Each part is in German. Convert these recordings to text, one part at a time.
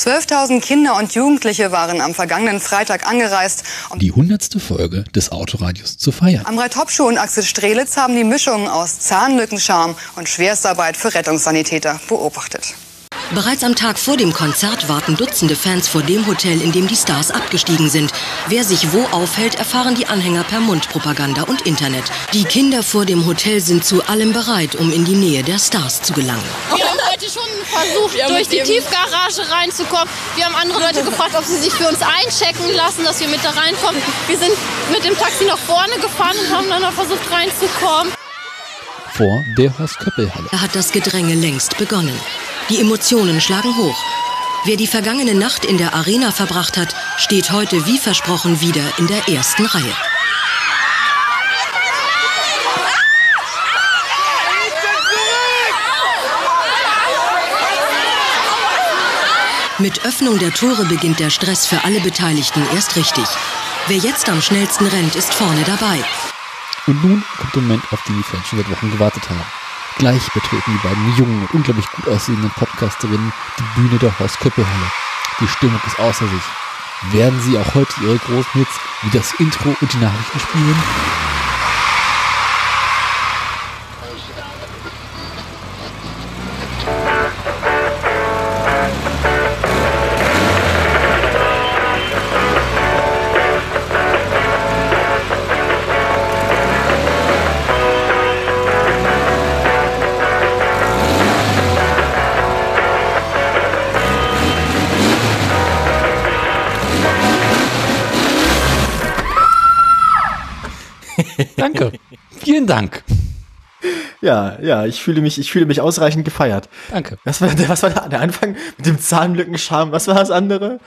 12.000 Kinder und Jugendliche waren am vergangenen Freitag angereist, um die hundertste Folge des Autoradios zu feiern. Amrei Topschuh und Axel Strelitz haben die Mischung aus Zahnlückenscharm und Schwerstarbeit für Rettungssanitäter beobachtet. Bereits am Tag vor dem Konzert warten Dutzende Fans vor dem Hotel, in dem die Stars abgestiegen sind. Wer sich wo aufhält, erfahren die Anhänger per Mundpropaganda und Internet. Die Kinder vor dem Hotel sind zu allem bereit, um in die Nähe der Stars zu gelangen. Wir haben heute schon versucht, durch die Tiefgarage reinzukommen. Wir haben andere Leute gefragt, ob sie sich für uns einchecken lassen, dass wir mit da reinkommen. Wir sind mit dem Taxi nach vorne gefahren und haben dann noch versucht reinzukommen. Vor der Horst-Köppel-Halle Da hat das Gedränge längst begonnen. Die Emotionen schlagen hoch. Wer die vergangene Nacht in der Arena verbracht hat, steht heute wie versprochen wieder in der ersten Reihe. Mit Öffnung der Tore beginnt der Stress für alle Beteiligten erst richtig. Wer jetzt am schnellsten rennt, ist vorne dabei. Und nun kommt der Moment, auf den die Fans schon seit Wochen gewartet haben. Gleich betreten die beiden jungen und unglaublich gut aussehenden Podcasterinnen die Bühne der Horst-Köppel-Halle. Die Stimmung ist außer sich. Werden sie auch heute ihre großen Hits wie das Intro und die Nachrichten spielen? Dank. Ja, ja, ich fühle mich, ich fühle mich ausreichend gefeiert. Danke. Was war, der, was war der, Anfang mit dem Zahnlückenscham? Was war das andere?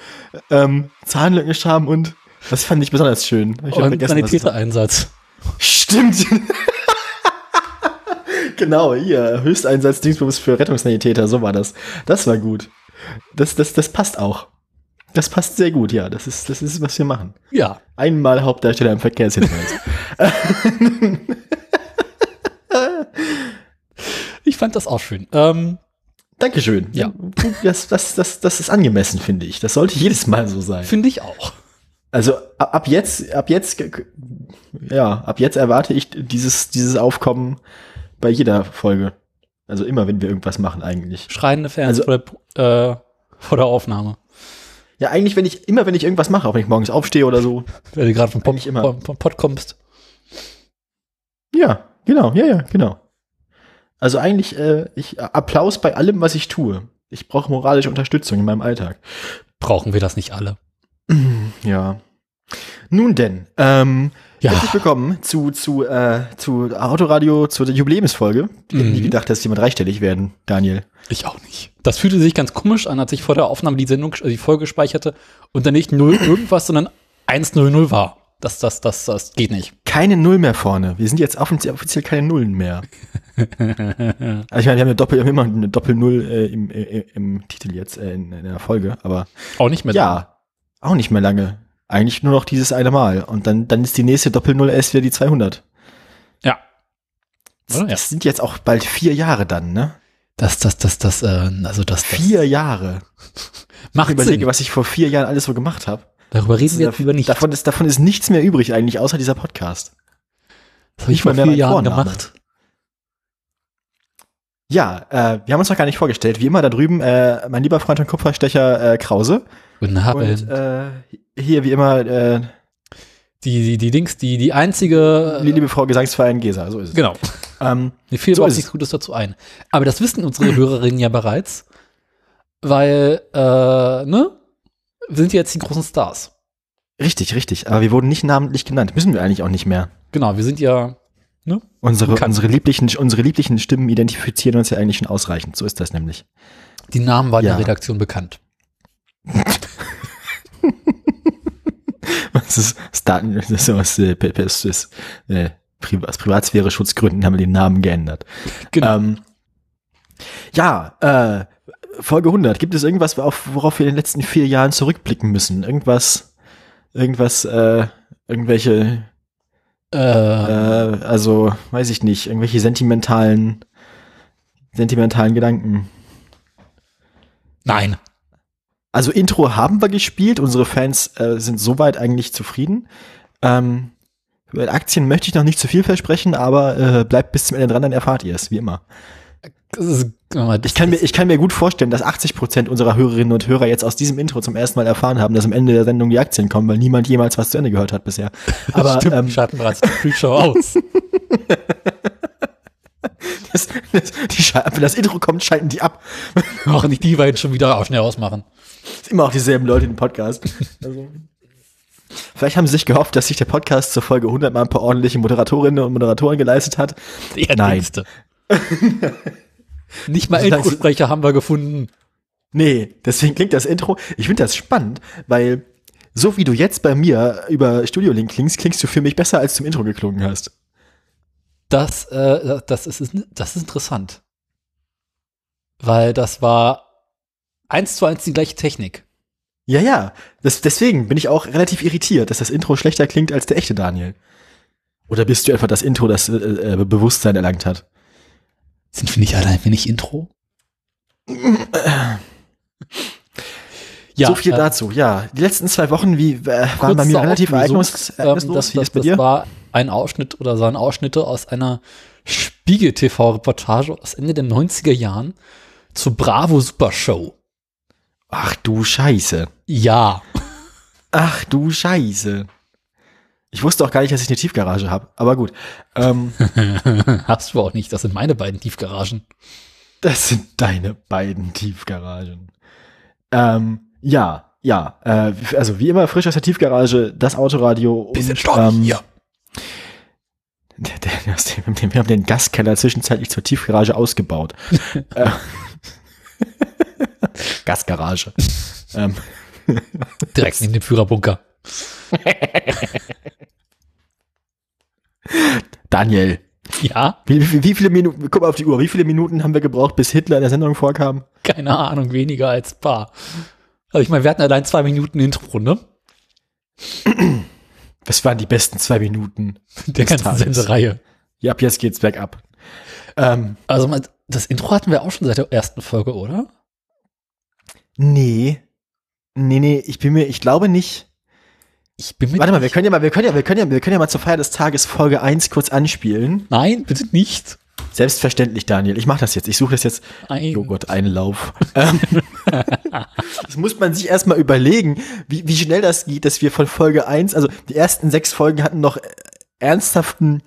Ähm, Zahnlückenscham und was fand ich besonders schön? Ich Und. Sanitätereinsatz. Stimmt. genau, hier, Höchsteinsatz Dingsbums für Rettungssanitäter, so war das. Das war gut. Das, das, das passt auch. Das passt sehr gut, ja. Das ist, das ist, was wir machen. Ja. Einmal Hauptdarsteller im Verkehrshinweis. Ich fand das auch schön. Ähm, Dankeschön. Ja. Das, das, das, das ist angemessen, finde ich. Das sollte jedes Mal so sein. Finde ich auch. Also ab, jetzt, ab jetzt, ja, ab jetzt erwarte ich dieses, dieses Aufkommen bei jeder Folge. Also immer, wenn wir irgendwas machen, eigentlich. Schreiende Fans Also- vor, der, äh, vor der Aufnahme. Ja, eigentlich, wenn ich, immer wenn ich irgendwas mache, auch wenn ich morgens aufstehe oder so. Wenn du gerade vom, vom, vom Pod kommst. Ja, genau, ja, ja, genau. Also eigentlich, äh, ich, Applaus bei allem, was ich tue. Ich brauche moralische Unterstützung in meinem Alltag. Brauchen wir das nicht alle. Ja. Nun denn, ähm, Ja. herzlich willkommen zu, zu, äh, zu Autoradio, zu der Jubiläumsfolge. Ich hätte nie gedacht, dass jemand dreistellig werden, Daniel. Ich auch nicht. Das fühlte sich ganz komisch an, als ich vor der Aufnahme die Sendung, äh, die Folge speicherte und dann nicht 0 irgendwas, sondern 100 war. Das, das, das, das geht nicht. Keine Null mehr vorne. Wir sind jetzt offiziell, keine Nullen mehr. also ich meine, wir haben ja Doppel, wir haben immer eine Doppel-Null äh, im, äh, im Titel jetzt, äh, in, in der Folge, aber Auch nicht mehr. ja, auch nicht mehr lange. Eigentlich nur noch dieses eine Mal. Und dann, dann ist die nächste Doppel-Null erst wieder die 200. Ja. Das? Ja. das sind jetzt auch bald vier Jahre dann, ne? Das, das, das, das, äh, also das, das Vier Jahre. Ich macht überlege, Sinn. was ich vor vier Jahren alles so gemacht habe. Darüber reden wir jetzt lieber nicht. Davon ist, davon ist nichts mehr übrig eigentlich, außer dieser Podcast. das habe ich nicht mal vor mehr vier Jahren Vorname. gemacht. Ja, äh, wir haben uns noch gar nicht vorgestellt. Wie immer da drüben, äh, mein lieber Freund und Kupferstecher äh, Krause. Guten Abend. Und äh, hier wie immer, äh, die, die, die Dings, die, die einzige. liebe Frau Gesangsverein Gesa, so ist es. Genau. Ähm, Mir fiel So ist nichts es. Gutes dazu ein. Aber das wissen unsere Hörerinnen ja bereits, weil, äh, ne? Wir sind ja jetzt die großen Stars. Richtig, richtig. Aber wir wurden nicht namentlich genannt. Müssen wir eigentlich auch nicht mehr. Genau, wir sind ja, ne? Unsere, unsere, lieblichen, unsere lieblichen Stimmen identifizieren uns ja eigentlich schon ausreichend. So ist das nämlich. Die Namen waren Ja. der Redaktion bekannt. Das ist, das Daten, das ist aus, äh, ist, äh, aus Privatsphäre-Schutzgründen haben wir den Namen geändert. Genau. Ähm, ja, äh, Folge 100. Gibt es irgendwas, auf, worauf wir in den letzten vier Jahren zurückblicken müssen? Irgendwas, irgendwas, äh, irgendwelche, Äh, äh, also, weiß ich nicht, irgendwelche sentimentalen, sentimentalen Gedanken. nein. Also Intro haben wir gespielt, unsere Fans äh, sind soweit eigentlich zufrieden. Ähm, über Aktien möchte ich noch nicht zu viel versprechen, aber äh, bleibt bis zum Ende dran, dann erfahrt ihr es, wie immer. Ist, ich, kann mir, ich kann mir gut vorstellen, dass 80 Prozent unserer Hörerinnen und Hörer jetzt aus diesem Intro zum ersten Mal erfahren haben, dass am Ende der Sendung die Aktien kommen, weil niemand jemals was zu Ende gehört hat bisher. Aber Stimmt, ähm, die Pre-Show aus. das, das, die, wenn das Intro kommt, schalten die ab. Auch nicht die beiden schon wieder auch schnell ausmachen. Immer auch dieselben Leute im Podcast. Also. Vielleicht haben sie sich gehofft, dass sich der Podcast zur Folge 100 mal ein paar ordentliche Moderatorinnen und Moderatoren geleistet hat. Die Nein. Nicht mal Introsprecher haben wir gefunden. Nee, deswegen klingt das Intro. Ich finde das spannend, weil so wie du jetzt bei mir über Studio Link klingst, klingst du für mich besser, als du im Intro geklungen hast. Das, äh, das, ist, das ist interessant. Weil das war eins zu eins die gleiche Technik. Ja, ja. Das, deswegen bin ich auch relativ irritiert, dass das Intro schlechter klingt als der echte Daniel. Oder bist du einfach das Intro, das äh, äh, Bewusstsein erlangt hat? Sind wir nicht alle ein wenig Intro? Ja, so viel äh, dazu. Ja, die letzten zwei Wochen wie äh, waren bei mir relativ ereignislos. Ähm, das, das, das, war ein Ausschnitt oder sahen Ausschnitte aus einer Spiegel-TV-Reportage aus Ende der 90er Jahren zur Bravo Super Show. Ach du Scheiße. Ja. Ach du Scheiße. Ich wusste auch gar nicht, dass ich eine Tiefgarage habe, aber gut. Ähm, Hast du auch nicht, das sind meine beiden Tiefgaragen. Das sind deine beiden Tiefgaragen. Ähm, ja, ja, äh, also wie immer frisch aus der Tiefgarage, das Autoradio Bisschen und ähm, hier. Der, der, der, wir haben den Gaskeller zwischenzeitlich zur Tiefgarage ausgebaut. äh, Gasgarage. ähm. Direkt neben dem Führerbunker. Daniel. Ja? Wie, wie, wie, viele Minuten, guck mal auf die Uhr, wie viele Minuten haben wir gebraucht, bis Hitler in der Sendung vorkam? Keine Ahnung, weniger als ein paar. Also ich meine, wir hatten allein zwei Minuten Intro, ne? Was waren die besten zwei Minuten der ganzen? Sendereihe? Ja, ab jetzt geht's bergab. Ähm, also das Intro hatten wir auch schon seit der ersten Folge, oder? Nee. Nee, nee, ich bin mir, ich glaube nicht. Ich bin mir Warte mal, wir können ja mal, wir können ja, wir können ja, wir können ja mal zur Feier des Tages Folge 1 kurz anspielen. Nein, bitte nicht. Selbstverständlich, Daniel. Ich mache das jetzt. Ich suche das jetzt. Ein. Oh Gott, Einlauf. Ähm, das muss man sich erstmal überlegen, wie, wie schnell das geht, dass wir von Folge 1, also die ersten sechs Folgen hatten noch ernsthaften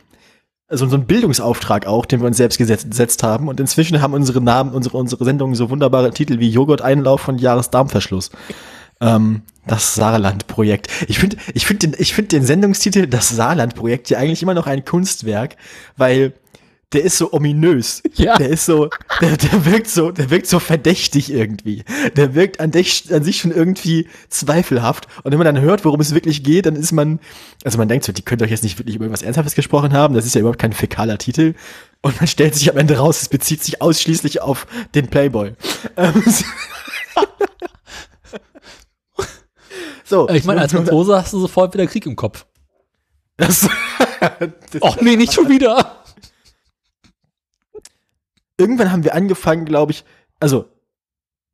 also so ein Bildungsauftrag auch, den wir uns selbst gesetzt, gesetzt haben. Und inzwischen haben unsere Namen, unsere, unsere Sendungen so wunderbare Titel wie Joghurt-Einlauf und Jahresdarmverschluss. Ähm, das Saarland-Projekt. Ich finde ich finde den, ich finde den Sendungstitel Das Saarland-Projekt ja eigentlich immer noch ein Kunstwerk, weil der ist so ominös. Ja. Der ist so, der, der wirkt so, der wirkt so verdächtig irgendwie. Der wirkt an, dich, an sich schon irgendwie zweifelhaft. Und wenn man dann hört, worum es wirklich geht, dann ist man, also man denkt so, die könnt euch jetzt nicht wirklich über irgendwas Ernsthaftes gesprochen haben. Das ist ja überhaupt kein fäkaler Titel. Und man stellt sich am Ende raus, es bezieht sich ausschließlich auf den Playboy. So. Ich meine, als Matrose hast du sofort wieder Krieg im Kopf. Das, das Och nee, nicht schon wieder irgendwann haben wir angefangen, glaube ich, also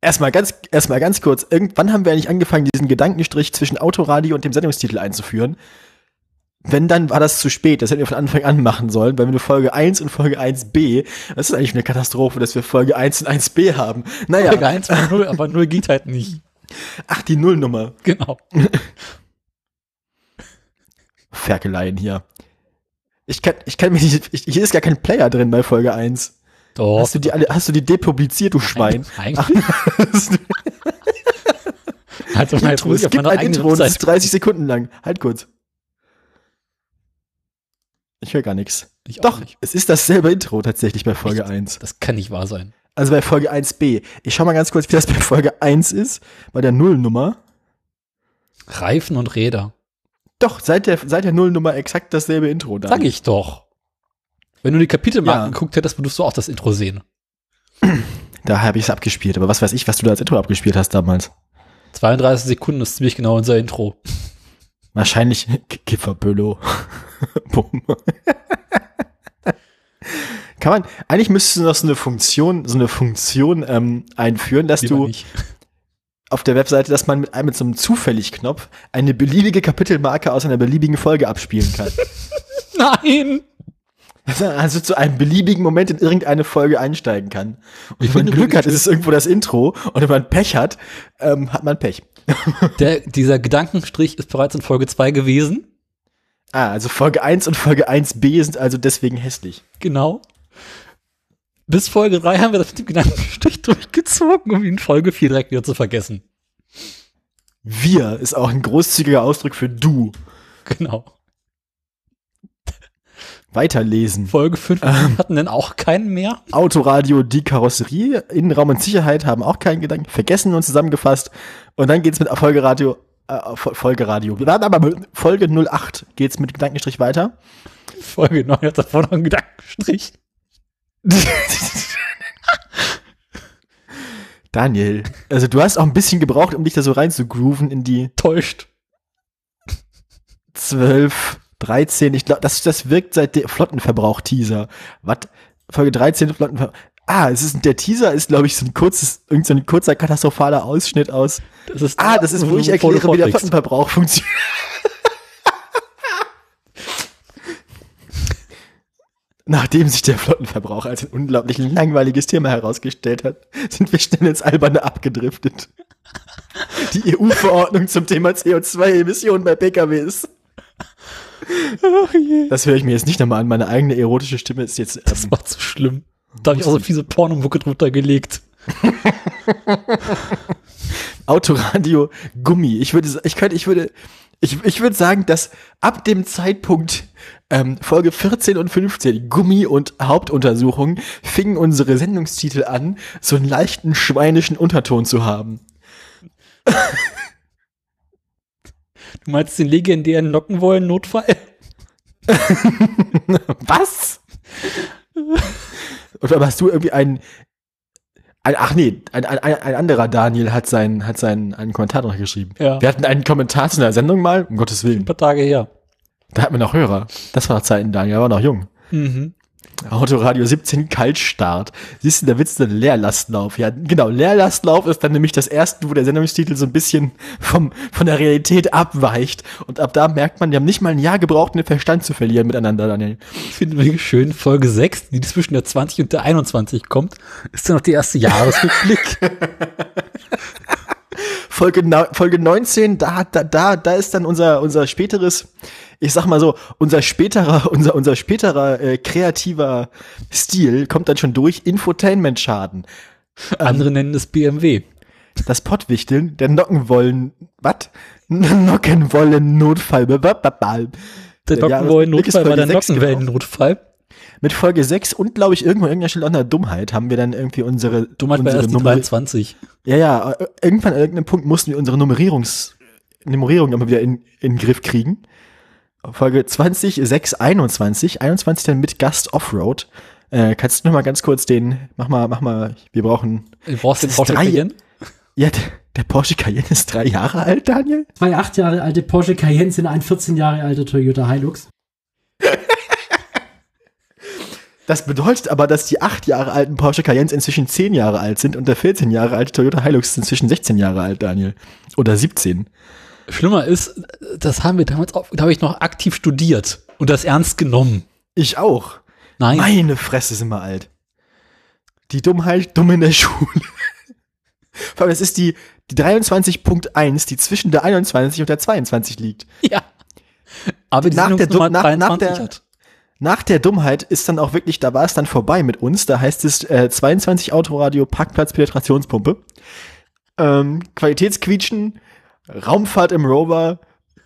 erstmal ganz, erstmal ganz kurz, irgendwann haben wir eigentlich angefangen, diesen Gedankenstrich zwischen Autoradio und dem Sendungstitel einzuführen. Wenn, dann war das zu spät. Das hätten wir von Anfang an machen sollen, weil wir Folge 1 und Folge 1b, das ist eigentlich eine Katastrophe, dass wir Folge 1 und 1b haben. Naja. Folge 1 und 0, aber 0 geht halt nicht. Ach, die Nullnummer. Genau. Ferkeleien hier. Ich kann, ich kann mir nicht, ich, hier ist gar kein Player drin bei Folge 1. Doch. Hast du die alle, hast du die depubliziert, du Schwein? Eigentlich. halt doch mal Intro, es gibt ein Intro und es ist 30 Sekunden lang. Halt kurz. Ich höre gar nichts. Doch, nicht. es ist dasselbe Intro tatsächlich bei Folge Echt? 1. Das kann nicht wahr sein. Also bei Folge 1b. Ich schau mal ganz kurz, wie das bei Folge 1 ist, bei der Nullnummer. Reifen und Räder. Doch, seit der, seit der Nullnummer exakt dasselbe Intro da. Sag ich doch. Wenn du die Kapitelmarken ja. geguckt hättest, würdest du auch das Intro sehen. Da habe ich es abgespielt, aber was weiß ich, was du da als Intro abgespielt hast damals. 32 Sekunden ist ziemlich genau unser Intro. Wahrscheinlich Kifferbüllo. Kann man, eigentlich müsstest du noch so eine Funktion, so eine Funktion ähm, einführen, dass Lieber du nicht. auf der Webseite, dass man mit einem mit so einem Zufällig-Knopf eine beliebige Kapitelmarke aus einer beliebigen Folge abspielen kann. Nein! Also zu einem beliebigen Moment in irgendeine Folge einsteigen kann. Und Ich wenn man Glück hat, ist es irgendwo das Intro. Und wenn man Pech hat, ähm, hat man Pech. Der, dieser Gedankenstrich ist bereits in Folge 2 gewesen. Ah, also Folge 1 und Folge 1b sind also deswegen hässlich. Genau. Bis Folge 3 haben wir das mit dem Gedankenstrich durchgezogen, um ihn in Folge 4 direkt wieder zu vergessen. Wir ist auch ein großzügiger Ausdruck für du. Genau. Weiterlesen. Folge 5 Ähm. hatten dann auch keinen mehr. Autoradio, die Karosserie, Innenraum und Sicherheit haben auch keinen Gedanken. Vergessen und zusammengefasst. Und dann geht's mit Folgeradio, äh, Fol- Folgeradio. Aber Folge 08 geht's mit Gedankenstrich weiter. Folge 9 hat davor noch einen Gedankenstrich. Daniel, also du hast auch ein bisschen gebraucht, um dich da so rein zu grooven in die Täuscht. 12, 13. Ich glaube, das, das wirkt seit der Flottenverbrauch-Teaser. Was? Folge 13 Flottenverbrauch. Ah, es ist, der Teaser ist, glaube ich, so ein kurzes, irgend so ein kurzer katastrophaler Ausschnitt aus. Das ist Ah, das ist, wo ich erkläre, wie der. Flottenverbrauch funktioniert. Nachdem sich der Flottenverbrauch als ein unglaublich langweiliges Thema herausgestellt hat, sind wir schnell ins Alberne abgedriftet. Die EU-Verordnung zum Thema CO2-Emissionen bei PKWs. Das höre ich mir jetzt nicht nochmal an. Meine eigene erotische Stimme ist jetzt. Das Ähm, war zu schlimm. Da habe ich auch so fiese Pornomucke drunter gelegt. Autoradio Gummi. Ich würde, ich könnte, ich würde, ich, ich würde sagen, dass ab dem Zeitpunkt ähm, Folge 14 und 15 Gummi und Hauptuntersuchung fingen unsere Sendungstitel an, so einen leichten schweinischen Unterton zu haben. Du meinst den legendären Nockenwollen-Notfall? Was? Oder hast du irgendwie einen ein, ach nee, ein, ein, ein anderer Daniel hat seinen, hat seinen einen Kommentar noch geschrieben. Ja. Wir hatten einen Kommentar zu einer Sendung mal, um Gottes Ein Willen. paar Tage her. Da hatten wir noch Hörer. Das war Zeiten, Daniel, er war noch jung. Mhm. Autoradio 17 Kaltstart. Siehst du, da wird's dann Leerlastlauf. Ja, genau, Leerlastlauf ist dann nämlich das erste, wo der Sendungstitel so ein bisschen vom, von der Realität abweicht. Und ab da merkt man, die haben nicht mal ein Jahr gebraucht, um den Verstand zu verlieren miteinander, Daniel. Ich finde wirklich schön, Folge 6, die zwischen der 20 und der 21 kommt, ist dann noch die erste Jahresrückblick. Folge, Folge 19, da, da, da, da ist dann unser, unser späteres, ich sag mal so, unser späterer, unser, unser späterer äh, kreativer Stil kommt dann schon durch. Infotainment-Schaden. Andere nennen es BMW. Das Pottwichteln, der Nockenwollen, was? Nockenwollen Notfall. Der Ja, Nockenwollen-Notfall Folge war der Nockenwellen-Notfall. Mit Folge 6 und glaube ich irgendwo an irgendeiner Stelle auch einer Dummheit haben wir dann irgendwie unsere Dummheit war unsere Nummer- 23. Ja, ja, äh, irgendwann an irgendeinem Punkt mussten wir unsere Nummerierungs Nummerierung immer wieder in, in den Griff kriegen. Folge 20, 6, 21, 21 dann mit Gast Offroad. Äh, kannst du noch mal ganz kurz den, mach mal, mach mal, wir brauchen, Du brauchst den Porsche drei- Cayenne. ja, der, der Porsche Cayenne ist drei Jahre alt, Daniel? Zwei acht Jahre alte Porsche Cayenne sind ein 14 Jahre alter Toyota Hilux. Das bedeutet aber, dass die acht Jahre alten Porsche Cayennes inzwischen zehn Jahre alt sind und der 14 Jahre alte Toyota Hilux ist inzwischen 16 Jahre alt, Daniel. Oder 17. Schlimmer ist, das haben wir damals auch, da habe ich noch aktiv studiert und das ernst genommen. Ich auch. Nein. Meine Fresse sind wir alt. Die Dummheit, dumm in der Schule. Vor allem, das ist die, die 23.1, die zwischen der 21 und der 22 liegt. Ja. Aber die Nach der nach- nach 23 der- hat. Nach der Dummheit ist dann auch wirklich, da war es dann vorbei mit uns. Da heißt es äh, 22 Autoradio Parkplatz Penetrationspumpe. Ähm, Qualitätsquietschen, Raumfahrt im Rover,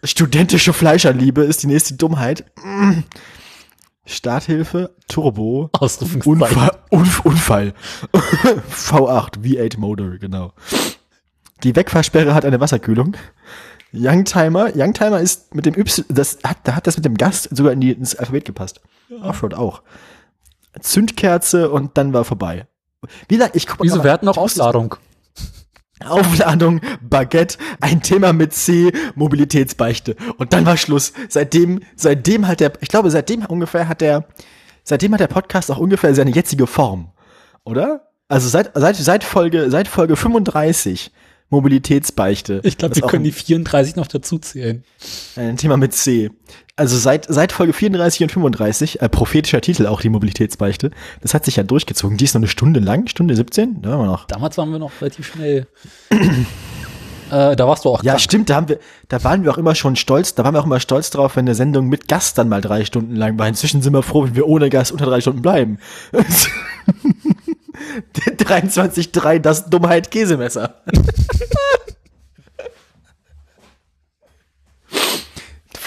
studentische Fleischerliebe ist die nächste Dummheit. Mm. Starthilfe, Turbo. Unfall, Unf Unfall. V8, V8 Motor, genau. Die Wegfahrsperre hat eine Wasserkühlung. Youngtimer, Youngtimer ist mit dem Y, das hat, da hat das mit dem Gast sogar in die, ins Alphabet gepasst. Offroad auch. Zündkerze und dann war vorbei. Wie gesagt, ich guck Wieso, wir hatten noch ich wusste- Ausladung. Aufladung, Baguette, ein Thema mit C, Mobilitätsbeichte. Und dann war Schluss. Seitdem, seitdem hat der, ich glaube, seitdem ungefähr hat der, seitdem hat der Podcast auch ungefähr seine jetzige Form. Oder? Also seit, seit, seit Folge, seit Folge 35 Mobilitätsbeichte. Ich glaube, wir können die ein, 34 noch dazu zählen. ein Thema mit C. Also seit, seit Folge 34 und 35, äh, prophetischer Titel auch die Mobilitätsbeichte, das hat sich ja durchgezogen. Die ist noch eine Stunde lang, Stunde 17, da waren wir noch. Damals waren wir noch relativ schnell. äh, da warst du auch Ja, krank. stimmt, da haben wir, da waren wir auch immer schon stolz, da waren wir auch immer stolz drauf, wenn eine Sendung mit Gast dann mal drei Stunden lang war. Inzwischen sind wir froh, wenn wir ohne Gast unter drei Stunden bleiben. 23,3, das Dummheit Käsemesser.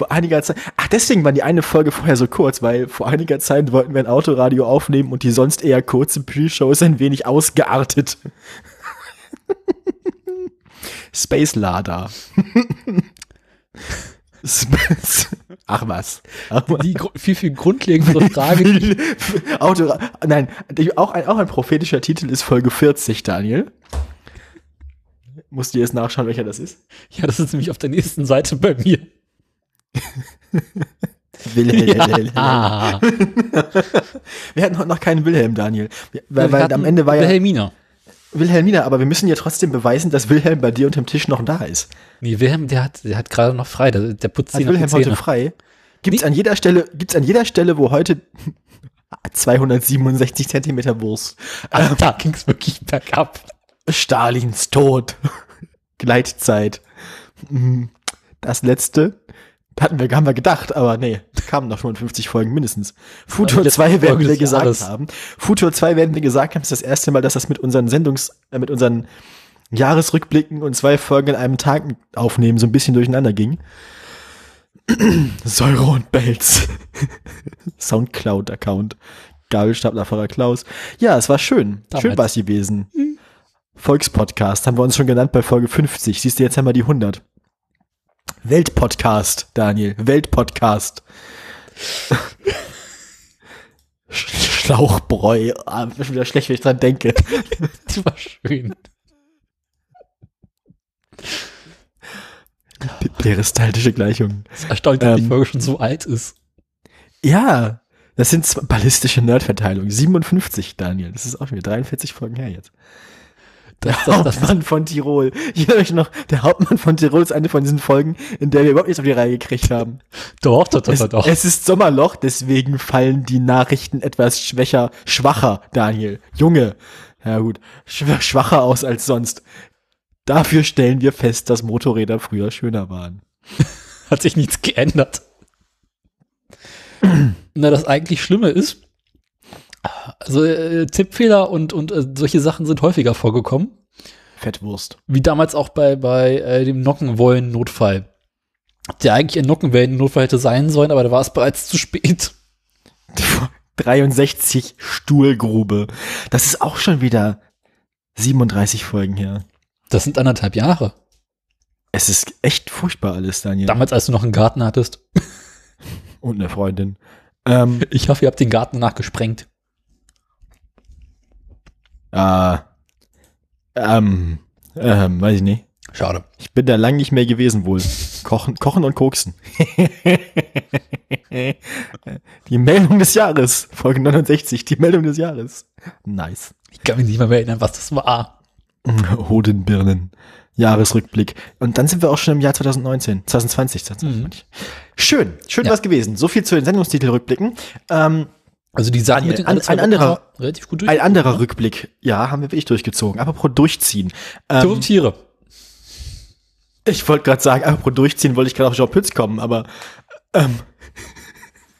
vor einiger Zeit, ach, deswegen war die eine Folge vorher so kurz, weil vor einiger Zeit wollten wir ein Autoradio aufnehmen und die sonst eher kurze Pre-Show ist ein wenig ausgeartet. Space Lada. Ach was. Ach was. Die viel, viel grundlegendere Frage. Auto, nein, auch ein, auch ein prophetischer Titel ist Folge 40, Daniel. Musst du jetzt nachschauen, welcher das ist? ja, das ist nämlich auf der nächsten Seite bei mir. Wilhelm. Ah, Wir hatten heute noch keinen Wilhelm, Daniel. Weil, weil am Ende war ja Wilhelmina. Wilhelmina, aber wir müssen ja trotzdem beweisen, dass Wilhelm bei dir unterm Tisch noch da ist. Nee, Wilhelm, der hat, der hat gerade noch frei. Der, der putzt Hat Wilhelm heute frei? Gibt's an jeder Stelle, gibt's an jeder Stelle, wo heute 267 Zentimeter Wurst, Ah, da ging's wirklich bergab. Stalins Tod, Gleitzeit, Mm, das letzte, hatten wir, haben wir gedacht, aber nee, kamen noch 55 Folgen mindestens. Futur die letzte 2 werden wir gesagt Jahres. haben. Futur 2 werden wir gesagt haben, ist das erste Mal, dass das mit unseren Sendungs, äh, mit unseren Jahresrückblicken und zwei Folgen in einem Tag aufnehmen so ein bisschen durcheinander ging. Säure und Belz. Soundcloud-Account. Gabelstaplerfahrer Klaus. Ja, es war schön. Damals. Schön war es gewesen. Volkspodcast haben wir uns schon genannt bei Folge 50. Siehst du, jetzt haben wir die 100. Weltpodcast, Daniel. Weltpodcast. Sch- Schlauchbräu. Ah, ist wieder schlecht, wenn ich dran denke. Die war schön. Peristaltische Gleichungen. Es ist erstaunlich, dass die Ähm. Folge schon so alt ist. Ja, das sind ballistische Nerdverteilungen. 57, Daniel. Das ist auch schon wieder 43 Folgen her jetzt. Das, Der das, das, Hauptmann von Tirol. Ich erinnere mich noch, der Hauptmann von Tirol ist eine von diesen Folgen, in der wir überhaupt nichts auf die Reihe gekriegt haben. doch, doch, doch, Es, doch, es ist Sommerloch, deswegen fallen die Nachrichten etwas schwächer, schwacher, Daniel. Junge. Ja gut, schw- schwacher aus als sonst. Dafür stellen wir fest, dass Motorräder früher schöner waren. Hat sich nichts geändert. Na, das eigentlich Schlimme ist, also äh, Tippfehler und, und äh, solche Sachen sind häufiger vorgekommen, Fettwurst. wie damals auch bei, bei äh, dem Nockenwollen-Notfall. Der eigentlich ein Nockenwellen-Notfall hätte sein sollen, aber da war es bereits zu spät. 63 Stuhlgrube. Das ist auch schon wieder 37 Folgen her. Das sind anderthalb Jahre. Es ist echt furchtbar alles, Daniel. Damals, als du noch einen Garten hattest. Und eine Freundin. Ähm, Ich hoffe, ihr habt den Garten danach gesprengt. Äh, ähm, ähm, weiß ich nicht. Schade. Ich bin da lang nicht mehr gewesen wohl. Kochen, kochen und koksen. die Meldung des Jahres. Folge 69, die Meldung des Jahres. Nice. Ich kann mich nicht mehr, mehr erinnern, was das war. Hodenbirnen. Jahresrückblick. Und dann sind wir auch schon im Jahr 2019. 2020. 2020. Schön. Schön Ja. was gewesen. So viel zu den Sendungstitelrückblicken. Ähm, Also die Sachen mit den ein- ein anderer- relativ gut ein anderer Rückblick. Ja, haben wir wirklich durchgezogen. Apropos durchziehen. Ähm, Tiere. ich wollte gerade sagen, apropos durchziehen, wollte ich gerade auf Jean Pütz kommen, aber ähm,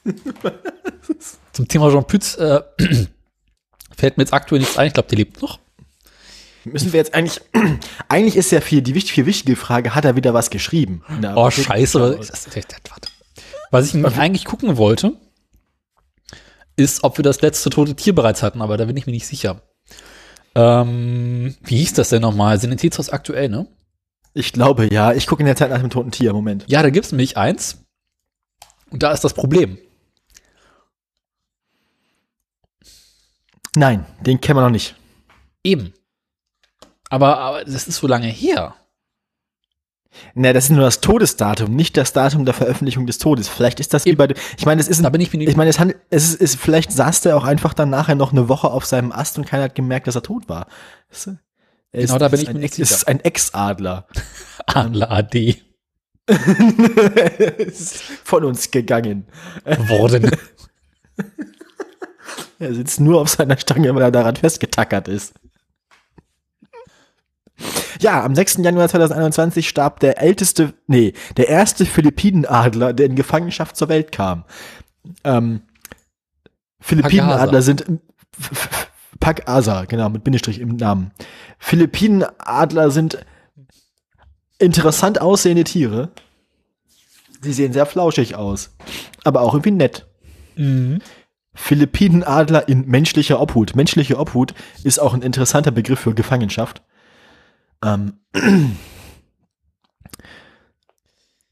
Zum Thema Jean Pütz äh, fällt mir jetzt aktuell nichts ein. Ich glaube, der lebt noch. müssen wir jetzt eigentlich, eigentlich ist ja viel, die wichtig, viel wichtige Frage, hat er wieder was geschrieben? Oh, scheiße. Was, das, das, das, warte. was ich eigentlich gucken wollte, ist, ob wir das letzte tote Tier bereits hatten, aber da bin ich mir nicht sicher. Ähm, wie hieß das denn nochmal? Sanitätshaus aktuell, ne? Ich glaube, ja. Ich gucke in der Zeit nach dem toten Tier. Moment. Ja, da gibt es nämlich eins. Und da ist das Problem. Nein, den kennen wir noch nicht. Eben. Aber, aber das ist so lange her. Ne, das ist nur das Todesdatum, nicht das Datum der Veröffentlichung des Todes. Vielleicht ist das wie bei, ich meine, es ist, Da ein, bin ich mir nicht. ich meine, es handelt, es ist, es, vielleicht saß der auch einfach dann nachher noch eine Woche auf seinem Ast und keiner hat gemerkt, dass er tot war. Er Genau, da bin ist ich mir ein, nicht Ex- sicher. ist ein Ex-Adler. Adler AD ist von uns gegangen. geworden. Er sitzt nur auf seiner Stange, weil er daran festgetackert ist. Ja, am 6. Januar 2021 starb der älteste, nee, der erste Philippinenadler, der in Gefangenschaft zur Welt kam. Ähm, Philippinenadler sind F- Pag-Asa, genau, mit Bindestrich im Namen. Philippinenadler sind interessant aussehende Tiere. Sie sehen sehr flauschig aus, aber auch irgendwie nett. Mhm. Philippinenadler in menschlicher Obhut. Menschliche Obhut ist auch ein interessanter Begriff für Gefangenschaft. Ähm.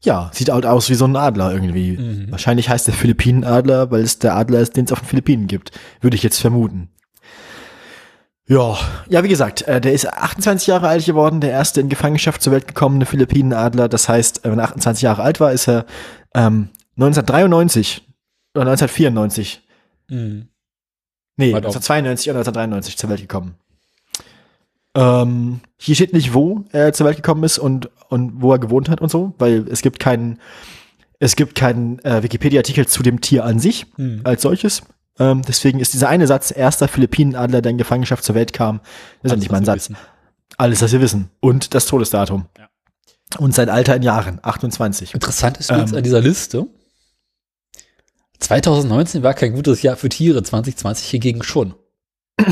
Ja, sieht halt aus wie so ein Adler irgendwie. Mhm. Wahrscheinlich heißt der Philippinenadler, weil es der Adler ist, den es auf den Philippinen gibt. Würde ich jetzt vermuten. Ja, ja, wie gesagt, äh, der ist 28 Jahre alt geworden, der erste in Gefangenschaft zur Welt gekommene Philippinenadler. Das heißt, äh, wenn er 28 Jahre alt war, ist er ähm, 1993 oder 1994 Mhm. Nee, Weit auf. 1992 oder 1993 zur Welt gekommen. Ähm, hier steht nicht, wo er zur Welt gekommen ist und, und wo er gewohnt hat und so, weil es gibt keinen, es gibt keinen äh, Wikipedia-Artikel zu dem Tier an sich Mhm. als solches. Ähm, deswegen ist dieser eine Satz, erster Philippinenadler, der in Gefangenschaft zur Welt kam, ist ja nicht mal ein was Satz. wissen. Alles, was wir wissen. Und das Todesdatum. Ja. Und sein Alter in Jahren, 28. Interessant ist übrigens Ähm. an dieser Liste. 2019 war kein gutes Jahr für Tiere, 2020 hingegen schon.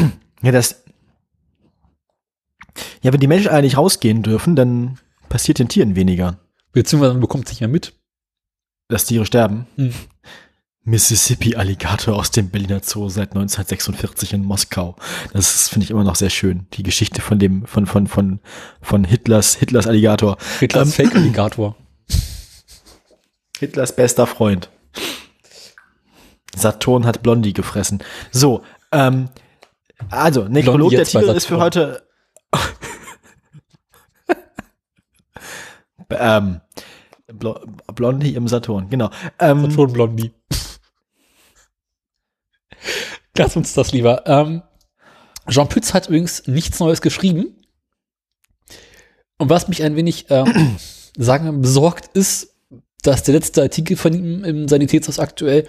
Ja, das. Ja, wenn die Menschen eigentlich rausgehen dürfen, dann passiert den Tieren weniger. Beziehungsweise man bekommt es nicht mehr mit. dass Tiere sterben. Hm. Mississippi-Alligator aus dem Berliner Zoo seit 1946 in Moskau. Das finde ich immer noch sehr schön. Die Geschichte von dem, von, von, von, von Hitlers, Hitlers Alligator. Hitlers Ähm. Fake-Alligator. Hitlers bester Freund. Saturn hat Blondie gefressen. So, ähm, also, Nekrolog der Tiere ist für heute. Ähm, Blo Blondie im Saturn, genau. Ähm, Saturn Blondie. Lass uns das lieber. Ähm, Jean Pütz hat übrigens nichts Neues geschrieben. Und was mich ein wenig, ähm, sagen besorgt ist, dass der letzte Artikel von ihm im Sanitätshaus aktuell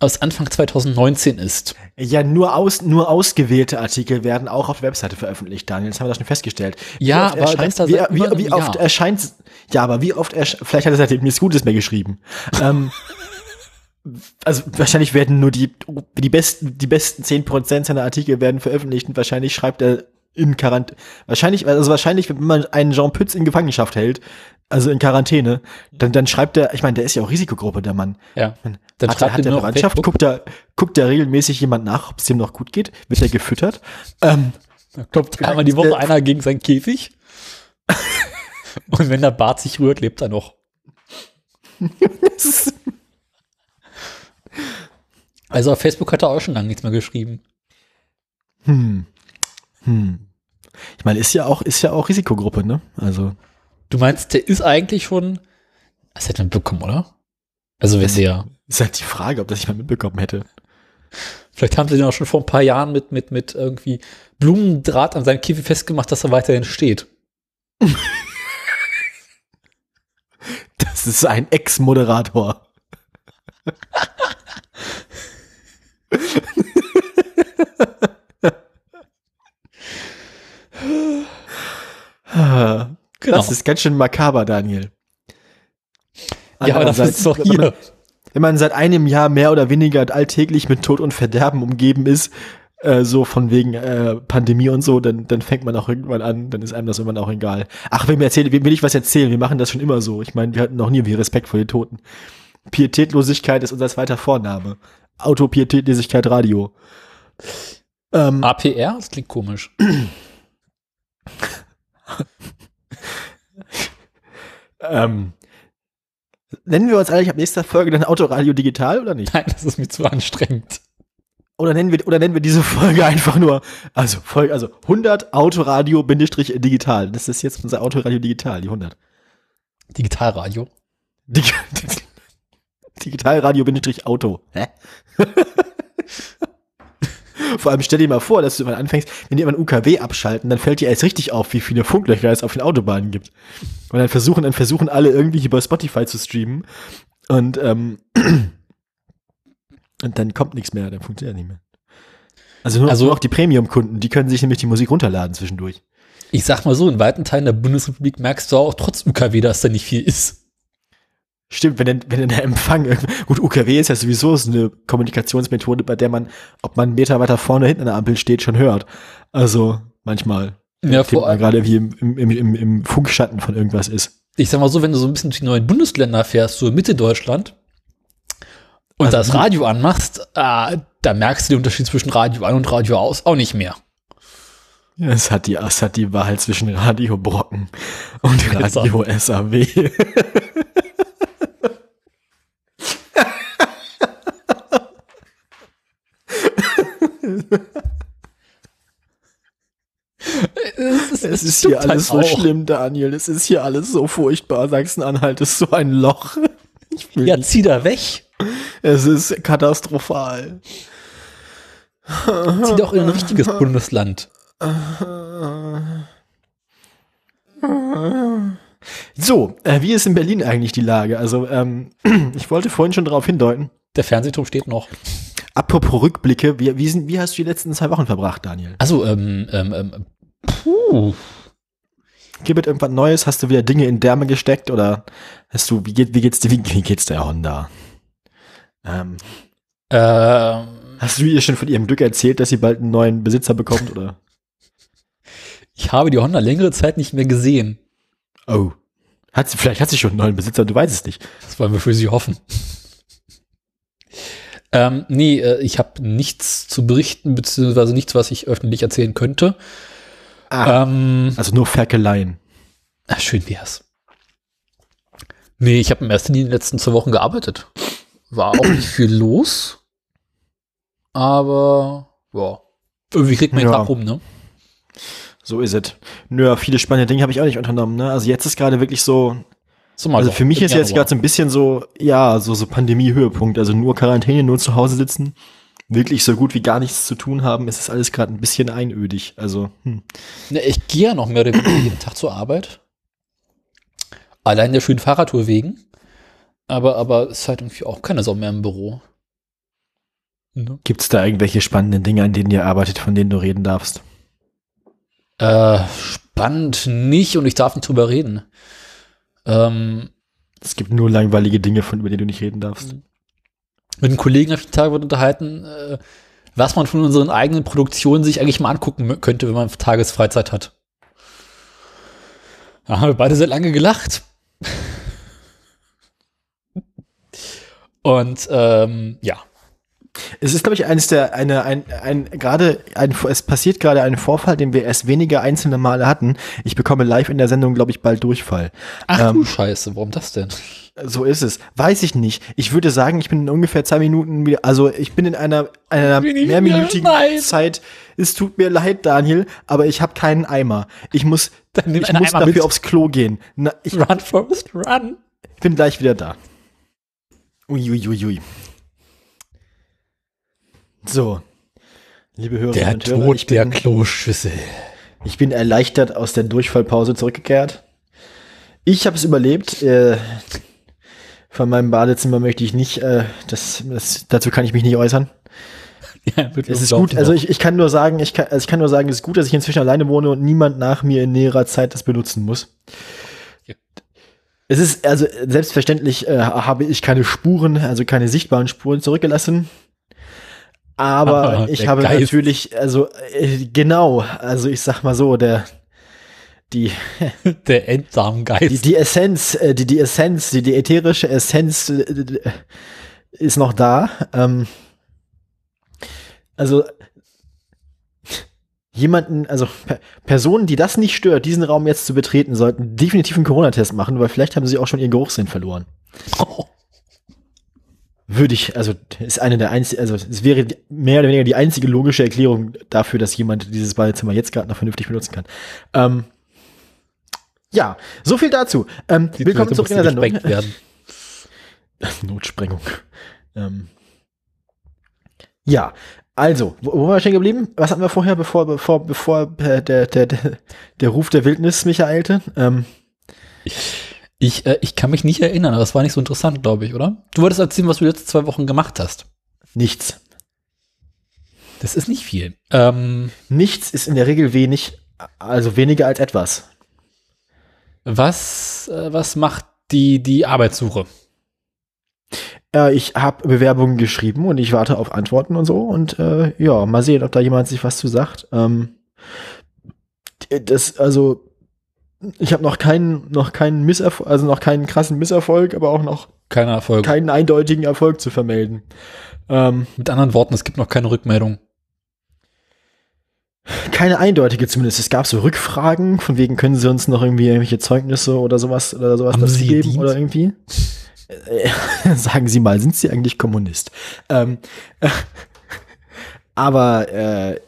aus Anfang 2019 ist. Ja, nur, aus, nur ausgewählte Artikel werden auch auf der Webseite veröffentlicht, Daniel. Das haben wir doch schon festgestellt. Wie Ja, aber erscheint, wie, wie, wie oft erscheint, ja, aber wie oft erscheint, vielleicht hat er seitdem nichts Gutes mehr geschrieben. ähm, also wahrscheinlich werden nur die, die besten, die besten 10% seiner Artikel werden veröffentlicht und wahrscheinlich schreibt er in Quarantäne, wahrscheinlich, also wahrscheinlich, wenn man einen Jean Pütz in Gefangenschaft hält, also in Quarantäne, dann, dann schreibt er, ich meine, der ist ja auch Risikogruppe, der Mann. Ja. Dann hat, er, schreibt hat er der auf Verwandtschaft, guckt da, guckt da regelmäßig jemand nach, ob es dem noch gut geht, wird er gefüttert. Ähm, Da kommt einmal die Woche äh, einer gegen seinen Käfig. Und wenn der Bart sich rührt, lebt er noch. Also auf Facebook hat er auch schon lange nichts mehr geschrieben. hm, hm. Ich meine, ist ja auch, ist ja auch Risikogruppe, ne? Also, Du meinst, der ist eigentlich schon. Das hätte man mitbekommen, oder? Also wenn Das- der. ist halt die Frage, ob das jemand mitbekommen hätte. Vielleicht haben sie den auch schon vor ein paar Jahren mit, mit, mit irgendwie Blumendraht an seinem Käfig festgemacht, dass er weiterhin steht. Das ist ein Ex-Moderator. Genau. Das ist ganz schön makaber, Daniel. ja, aber Andererseits, ist doch wenn man- hier. wenn man seit einem Jahr mehr oder weniger alltäglich mit Tod und Verderben umgeben ist, äh, so von wegen äh, Pandemie und so, dann, dann fängt man auch irgendwann an, dann ist einem das irgendwann auch egal. Ach, wenn mir erzählt, will ich was erzählen, wir machen das schon immer so. Ich meine, wir hatten noch nie wie Respekt vor den Toten. Pietätlosigkeit ist unser zweiter Vorname. Autopietätlosigkeit Radio. Ähm, APR? Das klingt komisch. ähm, nennen wir uns eigentlich ab nächster Folge dann Autoradio Digital oder nicht? Nein, das ist mir zu anstrengend. Oder nennen wir, oder nennen wir diese Folge einfach nur, also Folge, also 100 Autoradio Bindestrich digital. Das ist jetzt unser Autoradio digital, die 100. Digitalradio. Dig Digitalradio Bindestrich Auto. Hä? Vor allem stell dir mal vor, dass du mal anfängst, wenn die ein UKW abschalten, dann fällt dir erst richtig auf, wie viele Funklöcher es auf den Autobahnen gibt. Und dann versuchen, dann versuchen alle irgendwie über Spotify zu streamen. Und, ähm, und dann kommt nichts mehr, dann funktioniert nicht mehr. Also nur, Also- nur noch die Premium-Kunden, die können sich nämlich die Musik runterladen zwischendurch. Ich sag mal so, in weiten Teilen der Bundesrepublik merkst du auch trotz UKW, dass da nicht viel ist. Stimmt, wenn, denn- wenn der Empfang, gut, UKW ist ja sowieso so eine Kommunikationsmethode, bei der man, ob man einen Meter weiter vorne hinten an der Ampel steht, schon hört. Also manchmal. Ja, Klingt vor allem, gerade wie im, im, im, im, Funkschatten von irgendwas ist. ich sag mal so, wenn du so ein bisschen durch die neuen Bundesländer fährst, so in Mitte Deutschland, und Also das Radio anmachst, äh, da merkst du den Unterschied zwischen Radio an und Radio aus auch nicht mehr. Ja, Es hat die, es hat die Wahl zwischen Radio Brocken und Radio SAW. Es ist hier alles so auch. schlimm, Daniel. Es ist hier alles so furchtbar. Sachsen-Anhalt ist so ein Loch. Ja, zieh da weg. Es ist katastrophal. Zieh doch in ein richtiges Bundesland. So, äh, wie ist in Berlin eigentlich die Lage? Also, ähm, ich wollte vorhin schon darauf hindeuten. Der Fernsehturm steht noch. Apropos Rückblicke, wie, wie, sind, wie hast du die letzten zwei Wochen verbracht, Daniel? Also, ähm, ähm, ähm, puh. Gibt irgendwas Neues? Hast du wieder Dinge in Därme gesteckt oder hast du, wie, geht, wie geht's dir, wie, wie geht's der Honda? Ähm, Ähm, hast du ihr schon von ihrem Glück erzählt, dass sie bald einen neuen Besitzer bekommt oder? ich habe die Honda längere Zeit nicht mehr gesehen. Oh. Hat sie, vielleicht hat sie schon einen neuen Besitzer, du weißt es nicht. Das wollen wir für sie hoffen. Ähm, nee, äh, ich habe nichts zu berichten, beziehungsweise nichts, was ich öffentlich erzählen könnte. Ah. Ähm, Also nur Ferkeleien. ah, schön wär's. Nee, ich habe im ersten in den letzten zwei Wochen gearbeitet. War auch nicht viel los. Aber, ja. Irgendwie kriegt man den Ja. Tag rum, ne? So ist es. Nö, viele spannende Dinge habe ich auch nicht unternommen. Ne? Also jetzt ist gerade wirklich so, So also für mich ist jetzt Januar. gerade so ein bisschen so, ja, so, so Pandemie-Höhepunkt. Also nur Quarantäne, nur zu Hause sitzen, wirklich so gut wie gar nichts zu tun haben. Es ist alles gerade ein bisschen einödig. Also, hm. Ne, ich gehe ja noch mehr oder weniger jeden Tag zur Arbeit. Allein der schönen Fahrradtour wegen. Aber, aber es ist halt irgendwie auch keine Sau mehr im Büro. Ne? Gibt es da irgendwelche spannenden Dinge, an denen ihr arbeitet, von denen du reden darfst? Äh, spannend nicht und ich darf nicht drüber reden. Ähm, Es gibt nur langweilige Dinge, von über die du nicht reden darfst. Mit einem Kollegen habe ich die Tage unterhalten, äh, was man von unseren eigenen Produktionen sich eigentlich mal angucken könnte, wenn man Tagesfreizeit hat. Da haben wir beide sehr lange gelacht. Und ähm, ja, Es ist, glaube ich, eines der, eine, ein, ein, gerade, ein, es passiert gerade ein Vorfall, den wir erst wenige einzelne Male hatten. Ich bekomme live in der Sendung, glaube ich, bald Durchfall. ach Ähm, du Scheiße, warum das denn? So ist es. Weiß ich nicht. Ich würde sagen, ich bin in ungefähr zwei Minuten wieder, also ich bin in einer, einer Bin ich mehrminütigen. Zeit. Es tut mir leid, Daniel, aber ich habe keinen Eimer. Ich muss, Dann nimm ich muss Eimer dafür mit. aufs Klo gehen. Na, ich Run, Forrest, run. bin gleich wieder da. Uiuiuiui. Ui, ui. So. Liebe Hörer Der und Hörer, Tod ich der bin, Kloschüssel. ich bin erleichtert aus der Durchfallpause zurückgekehrt. Ich habe es überlebt. Äh, von meinem Badezimmer möchte ich nicht, äh, das, das, dazu kann ich mich nicht äußern. Ja, wird Es ist gut, also ich, ich kann nur sagen, ich kann, also ich kann nur sagen, es ist gut, dass ich inzwischen alleine wohne und niemand nach mir in näherer Zeit das benutzen muss. Ja. Es ist, also selbstverständlich äh, habe ich keine Spuren, also keine sichtbaren Spuren zurückgelassen. Aber Aber ich habe Geist. natürlich, also äh, genau, also ich sag mal so, der die, der Enddarmgeist. die, die Essenz, äh, die, die Essenz, die, die ätherische Essenz äh, ist noch da. Ähm, also jemanden, also per Personen, die das nicht stört, diesen Raum jetzt zu betreten, sollten definitiv einen Corona-Test machen, weil vielleicht haben sie auch schon ihren Geruchssinn verloren. Würde ich, also ist eine der einzigen, also es wäre mehr oder weniger die einzige logische Erklärung dafür, dass jemand dieses Badezimmer jetzt gerade noch vernünftig benutzen kann. Ähm, ja, so viel dazu. Ähm, willkommen zurück in der Sendung. werden. Notsprengung. Ähm, Ja, also, wo, wo waren wir stehen geblieben? Was hatten wir vorher, bevor, bevor, bevor äh, der, der, der, der Ruf der Wildnis mich ereilte? Ähm, Ich, äh, ich kann mich nicht erinnern, aber es war nicht so interessant, glaube ich, oder? Du wolltest erzählen, was du die letzten zwei Wochen gemacht hast. nichts. Das ist nicht viel. Ähm, Nichts ist in der Regel wenig, also weniger als etwas. Was, äh, was macht die, die Arbeitssuche? Äh, ich habe Bewerbungen geschrieben und ich warte auf Antworten und so und äh, ja, mal sehen, ob da jemand sich was zu sagt. Ähm, das, also, ich habe noch keinen, noch keinen Misserfolg, also noch keinen krassen Misserfolg, aber auch noch Keine Erfolg. keinen eindeutigen Erfolg zu vermelden. Ähm, Mit anderen Worten, es gibt noch keine Rückmeldung. Keine eindeutige zumindest. Es gab so Rückfragen, von wegen können Sie uns noch irgendwie irgendwelche Zeugnisse oder sowas oder sowas dazu geben oder irgendwie. Äh, Sagen Sie mal, sind Sie eigentlich Kommunist? Ähm, aber äh,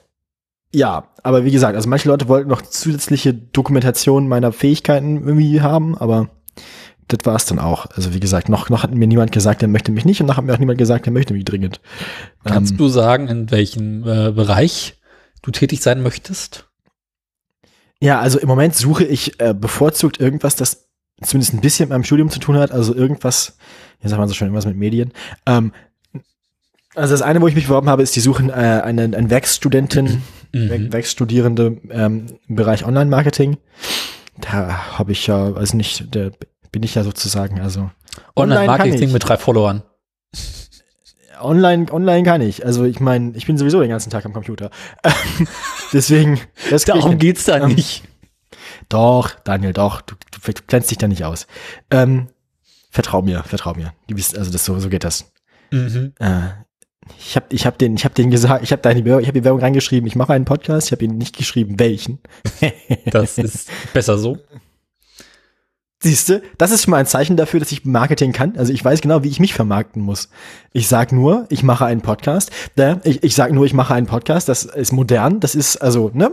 ja, aber wie gesagt, also manche Leute wollten noch zusätzliche Dokumentation meiner Fähigkeiten irgendwie haben, aber das war es dann auch. Also wie gesagt, noch, noch hat mir niemand gesagt, er möchte mich nicht und noch hat mir auch niemand gesagt, er möchte mich dringend. Kannst Ähm, du sagen, in welchem äh, Bereich du tätig sein möchtest? Ja, also im Moment suche ich äh, bevorzugt irgendwas, das zumindest ein bisschen mit meinem Studium zu tun hat, also irgendwas, wie sagt man so schön, irgendwas mit Medien. Ähm, also das eine, wo ich mich beworben habe, ist, die suchen äh, eine, eine Werkstudentin, Werk, Werkstudierende ähm, im Bereich Online-Marketing. Da habe ich ja, also nicht, da bin ich ja sozusagen, also Online-Marketing mit drei Followern. Online, online kann ich. Also ich meine, ich bin sowieso den ganzen Tag am Computer. Deswegen, das Darum geht's da Ähm, nicht. Doch, Daniel, doch, du, du, du glänzt dich da nicht aus. Ähm, vertrau mir, vertrau mir. Du bist, also das so, so geht das. Mhm. Äh, ich habe ich hab den, ich habe den gesagt, ich habe da in die ich habe die Werbung reingeschrieben, ich mache einen Podcast, ich habe ihn nicht geschrieben, welchen. Das ist besser so. Siehste, das ist schon mal ein Zeichen dafür, dass ich Marketing kann. Also ich weiß genau, wie ich mich vermarkten muss. Ich sag nur, ich mache einen Podcast. Ich, ich sag nur, ich mache einen Podcast. Das ist modern. Das ist also, ne?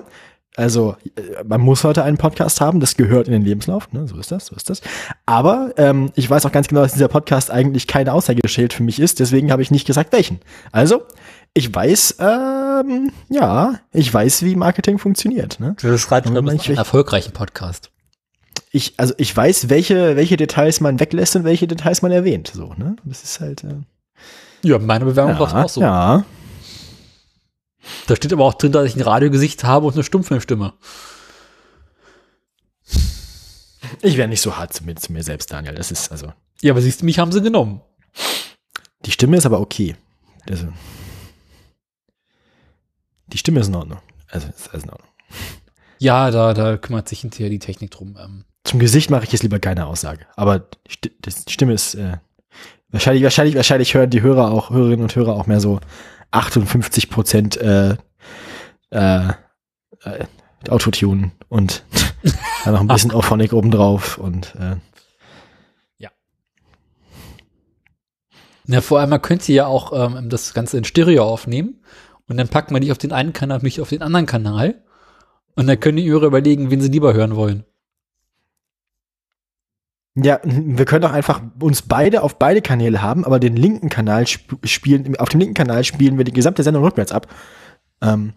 Also äh, man muss heute einen Podcast haben. Das gehört in den Lebenslauf. Ne? So ist das, so ist das. Aber ähm, ich weiß auch ganz genau, dass dieser Podcast eigentlich kein Aushängeschild für mich ist. Deswegen habe ich nicht gesagt, welchen. Also ich weiß, ähm, ja, ich weiß, wie Marketing funktioniert. Ne? Mir manche- einen erfolgreichen Podcast. Ich, also ich weiß, welche, welche Details man weglässt und welche Details man erwähnt. So, ne? Das ist halt. Äh, Ja, meine Bewerbung war ja, auch so. ja. Da steht aber auch drin, dass ich ein Radiogesicht habe und eine Stummfilmstimme. Ich wäre nicht so hart zu mir, zu mir selbst, Daniel. Das ist, also. Ja, aber siehst du, mich haben sie genommen. Die Stimme ist aber okay. Also, die Stimme ist in Ordnung. Also, ist alles in Ordnung. Ja, da, da kümmert sich hinterher die Technik drum. Ähm, Zum Gesicht mache ich jetzt lieber keine Aussage. Aber die die Stimme ist, äh, wahrscheinlich, wahrscheinlich, wahrscheinlich hören die Hörer auch, Hörerinnen und Hörer auch mehr so 58 Prozent, äh, äh, äh, Autotune und dann noch ein bisschen Auphonic obendrauf und, äh, na, vor allem, man könnte ja auch ähm, das Ganze in Stereo aufnehmen und dann packt man dich auf den einen Kanal, mich auf den anderen Kanal und dann können die Hörer überlegen, wen sie lieber hören wollen. Ja, wir können doch einfach uns beide auf beide Kanäle haben, aber den linken Kanal sp spielen, auf dem linken Kanal spielen wir die gesamte Sendung rückwärts ab. Ähm,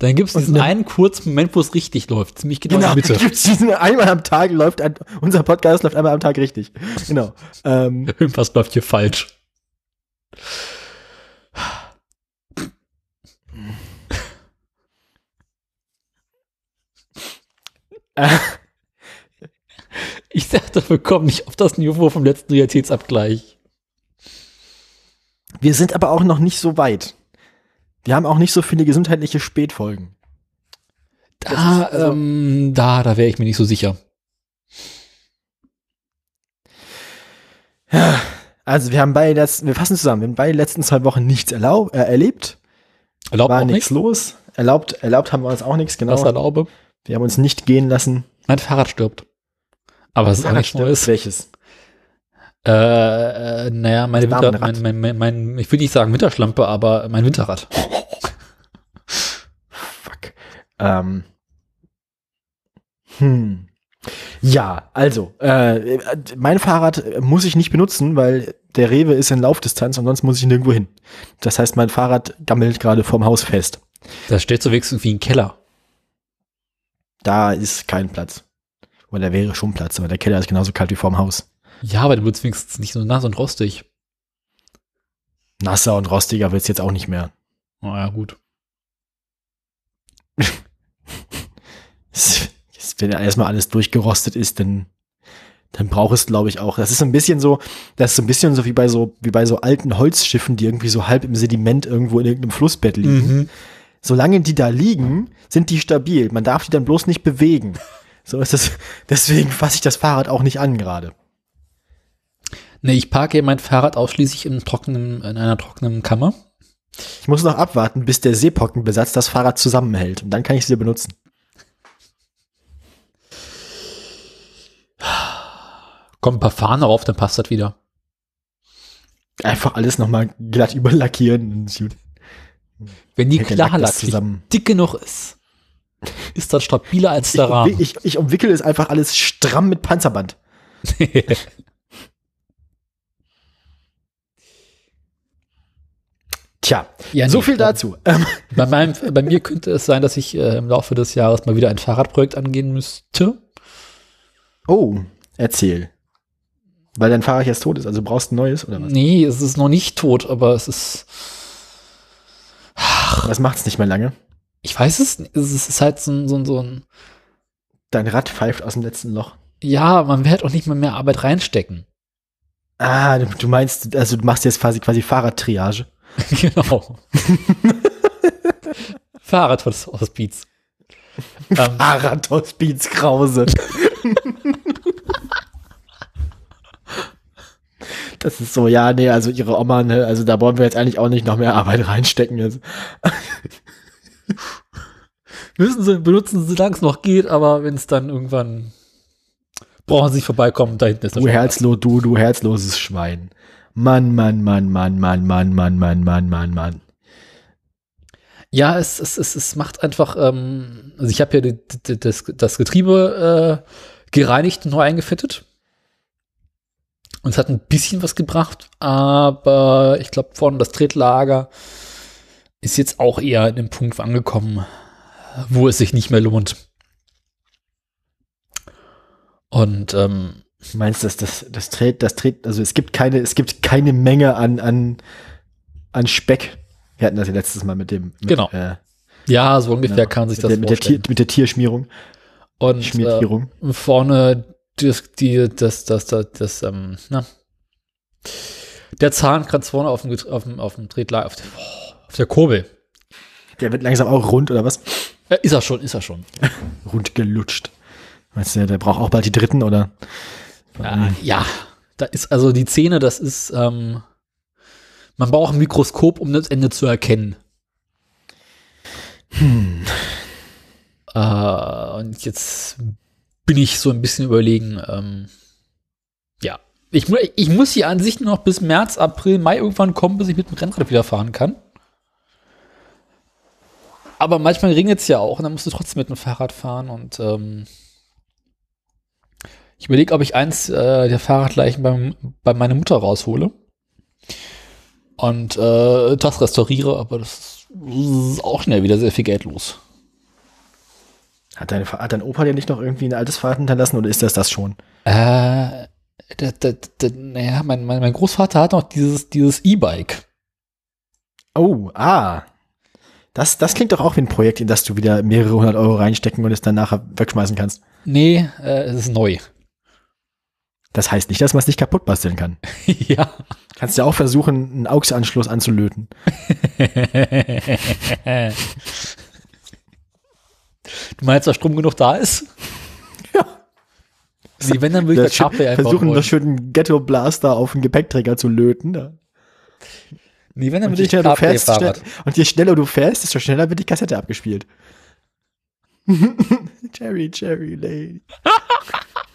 Dann gibt es diesen ne- einen kurzen Moment, wo es richtig läuft. Ziemlich genau, der Mitte. gibt's diesen einmal am Tag läuft ein, unser Podcast läuft einmal am Tag richtig. Genau. Ähm, Irgendwas läuft hier falsch. Ich dachte, wir kommen nicht auf das Niveau vom letzten Realitätsabgleich. wir sind aber auch noch nicht so weit. Wir haben auch nicht so viele gesundheitliche Spätfolgen. Da, also- ähm, da, da wäre ich mir nicht so sicher. Also wir haben bei letzten, wir fassen zusammen, wir haben bei den letzten zwei Wochen nichts erlaub, äh, erlebt, Erlaubt war auch nichts nichts, los. Erlaubt, erlaubt haben wir uns auch nichts, genau. was erlaube. Wir haben uns nicht gehen lassen. Mein Fahrrad stirbt. Aber es ist auch nichts Neues. Welches? Äh, äh, naja, meine Das Winter, mein, mein, mein, mein, ich will nicht sagen Winterschlampe, aber mein Winterrad. Fuck. Ähm. Hm. Ja, also, äh, mein Fahrrad muss ich nicht benutzen, weil der Rewe ist in Laufdistanz und sonst muss ich nirgendwo hin. Das heißt, mein Fahrrad gammelt gerade vorm Haus fest. Da steht so wenigstens wie ein Keller. Da ist kein Platz. Oder da wäre schon Platz, aber der Keller ist genauso kalt wie vorm Haus. Ja, aber du wird wenigstens nicht so nass und rostig. Nasser und rostiger wird's jetzt auch nicht mehr. Na ja, gut. Es- es- Wenn erstmal alles durchgerostet ist, dann, dann braucht es, glaube ich, auch. Das ist so ein bisschen so, das ist so ein bisschen so wie bei so, wie bei so alten Holzschiffen, die irgendwie so halb im Sediment irgendwo in irgendeinem Flussbett liegen. Mhm. Solange die da liegen, sind die stabil. Man darf die dann bloß nicht bewegen. So ist es. Deswegen fasse ich das Fahrrad auch nicht an gerade. Nee, ich parke mein Fahrrad ausschließlich im trockenen, in einer trockenen Kammer. Ich muss noch abwarten, bis der Seepockenbesatz das Fahrrad zusammenhält. Und dann kann ich es wieder benutzen. Kommt ein paar Fahnen drauf, dann passt das wieder. Einfach alles nochmal glatt überlackieren. Wenn die das Klarlack dick genug ist, ist das stabiler als Ich, der Rahmen. umwi- ich, ich umwickel es einfach alles stramm mit Panzerband. Tja, Ja, so nee, viel dazu. Bei, meinem, bei mir könnte es sein, dass ich äh, im Laufe des Jahres mal wieder ein Fahrradprojekt angehen müsste. oh, erzähl. Weil dein Fahrrad jetzt tot ist, also du brauchst ein neues oder was? Nee, es ist noch nicht tot, aber es ist. Was macht's nicht mehr lange? Ich weiß es nicht. Es ist halt so ein, so ein, so ein Dein Rad pfeift aus dem letzten Loch. ja, man wird auch nicht mehr mehr Arbeit reinstecken. Ah, du, meinst, also du machst jetzt quasi quasi Fahrradtriage. genau. Fahrrad aus, aus Beats. ähm, Fahrradhospiz Krause. Das ist so, ja, nee, also ihre Oma, ne, also da wollen wir jetzt eigentlich auch nicht noch mehr Arbeit reinstecken. Also, müssen sie, benutzen sie, solange es noch geht, aber wenn es dann irgendwann brauchen sie nicht vorbeikommen, da hinten ist du herzlos, du, du herzloses Schwein. Mann, Mann, Mann, Mann, Mann, Mann, Mann, Mann, Mann, Mann, Mann. Ja, es, es, es, es macht einfach, ähm, also ich habe ja die, die, das, das Getriebe äh, gereinigt und neu eingefettet. Und es hat ein bisschen was gebracht, aber ich glaube, vorne das Tretlager ist jetzt auch eher in dem Punkt angekommen, wo es sich nicht mehr lohnt. Und ähm, Du meinst, dass das, das Tret, das Tret, also es gibt keine, es gibt keine Menge an, an, an Speck. Wir hatten das ja letztes Mal mit dem, mit, Genau. äh, ja, so ungefähr kann sich das der, mit, der vorstellen. Tier, mit der Tierschmierung, Und äh, Schmiertierung. vorne das, die, das, das, das, das, ähm, na, der Zahnkranz vorne auf dem, auf dem, auf dem Tretlager, auf, der- oh, auf der Kurbel. Der wird langsam auch rund, oder was? Äh, ist er schon, ist er schon. Rund gelutscht. Meinst du, der braucht auch bald die dritten, oder? Ja, ja, da ist also die Zähne, das ist, ähm, man braucht ein Mikroskop, um das Ende zu erkennen. Hm. Äh, und jetzt bin ich so ein bisschen überlegen, ähm, ja, ich, ich muss hier an sich nur noch bis März, April, Mai irgendwann kommen, bis ich mit dem Rennrad wieder fahren kann. Aber manchmal regnet es ja auch und dann musst du trotzdem mit dem Fahrrad fahren und ähm, ich überlege, ob ich eins äh, der Fahrradleichen beim, bei meiner Mutter raushole und äh, das restauriere, aber das ist auch schnell wieder sehr viel Geld los. Hat, deine, hat dein Opa dir nicht noch irgendwie ein altes Fahrrad hinterlassen, oder ist das das schon? Äh, da, da, da, naja, mein, mein, mein Großvater hat noch dieses, dieses E-Bike. Oh, ah. Das, das klingt doch auch wie ein Projekt, in das du wieder mehrere hundert Euro reinstecken und es dann nachher wegschmeißen kannst. Nee, äh, es ist neu. Das heißt nicht, dass man es nicht kaputt basteln kann. ja. Kannst ja auch versuchen, einen AUX-Anschluss anzulöten. Du meinst, dass Strom genug da ist? Ja. Nee, wenn, dann würde ich Das das einfach versuchen, wollen. das schönen Ghetto-Blaster auf den Gepäckträger zu löten. Ja. Nee, wenn, dann Und je schneller, du fährst, schnell, und je schneller du fährst, desto schneller wird die Kassette abgespielt. Cherry, Cherry Lady.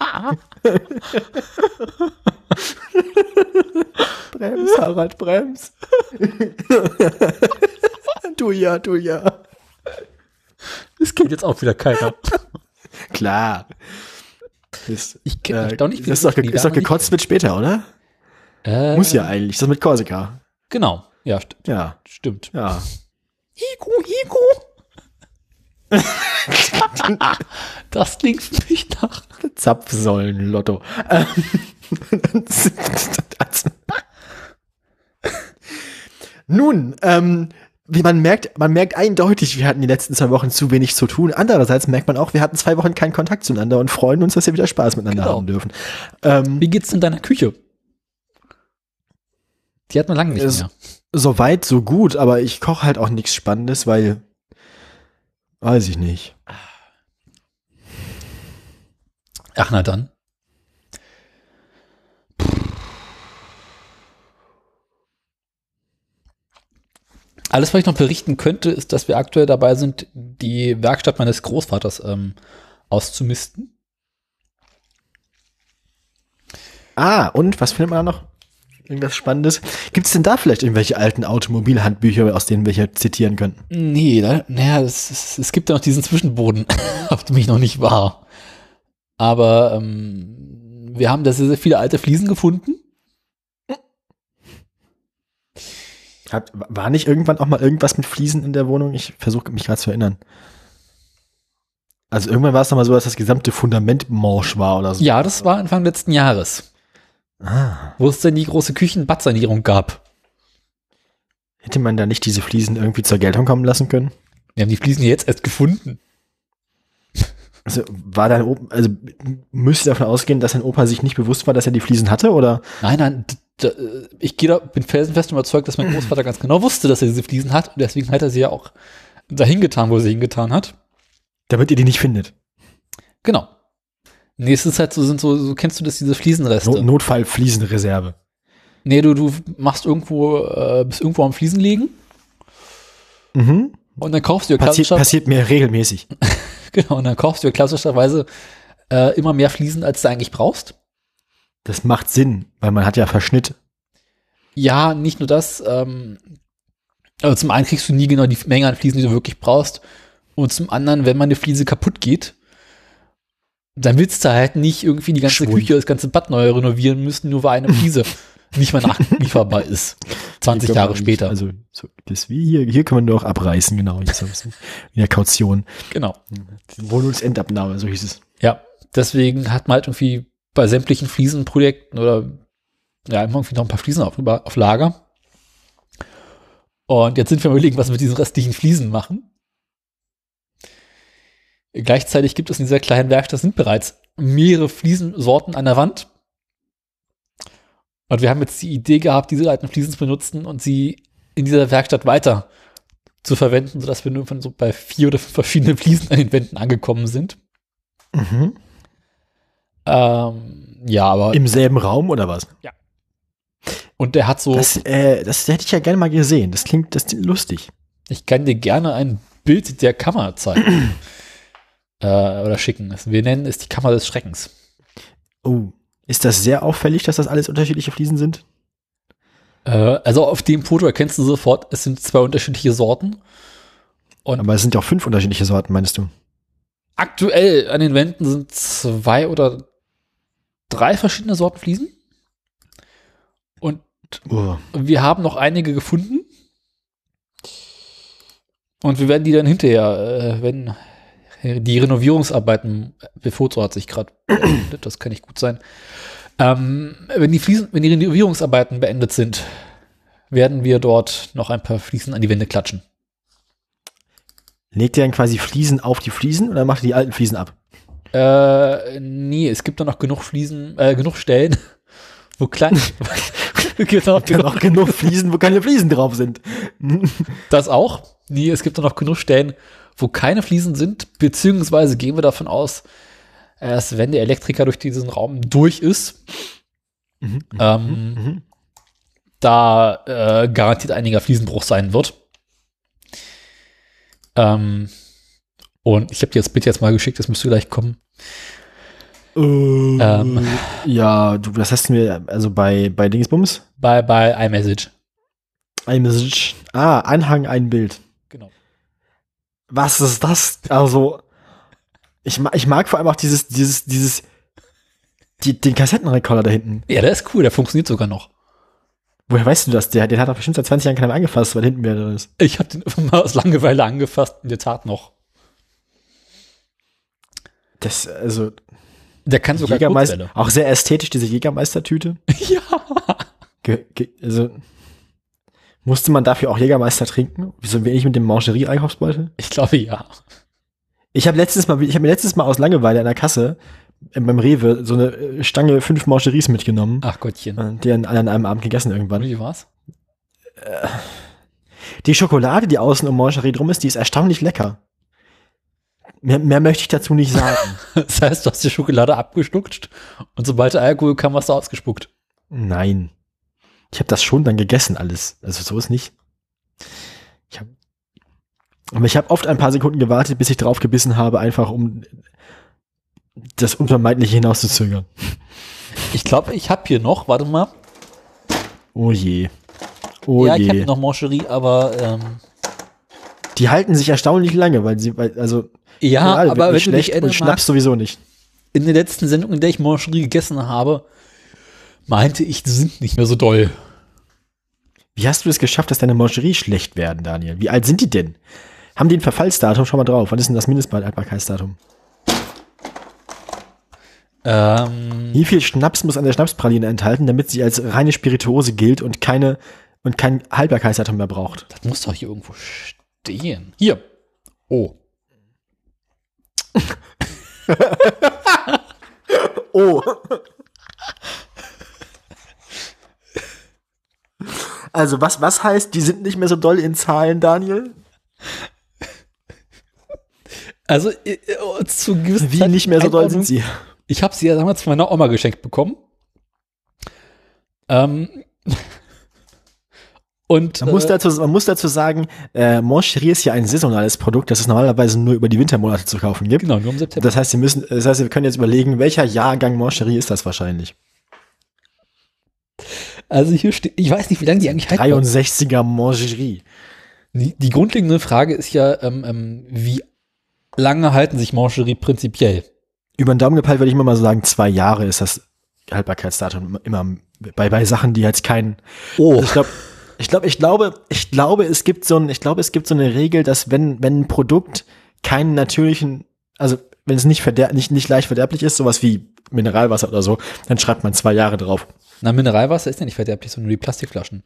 brems, Harald, brems. du ja, du ja. Das kennt jetzt auch wieder keiner. Klar. Ist, Ich kenn mich äh, doch nicht, wie Ist das doch, ist doch gekotzt wird später, oder? Äh, Muss ja eigentlich. Das mit Korsika. Genau. Ja, st Ja, stimmt. ja. Hiku, Hiku. das klingt für mich nach. Zapfsäulen-Lotto. Nun, ähm, wie man merkt, man merkt eindeutig, wir hatten die letzten zwei Wochen zu wenig zu tun. Andererseits merkt man auch, wir hatten zwei Wochen keinen Kontakt zueinander und freuen uns, dass wir wieder Spaß miteinander Genau. haben dürfen. Ähm, Wie geht's in deiner Küche? Die hat man lange nicht mehr. So weit, so gut, aber ich koche halt auch nichts Spannendes, weil, weiß ich nicht. Ach, na dann. Alles, was ich noch berichten könnte, ist, dass wir aktuell dabei sind, die Werkstatt meines Großvaters ähm, auszumisten. Ah, und was findet man da noch? Irgendwas Spannendes? Gibt es denn da vielleicht irgendwelche alten Automobilhandbücher, aus denen wir hier zitieren könnten? Nee, da, naja, es, es, gibt ja noch diesen Zwischenboden, auf dem ich noch nicht war. Aber ähm, wir haben da sehr, sehr viele alte Fliesen gefunden. Hat, war nicht irgendwann auch mal irgendwas mit Fliesen in der Wohnung? Ich versuche mich gerade zu erinnern. Also irgendwann war es doch mal so, dass das gesamte Fundament morsch war oder so. Ja, das war Anfang letzten Jahres, Ah, wo es dann die große Küchen-Bad-Sanierung gab. hätte man da nicht diese Fliesen irgendwie zur Geltung kommen lassen können? Wir haben die Fliesen jetzt erst gefunden. Also war dein Opa, also müsste davon ausgehen, dass dein Opa sich nicht bewusst war, dass er die Fliesen hatte, oder? Nein, nein, d- ich gehe da, bin felsenfest überzeugt, dass mein Großvater ganz genau wusste, dass er diese Fliesen hat und deswegen hat er sie ja auch dahin getan, wo er sie hingetan hat. Damit ihr die nicht findet. Genau. Nächste Zeit so sind so, so kennst du das, diese Fliesenreste. No Notfall-Fliesenreserve. nee, du, du machst irgendwo, äh, bist irgendwo am Fliesen liegen Mhm. und dann kaufst du ja Passiert, klassischer, passiert mir regelmäßig. genau, und dann kaufst du ja klassischerweise äh, immer mehr Fliesen, als du eigentlich brauchst. Das macht Sinn, weil man hat ja Verschnitt. Ja, nicht nur das. Ähm, also zum einen kriegst du nie genau die Menge an Fliesen, die du wirklich brauchst. Und zum anderen, wenn mal eine Fliese kaputt geht, dann willst du halt nicht irgendwie die ganze Schwund. Küche, das ganze Bad neu renovieren müssen, nur weil eine Fliese nicht mehr nachlieferbar ist. 20 Hier können Jahre wir später. Nicht, also so, das wie hier, hier können wir nur auch abreißen, genau. Bisschen wie eine Kaution. genau. Wohnungsendabnahme, so hieß es. Ja, deswegen hat man halt irgendwie bei sämtlichen Fliesenprojekten oder ja, immer irgendwie noch ein paar Fliesen auf, auf Lager. Und jetzt sind wir überlegen, was wir mit diesen restlichen Fliesen machen. Gleichzeitig gibt es in dieser kleinen Werkstatt sind bereits mehrere Fliesensorten an der Wand. Und wir haben jetzt die Idee gehabt, diese alten Fliesen zu benutzen und sie in dieser Werkstatt weiter zu verwenden, sodass wir nur von so bei vier oder fünf verschiedenen Fliesen an den Wänden angekommen sind. Mhm. Ähm, ja, aber Im selben Raum oder was? und der hat so, Das, äh, das hätte ich ja gerne mal gesehen. Das klingt, das klingt lustig. ich kann dir gerne ein Bild der Kammer zeigen äh, oder schicken. Wir nennen es die Kammer des Schreckens. Oh. Ist das sehr auffällig, dass das alles unterschiedliche Fliesen sind? Äh, also auf dem Foto erkennst du sofort, es sind zwei unterschiedliche Sorten. Und Aber es sind ja auch fünf unterschiedliche Sorten, meinst du? aktuell an den Wänden sind zwei oder drei verschiedene Sorten Fliesen. Und Oh. wir haben noch einige gefunden. Und wir werden die dann hinterher, äh, wenn die Renovierungsarbeiten, Befoto hat sich gerade, beendet, das kann nicht gut sein. Ähm, wenn die Fliesen, wenn die Renovierungsarbeiten beendet sind, werden wir dort noch ein paar Fliesen an die Wände klatschen. Legt ihr dann quasi Fliesen auf die Fliesen oder macht ihr die alten Fliesen ab? Äh, nee, es gibt da noch genug Fliesen, äh, genug Stellen, wo klein, da noch Es gibt auch genug Fliesen, wo keine Fliesen drauf sind. Das auch. Nee, es gibt auch noch genug Stellen, wo keine Fliesen sind, beziehungsweise gehen wir davon aus, erst wenn der Elektriker durch diesen Raum durch ist, ähm, Mhm. da äh, garantiert einiger Fliesenbruch sein wird. Ähm, und ich habe dir das Bild jetzt mal geschickt, das müsste gleich kommen. Ähm, ja, du, das hast du mir, also bei, bei Dingsbums? Bei, bei iMessage. iMessage. Ah, Anhang, ein Bild. Was ist das? Also, ich, ich mag vor allem auch dieses, dieses, dieses Die, den Kassettenrekorder da hinten. Ja, der ist cool, der funktioniert sogar noch. Woher weißt du das? Der, den hat doch bestimmt seit 20 Jahren keiner mehr angefasst, weil hinten mehr drin ist. Ich habe den mal aus Langeweile angefasst und jetzt hat noch. Das, also, Der kann sogar Jägermeister, auch sehr ästhetisch, diese Jägermeister-Tüte. Ja. Ge, ge, also, musste man dafür auch Jägermeister trinken? Wieso wenig mit dem Mangerie-Einkaufsbeutel? Ich glaube ja. Ich habe letztes Mal, ich habe mir letztes Mal aus Langeweile an der Kasse äh, beim Rewe so eine äh, Stange fünf Mangeries mitgenommen. Ach Gottchen. äh, Die an, an einem Abend gegessen irgendwann. Wie war's? Die Schokolade, die außen um Mangerie drum ist, die ist erstaunlich lecker. Mehr, mehr möchte ich dazu nicht sagen. Das heißt, du hast die Schokolade abgeschluckt und sobald der Alkohol kam, hast du ausgespuckt. Nein. Ich habe das schon dann gegessen alles. Also so ist nicht. Ich hab, aber ich habe oft ein paar Sekunden gewartet, bis ich drauf gebissen habe, einfach um das Unvermeidliche hinauszuzögern. Ich glaube, ich habe hier noch, warte mal. Oh je. Oh ja, ich habe je. noch Mancherie, aber ähm, Die halten sich erstaunlich lange, weil sie, weil, also ja, Schokolade aber wenn du dich schlecht und magst, sowieso nicht. in der letzten Sendung, in der ich Mancherie gegessen habe, meinte ich, die sind nicht mehr so doll. Wie hast du es geschafft, dass deine Mangerie schlecht werden, Daniel? Wie alt sind die denn? Haben die ein Verfallsdatum schon mal drauf? Wann ist denn das Mindesthaltbarkeitsdatum? Ähm, Wie viel Schnaps muss an der Schnapspraline enthalten, damit sie als reine Spirituose gilt und keine und kein Haltbarkeitsdatum mehr braucht? das muss doch hier irgendwo stehen. Hier. Oh. Oh. Also was, was heißt, die sind nicht mehr so doll in Zahlen, Daniel? Also zu gewissen Wie Zeit- nicht mehr so doll sind sie? Ich habe sie ja damals von meiner Oma geschenkt bekommen. Ähm, und Man, muss äh, dazu, man muss dazu sagen, äh, Moncherie ist ja ein saisonales Produkt, das es normalerweise nur über die Wintermonate zu kaufen gibt. genau nur im September. Das heißt, Sie müssen, das heißt, wir können jetzt überlegen, welcher Jahrgang Moncherie ist das wahrscheinlich? Also hier steht, ich weiß nicht, wie lange die eigentlich haltbar 63er Moncherie. Die, die grundlegende Frage ist ja, ähm, ähm, wie lange halten sich Mancherie prinzipiell? Über den Daumen gepeilt würde ich immer mal sagen, zwei Jahre ist das Haltbarkeitsdatum immer bei, bei Sachen, die jetzt kein, Oh, Also ich glaube, ich glaube, ich glaube, ich glaube, es gibt so ein, ich glaube, es gibt so eine Regel, dass wenn, wenn ein Produkt keinen natürlichen, also wenn es nicht verder nicht, nicht leicht verderblich ist, sowas wie Mineralwasser oder so, dann schreibt man zwei Jahre drauf. Na, Mineralwasser ist ja nicht verderblich, sondern nur die Plastikflaschen.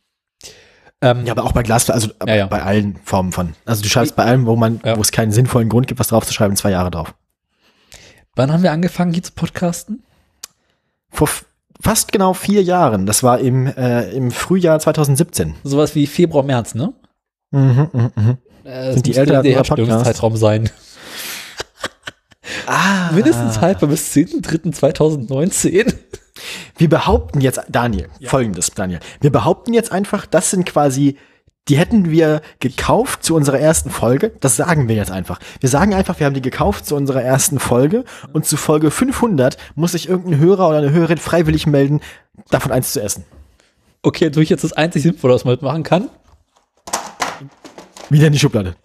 Ähm, Ja, aber auch bei Glas, also Ja, ja. bei allen Formen von. Also du schreibst bei allem, wo man, Ja. wo es keinen sinnvollen Grund gibt, was drauf zu schreiben, zwei Jahre drauf. Wann haben wir angefangen hier zu podcasten? Vor fast genau vier Jahren. Das war im, äh, im Frühjahr 2017. Sowas wie Februar, März, ne? Mhm, mhm, mhm. Äh, Sind die als der? Herstellungszeitraum sein. Ah. Mindestens haltbar bis 10.3.2019. Wir behaupten jetzt, Daniel, folgendes, Daniel. Wir behaupten jetzt einfach, das sind quasi, die hätten wir gekauft zu unserer ersten Folge. Das sagen wir jetzt einfach. Wir sagen einfach, wir haben die gekauft zu unserer ersten Folge und zu Folge 500 muss sich irgendein Hörer oder eine Hörerin freiwillig melden, davon eins zu essen. Okay, tue ich jetzt das einzig Sinnvolle, was man mitmachen kann. Wieder in die Schublade.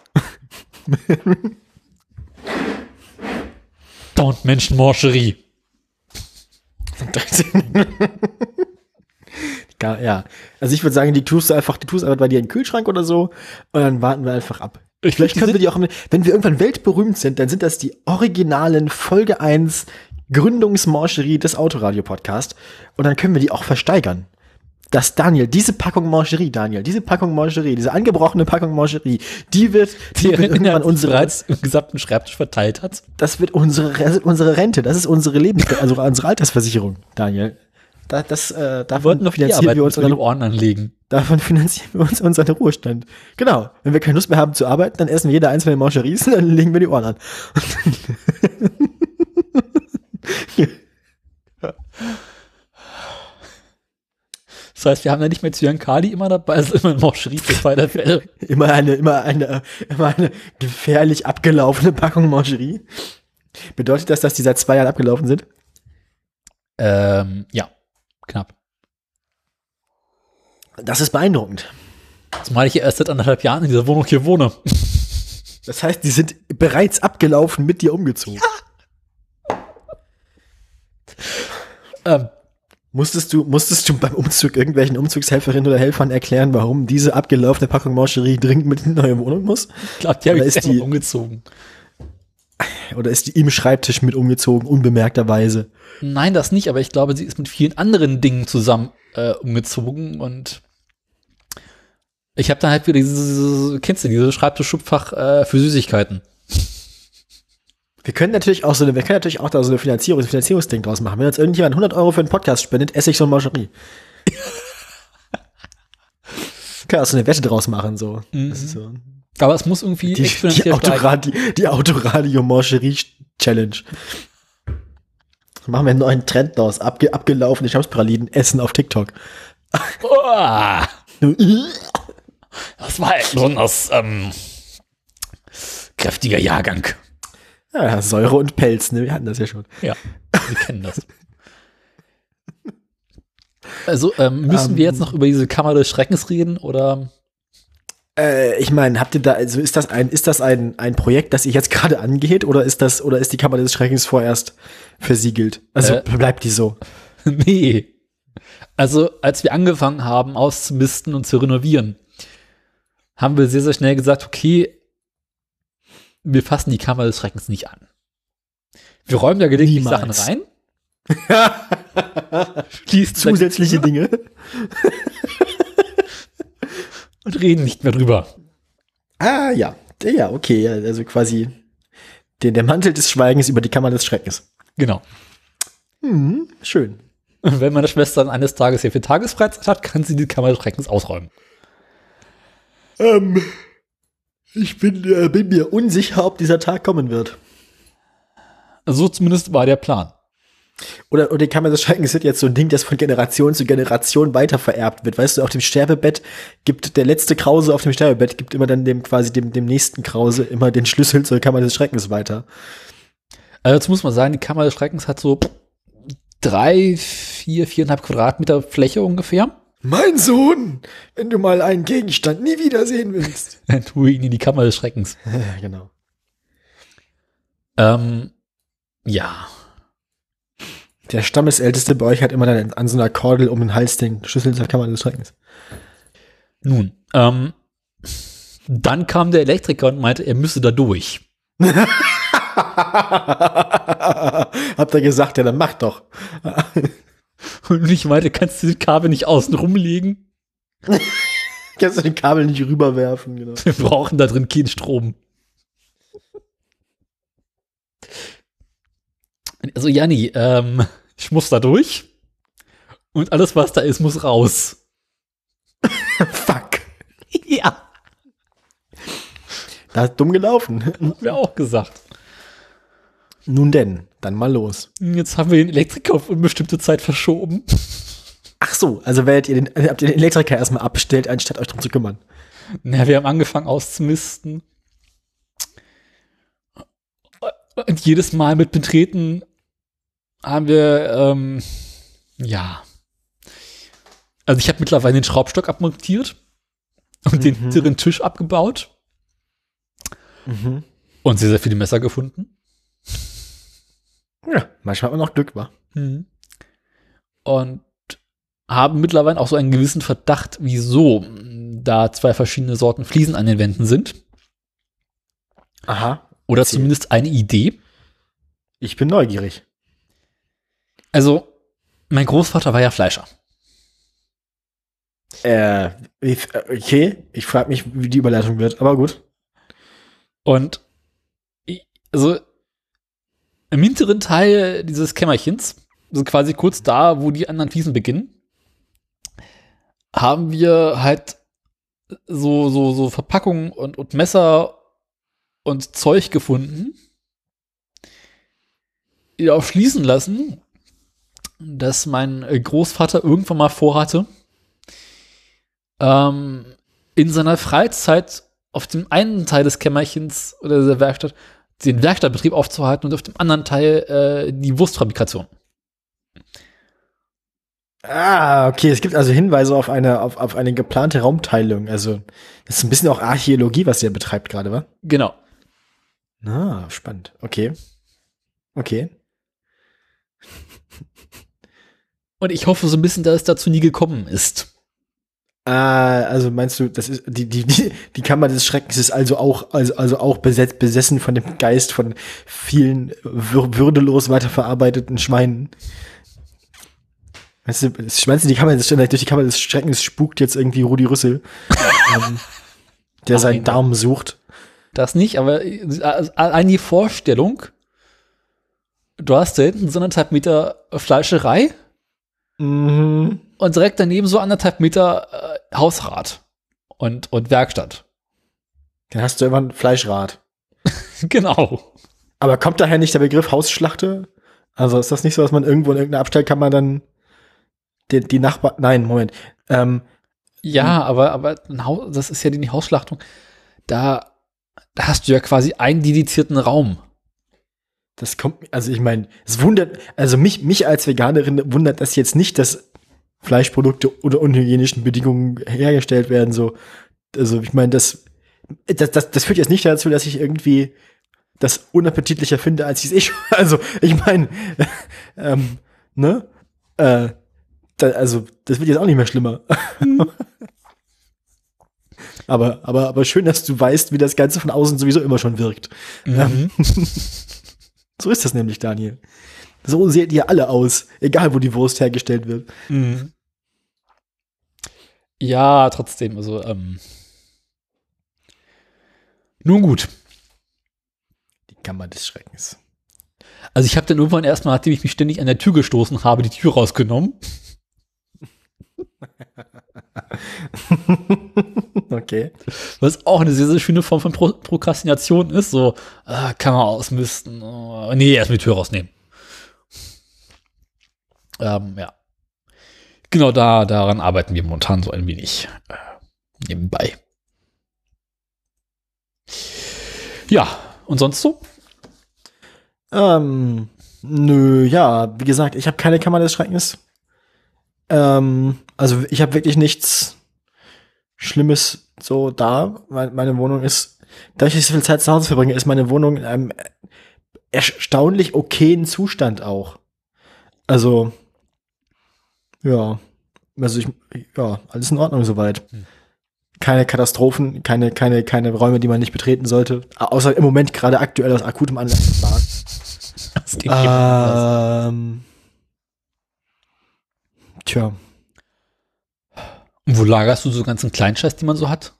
Dauernd Menschenmorcherie. Ja, ja. Also ich würde sagen, die tust du einfach, die tust einfach bei dir in den Kühlschrank oder so und dann warten wir einfach ab. Ich Vielleicht können wir die auch, wenn wir irgendwann weltberühmt sind, dann sind das die originalen Folge 1 Gründungsmancherie des Autoradio-Podcast und dann können wir die auch versteigern. Das Daniel, diese Packung Mancherie, Daniel, diese Packung Mancherie, diese angebrochene Packung Mancherie, die wird, die, wird irgendwann unsere, bereits im gesamten Schreibtisch verteilt hat. das wird unsere, unsere Rente, das ist unsere Lebens, also unsere Altersversicherung, Daniel. Da, das, äh, Wir davon die finanzieren wir uns unseren, Ohren anlegen. davon finanzieren wir uns unseren Ruhestand. Genau. Wenn wir keine Lust mehr haben zu arbeiten, dann essen wir jeder einzelne Mancheries und dann legen wir die Ohren an. Das heißt, wir haben ja nicht mehr Zyankali immer dabei, also immer ein Morcherie für zwei der Fälle. Immer eine, immer eine, immer eine gefährlich abgelaufene Packung Mancherie. Bedeutet das, dass die seit zwei Jahren abgelaufen sind? Ähm, ja, knapp. Das ist beeindruckend. Zumal ich ja erst seit anderthalb Jahren in dieser Wohnung hier wohne. Das heißt, die sind bereits abgelaufen mit dir umgezogen. Ähm, Musstest du, musstest du beim Umzug irgendwelchen Umzugshelferinnen oder Helfern erklären, warum diese abgelaufene Packung Mancherie dringend mit in die neue Wohnung muss? ich glaube, die habe Oder ich ist die- umgezogen. Oder ist die im Schreibtisch mit umgezogen, unbemerkterweise? Nein, das nicht, aber ich glaube, sie ist mit vielen anderen Dingen zusammen äh, umgezogen und ich habe dann halt wieder dieses, kennst du, dieses Schreibtischschubfach äh, für Süßigkeiten. Wir können natürlich auch so eine, wir können natürlich auch da so eine Finanzierung, ein Finanzierungsding draus machen. Wenn jetzt irgendjemand 100 Euro für einen Podcast spendet, esse ich so eine Mancherie. können auch so eine Wette draus machen, so. Ist so. Aber es muss irgendwie Die, die, exponentiell steigen. Autoradio, die Autoradio Mancherie Challenge. Machen wir einen neuen Trend draus. Abge, abgelaufene Schamspralinen essen auf TikTok. Uah. Das war ein besonders ähm, kräftiger Jahrgang. Ja, Säure und Pelz, ne? Wir hatten das ja schon. Ja, wir kennen das. Also, ähm, müssen wir jetzt noch über diese Kammer des Schreckens reden oder? Äh, ich meine, habt ihr da, also ist das ein, ist das ein, ein Projekt, das sich jetzt gerade angeht, oder ist das, oder ist die Kammer des Schreckens vorerst versiegelt? Also Äh. bleibt die so. nee. Also, als wir angefangen haben, auszumisten und zu renovieren, haben wir sehr, sehr schnell gesagt, okay, wir fassen die Kammer des Schreckens nicht an. Wir räumen da gelegentlich. Sachen rein, schließen Zusätzliche Dinge. und reden nicht mehr drüber. Ah, ja. Ja, okay, also quasi der, der Mantel des Schweigens über die Kammer des Schreckens. Genau. Hm, schön. Und wenn meine Schwester dann eines Tages sehr viel Tagesfreizeit hat, kann sie die Kammer des Schreckens ausräumen. Ähm, ich bin, äh, bin mir unsicher, ob dieser Tag kommen wird. So zumindest war der Plan. Oder, oder die Kammer des Schreckens wird jetzt so ein Ding, das von Generation zu Generation weiter vererbt wird. Weißt du, auf dem Sterbebett gibt der letzte Krause auf dem Sterbebett gibt immer dann dem quasi dem, dem nächsten Krause immer den Schlüssel zur Kammer des Schreckens weiter. Also dazu muss man sagen, die Kammer des Schreckens hat so drei, vier, viereinhalb Quadratmeter Fläche ungefähr. Mein Sohn, wenn du mal einen Gegenstand nie wiedersehen willst. Dann tue ihn in die Kammer des Schreckens. ja, genau. Ähm, ja. Der Stammesälteste bei euch hat immer dann an so einer Kordel um den Hals den Schlüssel zur Kammer des Schreckens. Nun, ähm, dann kam der Elektriker und meinte, er müsse da durch. Habt ihr gesagt, ja, dann mach doch. Und ich meinte, kannst du das Kabel nicht außen rumlegen? Kannst du den Kabel nicht rüberwerfen, genau. Wir brauchen da drin keinen Strom. Also Janni, ähm, ich muss da durch. Und alles, was da ist, muss raus. Fuck. Ja, Da ist dumm gelaufen. haben wir auch gesagt. Nun denn, dann mal los. Jetzt haben wir den Elektriker auf unbestimmte Zeit verschoben. Ach so, also werdet ihr den, habt ihr den Elektriker erstmal abbestellt, anstatt euch drum zu kümmern. Na, wir haben angefangen auszumisten. Und jedes Mal mit Betreten haben wir, ähm, ja. Also ich habe mittlerweile den Schraubstock abmontiert und den hinteren Tisch abgebaut und sehr, sehr viele Messer gefunden. Ja, manchmal hat man noch Glück, wa? Mhm. Und haben mittlerweile auch so einen gewissen Verdacht, wieso da zwei verschiedene Sorten Fliesen an den Wänden sind. Aha. Oder Erzähl. zumindest eine Idee. Ich bin neugierig. Also, mein Großvater war ja Fleischer. Äh, ich, äh, okay. Ich frage mich, wie die Überleitung wird, aber gut. Und also im hinteren Teil dieses Kämmerchens, also quasi kurz da, wo die anderen Fliesen beginnen, haben wir halt so, so, so Verpackungen und, und Messer und Zeug gefunden, die darauf schließen lassen, dass mein Großvater irgendwann mal vorhatte, ähm, in seiner Freizeit auf dem einen Teil des Kämmerchens oder der Werkstatt den Werkstattbetrieb aufzuhalten und auf dem anderen Teil äh, die Wurstfabrikation. Ah, okay. Es gibt also Hinweise auf eine, auf, auf eine geplante Raumteilung. Also, das ist ein bisschen auch Archäologie, was ihr betreibt gerade, wa? Genau. Ah, spannend. Okay. Okay. Und ich hoffe so ein bisschen, dass es dazu nie gekommen ist. Ah, also meinst du, das ist die die die, die Kammer des Schreckens ist also auch also also auch besetzt, besessen von dem Geist von vielen wür würdelos weiterverarbeiteten Schweinen. Meinst du, meinst du die Kammer des durch die Kammer des Schreckens spukt jetzt irgendwie Rudi Rüssel, ähm, der seinen Nein. Darm sucht? Das nicht, aber äh, allein die Vorstellung, du hast da hinten so anderthalb Meter Fleischerei Mhm. Und direkt daneben so anderthalb Meter äh, Hausrat und, und Werkstatt. Dann hast du immer ein Fleischrad. genau. Aber kommt daher nicht der Begriff Hausschlachte? Also ist das nicht so, dass man irgendwo in irgendeiner Abstellkammer dann die, die Nachbar, nein, Moment, ähm, Ja, aber, aber Haus, das ist ja die Hausschlachtung. Da, da hast du ja quasi einen dedizierten Raum. Das kommt, also ich meine, es wundert, also mich, mich als Veganerin wundert das jetzt nicht, dass Fleischprodukte unter unhygienischen Bedingungen hergestellt werden, so. Also ich meine, das, das, das, das führt jetzt nicht dazu, dass ich irgendwie das unappetitlicher finde, als ich es eh schon, also ich meine, ähm, ne, äh, da, also das wird jetzt auch nicht mehr schlimmer. aber, aber, aber schön, dass du weißt, wie das Ganze von außen sowieso immer schon wirkt. Ähm, so ist das nämlich, Daniel. So seht ihr alle aus, egal wo die Wurst hergestellt wird. Ja, trotzdem, also, ähm. Nun gut. Die Kammer des Schreckens. Also ich habe dann irgendwann erstmal, nachdem ich mich ständig an der Tür gestoßen habe, die Tür rausgenommen. Okay. Was auch eine sehr, sehr schöne Form von Pro Prokrastination ist. So, kann man ausmisten. Oh, nee, erstmal die Tür rausnehmen. Ähm, ja. Genau da, daran arbeiten wir momentan so ein wenig äh, nebenbei. Ja, und sonst so? Ähm, nö, ja, wie gesagt, ich habe keine Kammer des Schreckens. Ähm, also ich habe wirklich nichts Schlimmes so da. Meine, Wohnung ist, dass ich so viel Zeit zu Hause verbringe, ist meine Wohnung in einem erstaunlich okayen Zustand auch. Also, ja, also ich, ja, alles in Ordnung soweit. Keine Katastrophen, keine, keine, keine Räume, die man nicht betreten sollte. Außer im Moment gerade aktuell aus akutem Anlass. Das geht eben anders. Ähm, tja, Und wo lagerst du so ganzen Kleinscheiß, die man so hat?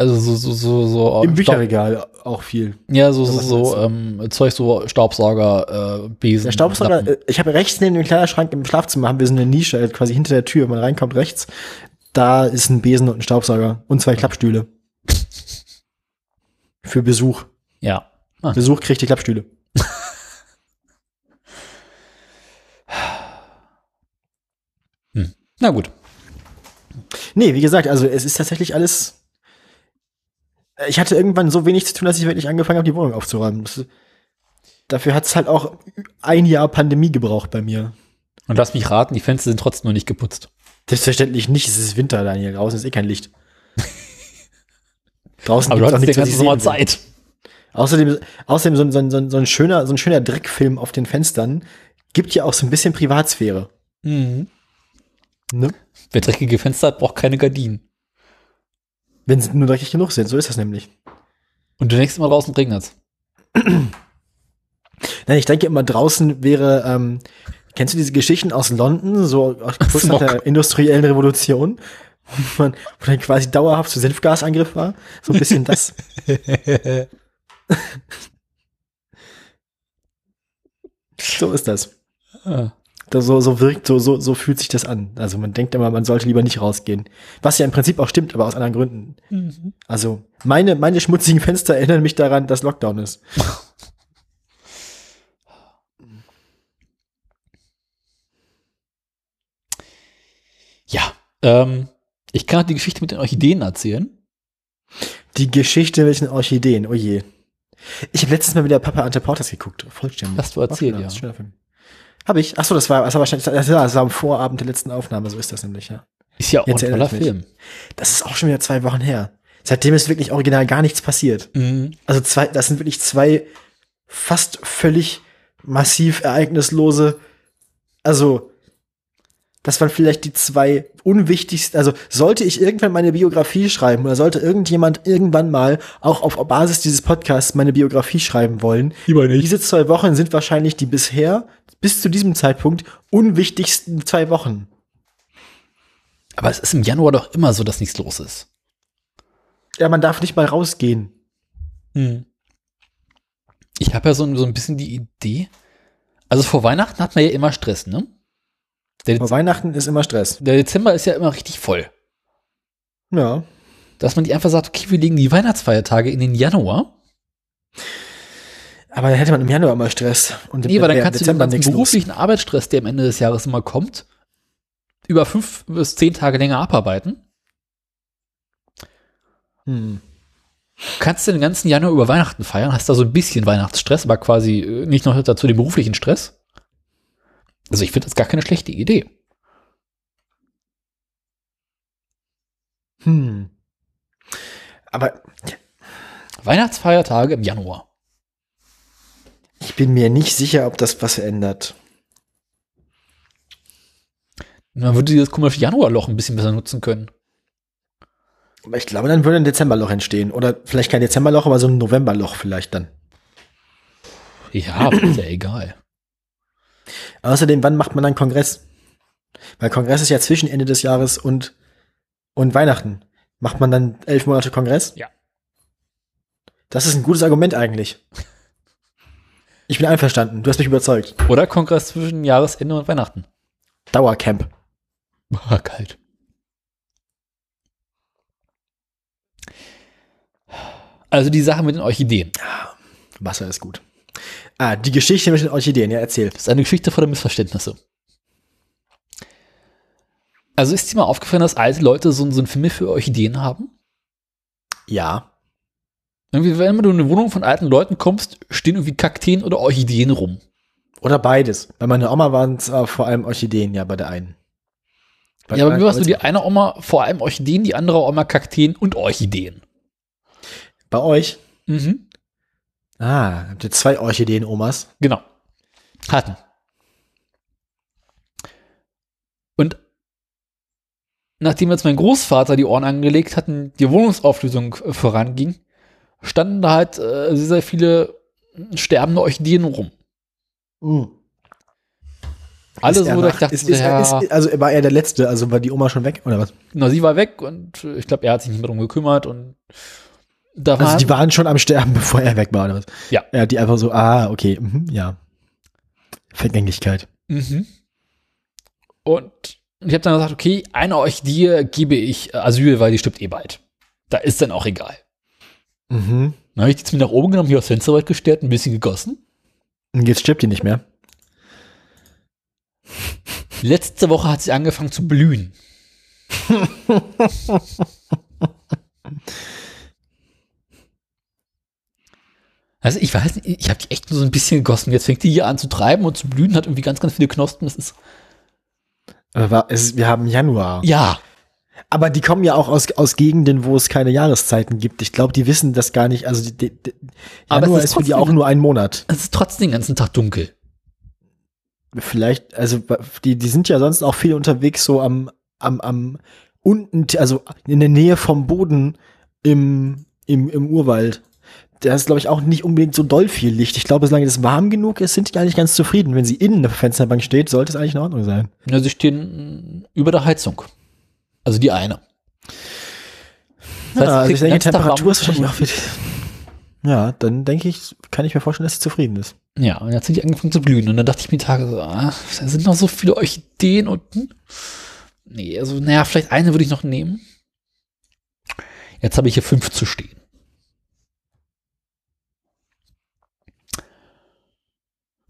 Also so, so, so, so. im Staub- Bücherregal auch viel. Ja, so, so, so ähm, Zeug, so Staubsauger, äh, Besen. Der Staubsauger, Lappen. äh, ich habe rechts neben dem Kleiderschrank im Schlafzimmer haben wir so eine Nische, äh, quasi hinter der Tür, wenn man reinkommt rechts. Da ist ein Besen und ein Staubsauger und zwei Klappstühle. Für Besuch. Ja. Ah. Besuch kriegt die Klappstühle. Na gut. Nee, wie gesagt, also es ist tatsächlich alles. Ich hatte irgendwann so wenig zu tun, dass ich wirklich angefangen habe, die Wohnung aufzuräumen. Das, dafür hat es halt auch ein Jahr Pandemie gebraucht bei mir. Und lass mich raten, die Fenster sind trotzdem noch nicht geputzt. Selbstverständlich nicht, es ist Winter, Daniel. Draußen ist eh kein Licht. Draußen Aber du hattest den ganzen Sommer. Zeit. Außerdem, außerdem so, ein- so, so, so ein schöner, so ein schöner Dreckfilm auf den Fenstern gibt ja auch so ein bisschen Privatsphäre. Mhm. Ne? Wer dreckige Fenster hat, braucht keine Gardinen. Wenn sie nur dreckig genug sind, so ist das nämlich. Und du denkst immer draußen regnet Nein, ich denke immer draußen wäre, ähm, kennst du diese Geschichten aus London, so aus- kurz nach der industriellen Revolution, wo, man, wo dann quasi dauerhaft so Senfgasangriff war? So ein bisschen das. so ist das. Ah. Das so, so wirkt, so, so, so fühlt sich das an. Also man denkt immer, man sollte lieber nicht rausgehen. Was ja im Prinzip auch stimmt, aber aus anderen Gründen. Mhm. Also meine, meine schmutzigen Fenster erinnern mich daran, dass Lockdown ist. Ja. Ähm, ich kann die Geschichte mit den Orchideen erzählen. Die Geschichte mit den Orchideen, oh je. Ich habe letztens mal wieder Papa Ante Portas geguckt, vollständig. Hast du erzählt, ja. schöner Film. Habe ich? Achso, das war, das war wahrscheinlich, das war, das war am Vorabend der letzten Aufnahme, so ist das nämlich, ja. Ist ja auch Jetzt ein toller. Film. Das ist auch schon wieder zwei Wochen her. Seitdem ist wirklich original gar nichts passiert. Mhm. Also zwei, das sind wirklich zwei fast völlig massiv ereignislose Also, das waren vielleicht die zwei unwichtigsten. Also, sollte ich irgendwann meine Biografie schreiben oder sollte irgendjemand irgendwann mal auch auf Basis dieses Podcasts meine Biografie schreiben wollen, diese zwei Wochen sind wahrscheinlich die bisher bis zu diesem Zeitpunkt unwichtigsten zwei Wochen. Aber es ist im Januar doch immer so, dass nichts los ist. Ja, man darf nicht mal rausgehen. Hm. Ich habe ja so, so ein bisschen die Idee. Also vor Weihnachten hat man ja immer Stress, ne? Der, Vor Weihnachten ist immer Stress. der Dezember ist ja immer richtig voll. Ja. Dass man die einfach sagt, okay, wir legen die Weihnachtsfeiertage in den Januar. Aber dann hätte man im Januar immer Stress. Und Nee, weil dann kannst du den Dezember ganzen nichts los. beruflichen Arbeitsstress, der am Ende des Jahres immer kommt, über fünf bis zehn Tage länger abarbeiten. Hm. Kannst du den ganzen Januar über Weihnachten feiern, hast da so ein bisschen Weihnachtsstress, aber quasi äh, nicht noch dazu den beruflichen Stress. Also ich finde das gar keine schlechte Idee. Hm. Aber Weihnachtsfeiertage im Januar. Ich bin mir nicht sicher, ob das was ändert. Man würde dieses komische Januarloch ein bisschen besser nutzen können. Aber ich glaube, dann würde ein Dezemberloch entstehen. Oder vielleicht kein Dezemberloch, aber so ein Novemberloch vielleicht dann. Ja, ist ja egal. Außerdem, wann macht man dann Kongress? Weil Kongress ist ja zwischen Ende des Jahres und, und Weihnachten. Macht man dann elf Monate Kongress? Ja. Das ist ein gutes Argument eigentlich. Ich bin einverstanden. Du hast mich überzeugt. Oder Kongress zwischen Jahresende und Weihnachten. Dauercamp. Boah, kalt. Also die Sache mit den Orchideen. Wasser ist gut. Ah, die Geschichte mit den Orchideen, ja, erzähl. Das ist eine Geschichte voller Missverständnisse. Also ist dir mal aufgefallen, dass alte Leute so, so ein Fimmel für Orchideen haben? Ja. Irgendwie, wenn du in eine Wohnung von alten Leuten kommst, stehen irgendwie Kakteen oder Orchideen rum. Oder beides. Bei meiner Oma waren es äh, vor allem Orchideen, ja, bei der einen. Bei ja, aber der mir warst du anderen- die eine Oma vor allem Orchideen, die andere Oma Kakteen und Orchideen. Bei euch? Mhm. Ah, habt ihr zwei Orchideen-Omas? Genau. Hatten. Und nachdem jetzt mein Großvater die Ohren angelegt hatten, die Wohnungsauflösung voranging, standen da halt äh, sehr, sehr viele sterbende Orchideen rum. Alle Ist er so, dass ich dachte, ist, ist, ja, ist, also war er der Letzte, also war die Oma schon weg, oder was? na, sie war weg und ich glaube, er hat sich nicht mehr drum gekümmert und da war Also die waren schon am Sterben, bevor er weg war, oder was? Ja. Ja, die einfach so, ah, okay, mhm, ja. Vergänglichkeit. Mhm. Und ich habe dann gesagt, okay, eine Orchidee gebe ich Asyl, weil die stirbt eh bald. Da ist dann auch egal. Mhm. Dann habe ich die zu mir nach oben genommen, hier aufs Fensterbrett gestellt, ein bisschen gegossen. Und jetzt stirbt die nicht mehr. Letzte Woche hat sie angefangen zu blühen. Also ich weiß nicht, ich habe die echt nur so ein bisschen gegossen. Jetzt fängt die hier an zu treiben und zu blühen, hat irgendwie ganz, ganz viele Knospen. Das ist, Aber war, es ist, wir haben Januar. ja, Aber die kommen ja auch aus, aus Gegenden, wo es keine Jahreszeiten gibt. Ich glaube, die wissen das gar nicht. Also die, die, die Aber Januar es ist ist für die auch nur ein Monat. es ist trotzdem den ganzen Tag dunkel. Vielleicht, also die, die sind ja sonst auch viel unterwegs so am, am, am unten, also in der Nähe vom Boden im, im, im Urwald. Da ist, glaube ich, auch nicht unbedingt so doll viel Licht. Ich glaube, solange es warm genug ist, sind die eigentlich ganz zufrieden. Wenn sie innen eine Fensterbank steht, sollte es eigentlich in Ordnung sein. Ja, sie stehen über der Heizung. Also die eine. Das heißt, ja, also ich denke, Temperatur ist wahrscheinlich auch für die, Ja, dann denke ich, kann ich mir vorstellen, dass sie zufrieden ist. Ja, und jetzt sind die angefangen zu blühen. Und dann dachte ich mir Tage so, ah, da sind noch so viele Orchideen unten. Nee, also, naja, vielleicht eine würde ich noch nehmen. Jetzt habe ich hier fünf zu stehen.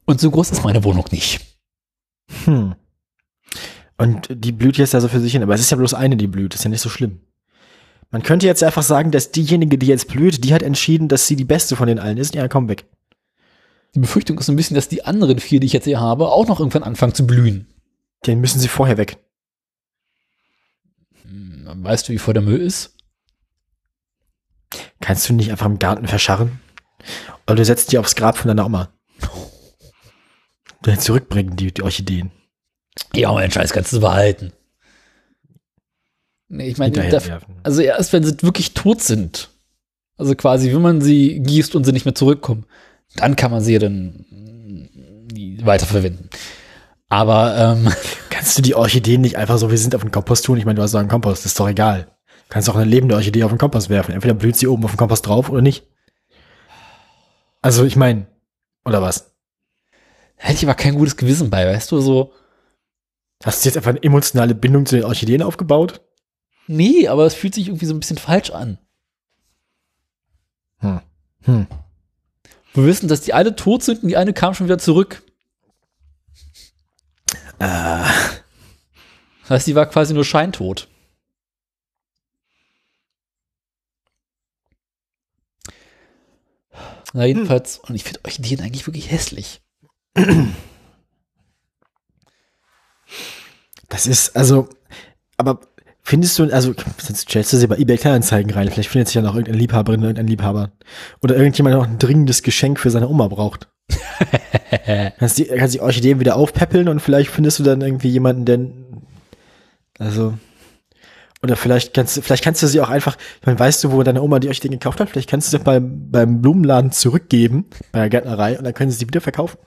Und so groß ist meine Wohnung nicht. Hm. Und die blüht jetzt ja so für sich hin, aber es ist ja bloß eine, die blüht, ist ja nicht so schlimm. Man könnte jetzt einfach sagen, dass diejenige, die jetzt blüht, die hat entschieden, dass sie die beste von den allen ist. Ja, komm weg. Die Befürchtung ist so ein bisschen, dass die anderen vier, die ich jetzt hier habe, auch noch irgendwann anfangen zu blühen. Den müssen sie vorher weg. Hm, Weißt du, wie voll der Müll ist? Kannst du nicht einfach im Garten verscharren? Oder du setzt die aufs Grab von deiner Oma. Dann zurückbringen, die, die Orchideen. Ja, mein Scheiß kannst du behalten. Nee, ich meine, also erst wenn sie wirklich tot sind, also quasi, wenn man sie gießt und sie nicht mehr zurückkommen, dann kann man sie ja dann weiterverwenden. Aber ähm, Kannst du die Orchideen nicht einfach so, wir sind auf den Kompost tun? Ich meine, du hast doch einen Kompost, das ist doch egal. Du kannst auch eine lebende Orchidee auf den Kompost werfen. Entweder blüht sie oben auf dem Kompost drauf oder nicht. Also, ich meine, oder was? hätte ich aber kein gutes Gewissen bei, weißt du, so, Hast du jetzt einfach eine emotionale Bindung zu den Orchideen aufgebaut? nee, aber es fühlt sich irgendwie so ein bisschen falsch an. Hm. Hm. Wir wissen, dass die alle tot sind und die eine kam schon wieder zurück. Äh, Das heißt, die war quasi nur scheintot. Na, jedenfalls, und ich finde Orchideen eigentlich wirklich hässlich. das ist, also, aber findest du, also, sonst stellst du sie bei eBay Kleinanzeigen rein. Vielleicht findet sich ja noch irgendeine Liebhaberin, irgendein Liebhaber. Oder irgendjemand, der noch ein dringendes Geschenk für seine Oma braucht. kannst, die, kannst die Orchideen wieder aufpäppeln und vielleicht findest du dann irgendwie jemanden, der, also, oder vielleicht kannst, du- vielleicht kannst du sie auch einfach, ich meine, weißt du, wo deine Oma die Orchideen gekauft hat? Vielleicht kannst du sie beim, beim Blumenladen zurückgeben, bei der Gärtnerei, und dann können sie sie wieder verkaufen.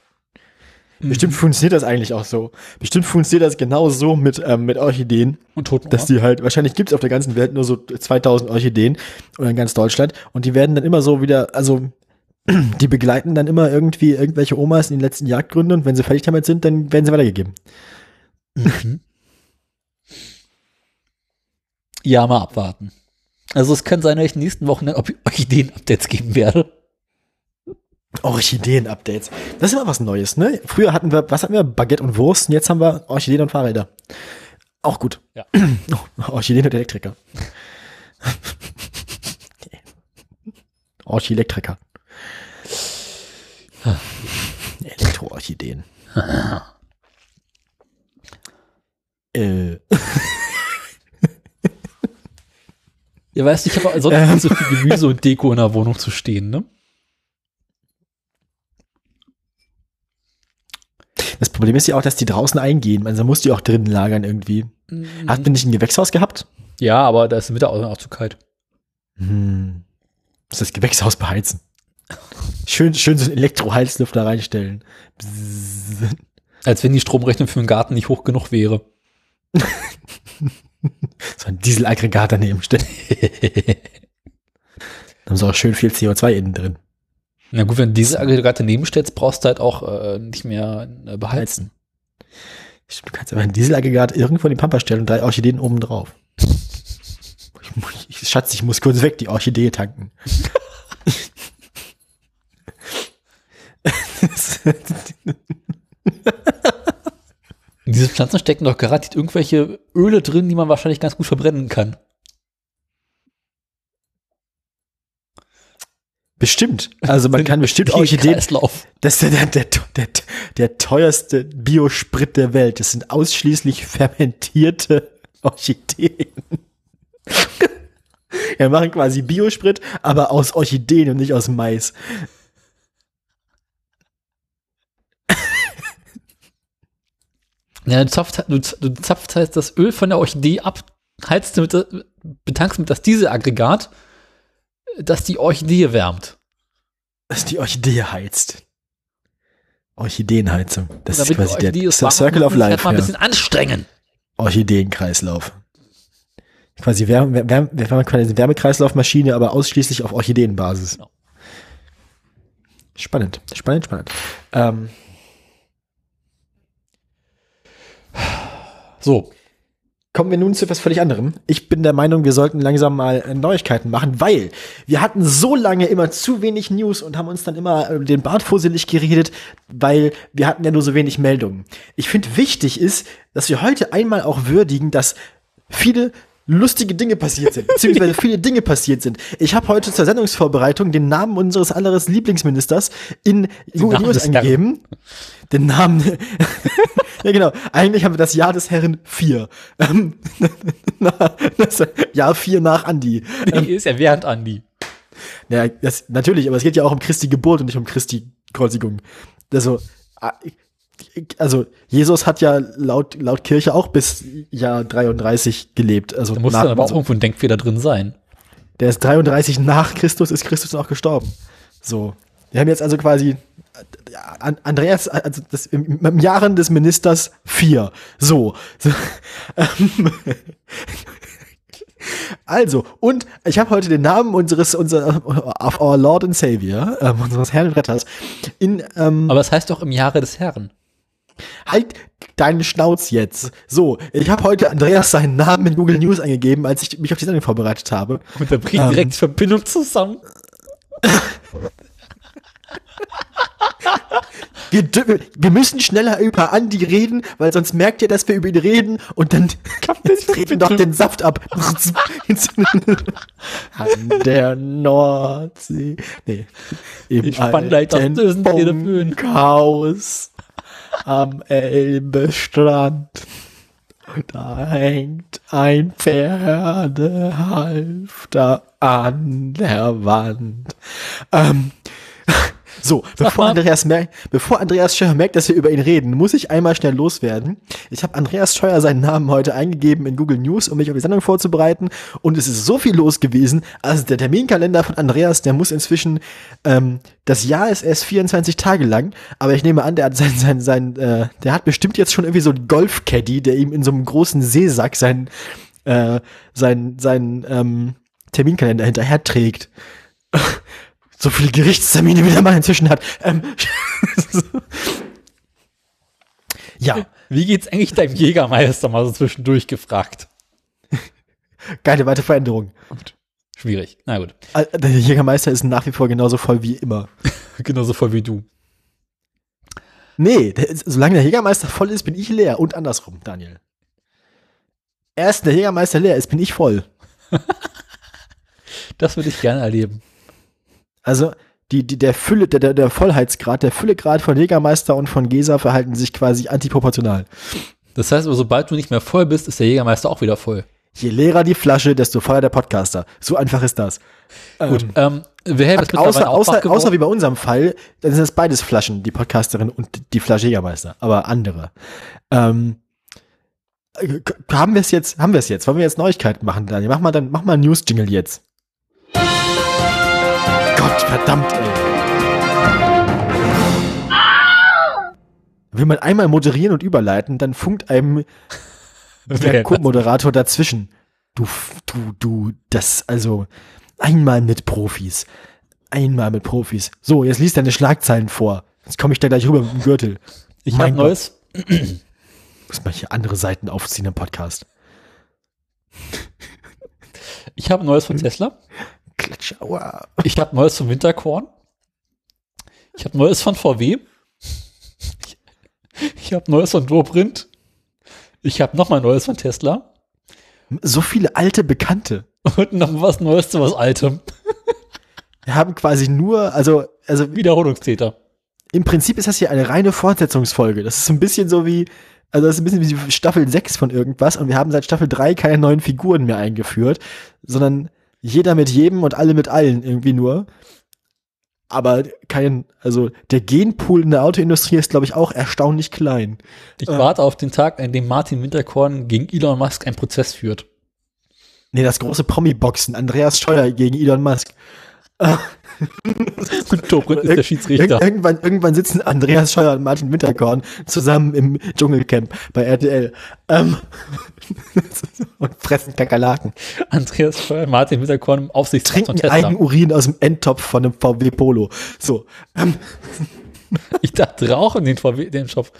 Bestimmt funktioniert das eigentlich auch so. Bestimmt funktioniert das genau so mit, ähm, mit Orchideen, Und toten dass die halt, wahrscheinlich gibt es auf der ganzen Welt nur so 2000 Orchideen oder in ganz Deutschland und die werden dann immer so wieder, also die begleiten dann immer irgendwie irgendwelche Omas in den letzten Jagdgründen und wenn sie fertig damit sind, dann werden sie weitergegeben. Mhm. Ja, mal abwarten. Also es kann sein, dass ich in den nächsten Wochen Orchideen-Updates geben werde. Orchideen-Updates. Das ist immer was Neues, ne? Früher hatten wir, was hatten wir? Baguette und Wurst und jetzt haben wir Orchideen und Fahrräder. Auch gut. Ja. Orchideen und Elektriker. Orchilektriker. Elektroorchideen. äh, Ja, weißt du, ich habe sonst nicht so viel Gemüse und Deko in der Wohnung zu stehen, ne? Das Problem ist ja auch, dass die draußen eingehen. Also muss die auch drinnen lagern irgendwie. Hat man nicht ein Gewächshaus gehabt? Ja, aber da ist im Winter auch auch zu kalt. Hm. Muss das Gewächshaus beheizen. Schön, schön so einen Elektroheizlüfter reinstellen. Bzzz. Als wenn die Stromrechnung für den Garten nicht hoch genug wäre. So ein Dieselaggregat daneben stellen. Dann haben sie auch schön viel CO2 innen drin. Na gut, wenn du diese Aggregate nebenstellst, brauchst du halt auch äh, nicht mehr äh, beheizen. Stimmt, Du kannst aber ein Dieselaggregat irgendwo in die Pampa stellen und drei Orchideen oben drauf. Ich, ich, Schatz, ich muss kurz weg, die Orchidee tanken. In diese Pflanzen stecken doch garantiert irgendwelche Öle drin, die man wahrscheinlich ganz gut verbrennen kann. Bestimmt. Also man kann bestimmt Orchideen. Kreislauf. Das ist der, der, der, der teuerste Biosprit der Welt. Das sind ausschließlich fermentierte Orchideen. Wir machen quasi Biosprit, aber aus Orchideen und nicht aus Mais. Ja, du zapfst, du, du zapfst halt das Öl von der Orchidee ab, heizt mit, der- betankst mit das Dieselaggregat, das die Orchidee wärmt. Dass die Orchidee heizt. Orchideenheizung. Das ist quasi der, das ist der Circle of Life. mal ein Ja. bisschen anstrengen. Orchideenkreislauf. Quasi Wärme, Wärme, Wärme, Wärmekreislaufmaschine, aber ausschließlich auf Orchideenbasis. Genau. Spannend, spannend, spannend. Ähm, So, Kommen wir nun zu etwas völlig anderem. Ich bin der Meinung, wir sollten langsam mal äh, Neuigkeiten machen, weil wir hatten so lange immer zu wenig News und haben uns dann immer äh, den Bart fusselig geredet, weil wir hatten ja nur so wenig Meldungen. Ich finde wichtig ist, dass wir heute einmal auch würdigen, dass viele lustige Dinge passiert sind, beziehungsweise viele Dinge passiert sind. Ich habe heute zur Sendungsvorbereitung den Namen unseres alleres Lieblingsministers in Google News eingegeben. Den Namen. ja, genau. Eigentlich haben wir das Jahr des Herren 4. Ähm, das Jahr 4 nach Andi. die ist ja während Andi. Ja, das, natürlich, aber es geht ja auch um Christi Geburt und nicht um Christi Kreuzigung. Also, ah, also Jesus hat ja laut, laut Kirche auch bis Jahr 33 gelebt. Also Da muss nach- dann aber auch irgendwo ein Denkfehler drin sein. der ist 33 nach Christus, ist Christus auch gestorben. So. Wir haben jetzt also quasi äh, An- Andreas, also das, im, im Jahren des Ministers 4. So. so. Ähm, Also, und ich habe heute den Namen unseres, unser, of our Lord and Savior, ähm, unseres Herrn und Retters, in, ähm, Aber es heißt doch im Jahre des Herrn. Halt deinen Schnauz jetzt. So, ich habe heute Andreas seinen Namen in Google News eingegeben, als ich mich auf die Sendung vorbereitet habe. Und da bricht Ähm. direkt die Verbindung zusammen. Wir, wir müssen schneller über Andi reden, weil sonst merkt ihr, dass wir über ihn reden und dann treten doch den Saft ab. An der Nordsee. Nee. Im Ich spann gleich das am Elbestrand. Da hängt ein Pferdehalfter an der Wand. Ähm, so, bevor. Andreas, merkt, bevor Andreas Scheuer merkt, dass wir über ihn reden, muss ich einmal schnell loswerden. Ich habe Andreas Scheuer seinen Namen heute eingegeben in Google News, um mich auf die Sendung vorzubereiten. Und es ist so viel los gewesen. Also der Terminkalender von Andreas, der muss inzwischen, ähm, das Jahr ist erst 24 Tage lang, aber ich nehme an, der hat sein, sein, sein, äh, der hat bestimmt jetzt schon irgendwie so einen Golfcaddy, der ihm in so einem großen Seesack sein, äh, sein, sein, ähm, Terminkalender hinterher trägt. so viele Gerichtstermine, wie der Mann inzwischen hat. Ähm, ja, Wie geht's eigentlich deinem Jägermeister mal so zwischendurch gefragt? geile weite Veränderung. Schwierig. Na gut. Der Jägermeister ist nach wie vor genauso voll wie immer. Genauso voll wie du. Nee, der ist, solange der Jägermeister voll ist, bin ich leer. Und andersrum, Daniel. Erst der Jägermeister leer ist, bin ich voll. Das würde ich gerne erleben. Also die, die, der Fülle, der, der, Vollheitsgrad, der Füllegrad von Jägermeister und von Gesa verhalten sich quasi antiproportional. Das heißt aber, sobald du nicht mehr voll bist, ist der Jägermeister auch wieder voll. Je leerer die Flasche, desto voller der Podcaster. So einfach ist das. Gut. Ähm, außer, mittlerweile auch wach außer, geworden. außer wie bei unserem Fall, dann sind es beides Flaschen, die Podcasterin und die Flasche Jägermeister, aber andere. Ähm, äh, haben wir es jetzt, haben wir es jetzt? Wollen wir jetzt Neuigkeiten machen, Daniel? Mach mal dann, mach mal einen News-Jingle jetzt. Gott, verdammt, ey. Will man einmal moderieren und überleiten, dann funkt einem der Co-Moderator dazwischen. Du, du, du, das, also, einmal mit Profis. Einmal mit Profis. So, jetzt liest deine Schlagzeilen vor. Jetzt komme ich da gleich rüber mit dem Gürtel. ich mein habe neues. Muss man hier andere Seiten aufziehen im Podcast. Ich habe neues von Tesla. Klatsch, aua. Ich habe neues von Winterkorn. Ich habe neues von VW. Ich, ich habe neues von Dobrindt. Ich habe nochmal neues von Tesla. So viele alte Bekannte. Und noch was Neues zu was Altem. Wir haben quasi nur, also, also Wiederholungstäter. im Prinzip ist das hier eine reine Fortsetzungsfolge. Das ist so ein bisschen so wie, also das ist ein bisschen wie Staffel 6 von irgendwas und wir haben seit Staffel 3 keine neuen Figuren mehr eingeführt, sondern jeder mit jedem und alle mit allen irgendwie nur. Aber kein, also der Genpool in der Autoindustrie ist, glaube ich, auch erstaunlich klein. Ich Äh. warte auf den Tag, an dem Martin Winterkorn gegen Elon Musk einen Prozess führt. Nee, das große Promi-Boxen, Andreas Steuer gegen Elon Musk. Und Dobrindt ist der Ir- Schiedsrichter. irgendwann, irgendwann sitzen Andreas Scheuer und Martin Winterkorn zusammen im Dschungelcamp bei RTL. Ähm, und fressen Kakerlaken. Andreas Steuer, Martin Winterkorn im Aufsichtsrat Trinken Tesla. Eigenurin aus dem Endtopf von einem VW Polo. So. Ähm, Ich dachte, rauchen den VW, den Shop.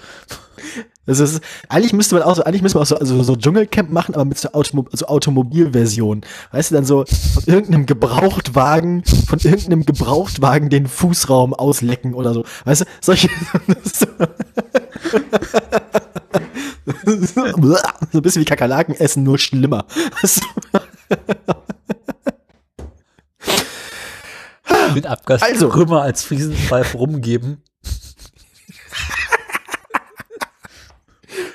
das ist, eigentlich müsste man auch so, eigentlich müsste man auch so, also so Dschungelcamp machen, aber mit so, Automo so Automobilversion. Weißt du, dann so von irgendeinem Gebrauchtwagen, von irgendeinem Gebrauchtwagen den Fußraum auslecken oder so. Weißt du, solche, so ein bisschen wie Kakerlaken essen, nur schlimmer. Den Abgas Also. Als Friesenpfeife rumgeben.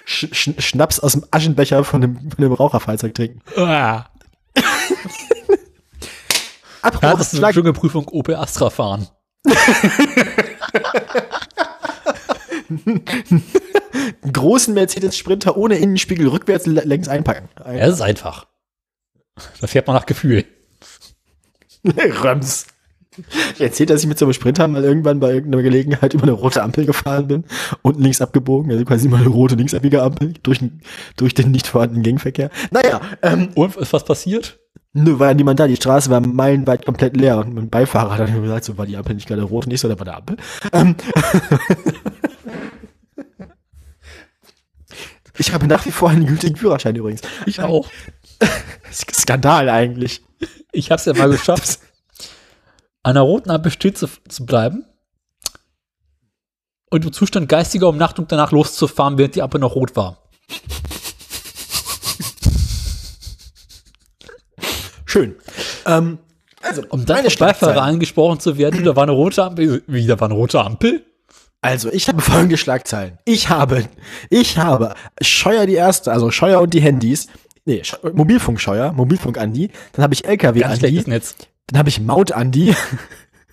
Sch Sch Schnaps aus dem Aschenbecher von dem, von dem Raucherfahrzeug trinken. Ah. Apropos Hattest du eine Dschungelprüfung Opel Astra fahren? einen großen Mercedes Sprinter ohne Innenspiegel rückwärts längs einpacken. Ja, das ist einfach. Da fährt man nach Gefühl. Röms. Ich erzählt, dass ich mit so einem Sprinter mal irgendwann bei irgendeiner Gelegenheit über eine rote Ampel gefahren bin, unten links abgebogen, also quasi mal eine rote linksabbige Ampel durch, den- durch den nicht vorhandenen Gegenverkehr. Naja, ähm, Und ist was passiert? nö, war ja niemand da, die Straße war meilenweit komplett leer und mein Beifahrer hat dann gesagt, so war die Ampel nicht gerade rot, nicht so, da war der Ampel. Ähm, ich habe nach wie vor einen gültigen Führerschein übrigens. Ich auch. Skandal eigentlich. Ich habe es ja mal geschafft, an der roten Ampel still zu, zu bleiben und im Zustand geistiger Umnachtung danach loszufahren, während die Ampel noch rot war. Schön. Ähm, also, Um dann vom Beifahrer angesprochen zu werden, da war eine rote Ampel. Wie, da war eine rote Ampel? Also, ich habe folgende Schlagzeilen. Ich habe, ich habe Scheuer die erste, also Scheuer und die Handys. Nee, Mobilfunk Scheuer, Mobilfunk Andi. Dann habe ich LKW Ganz Andi. schlechtes Netz. Dann habe ich Maut Andi.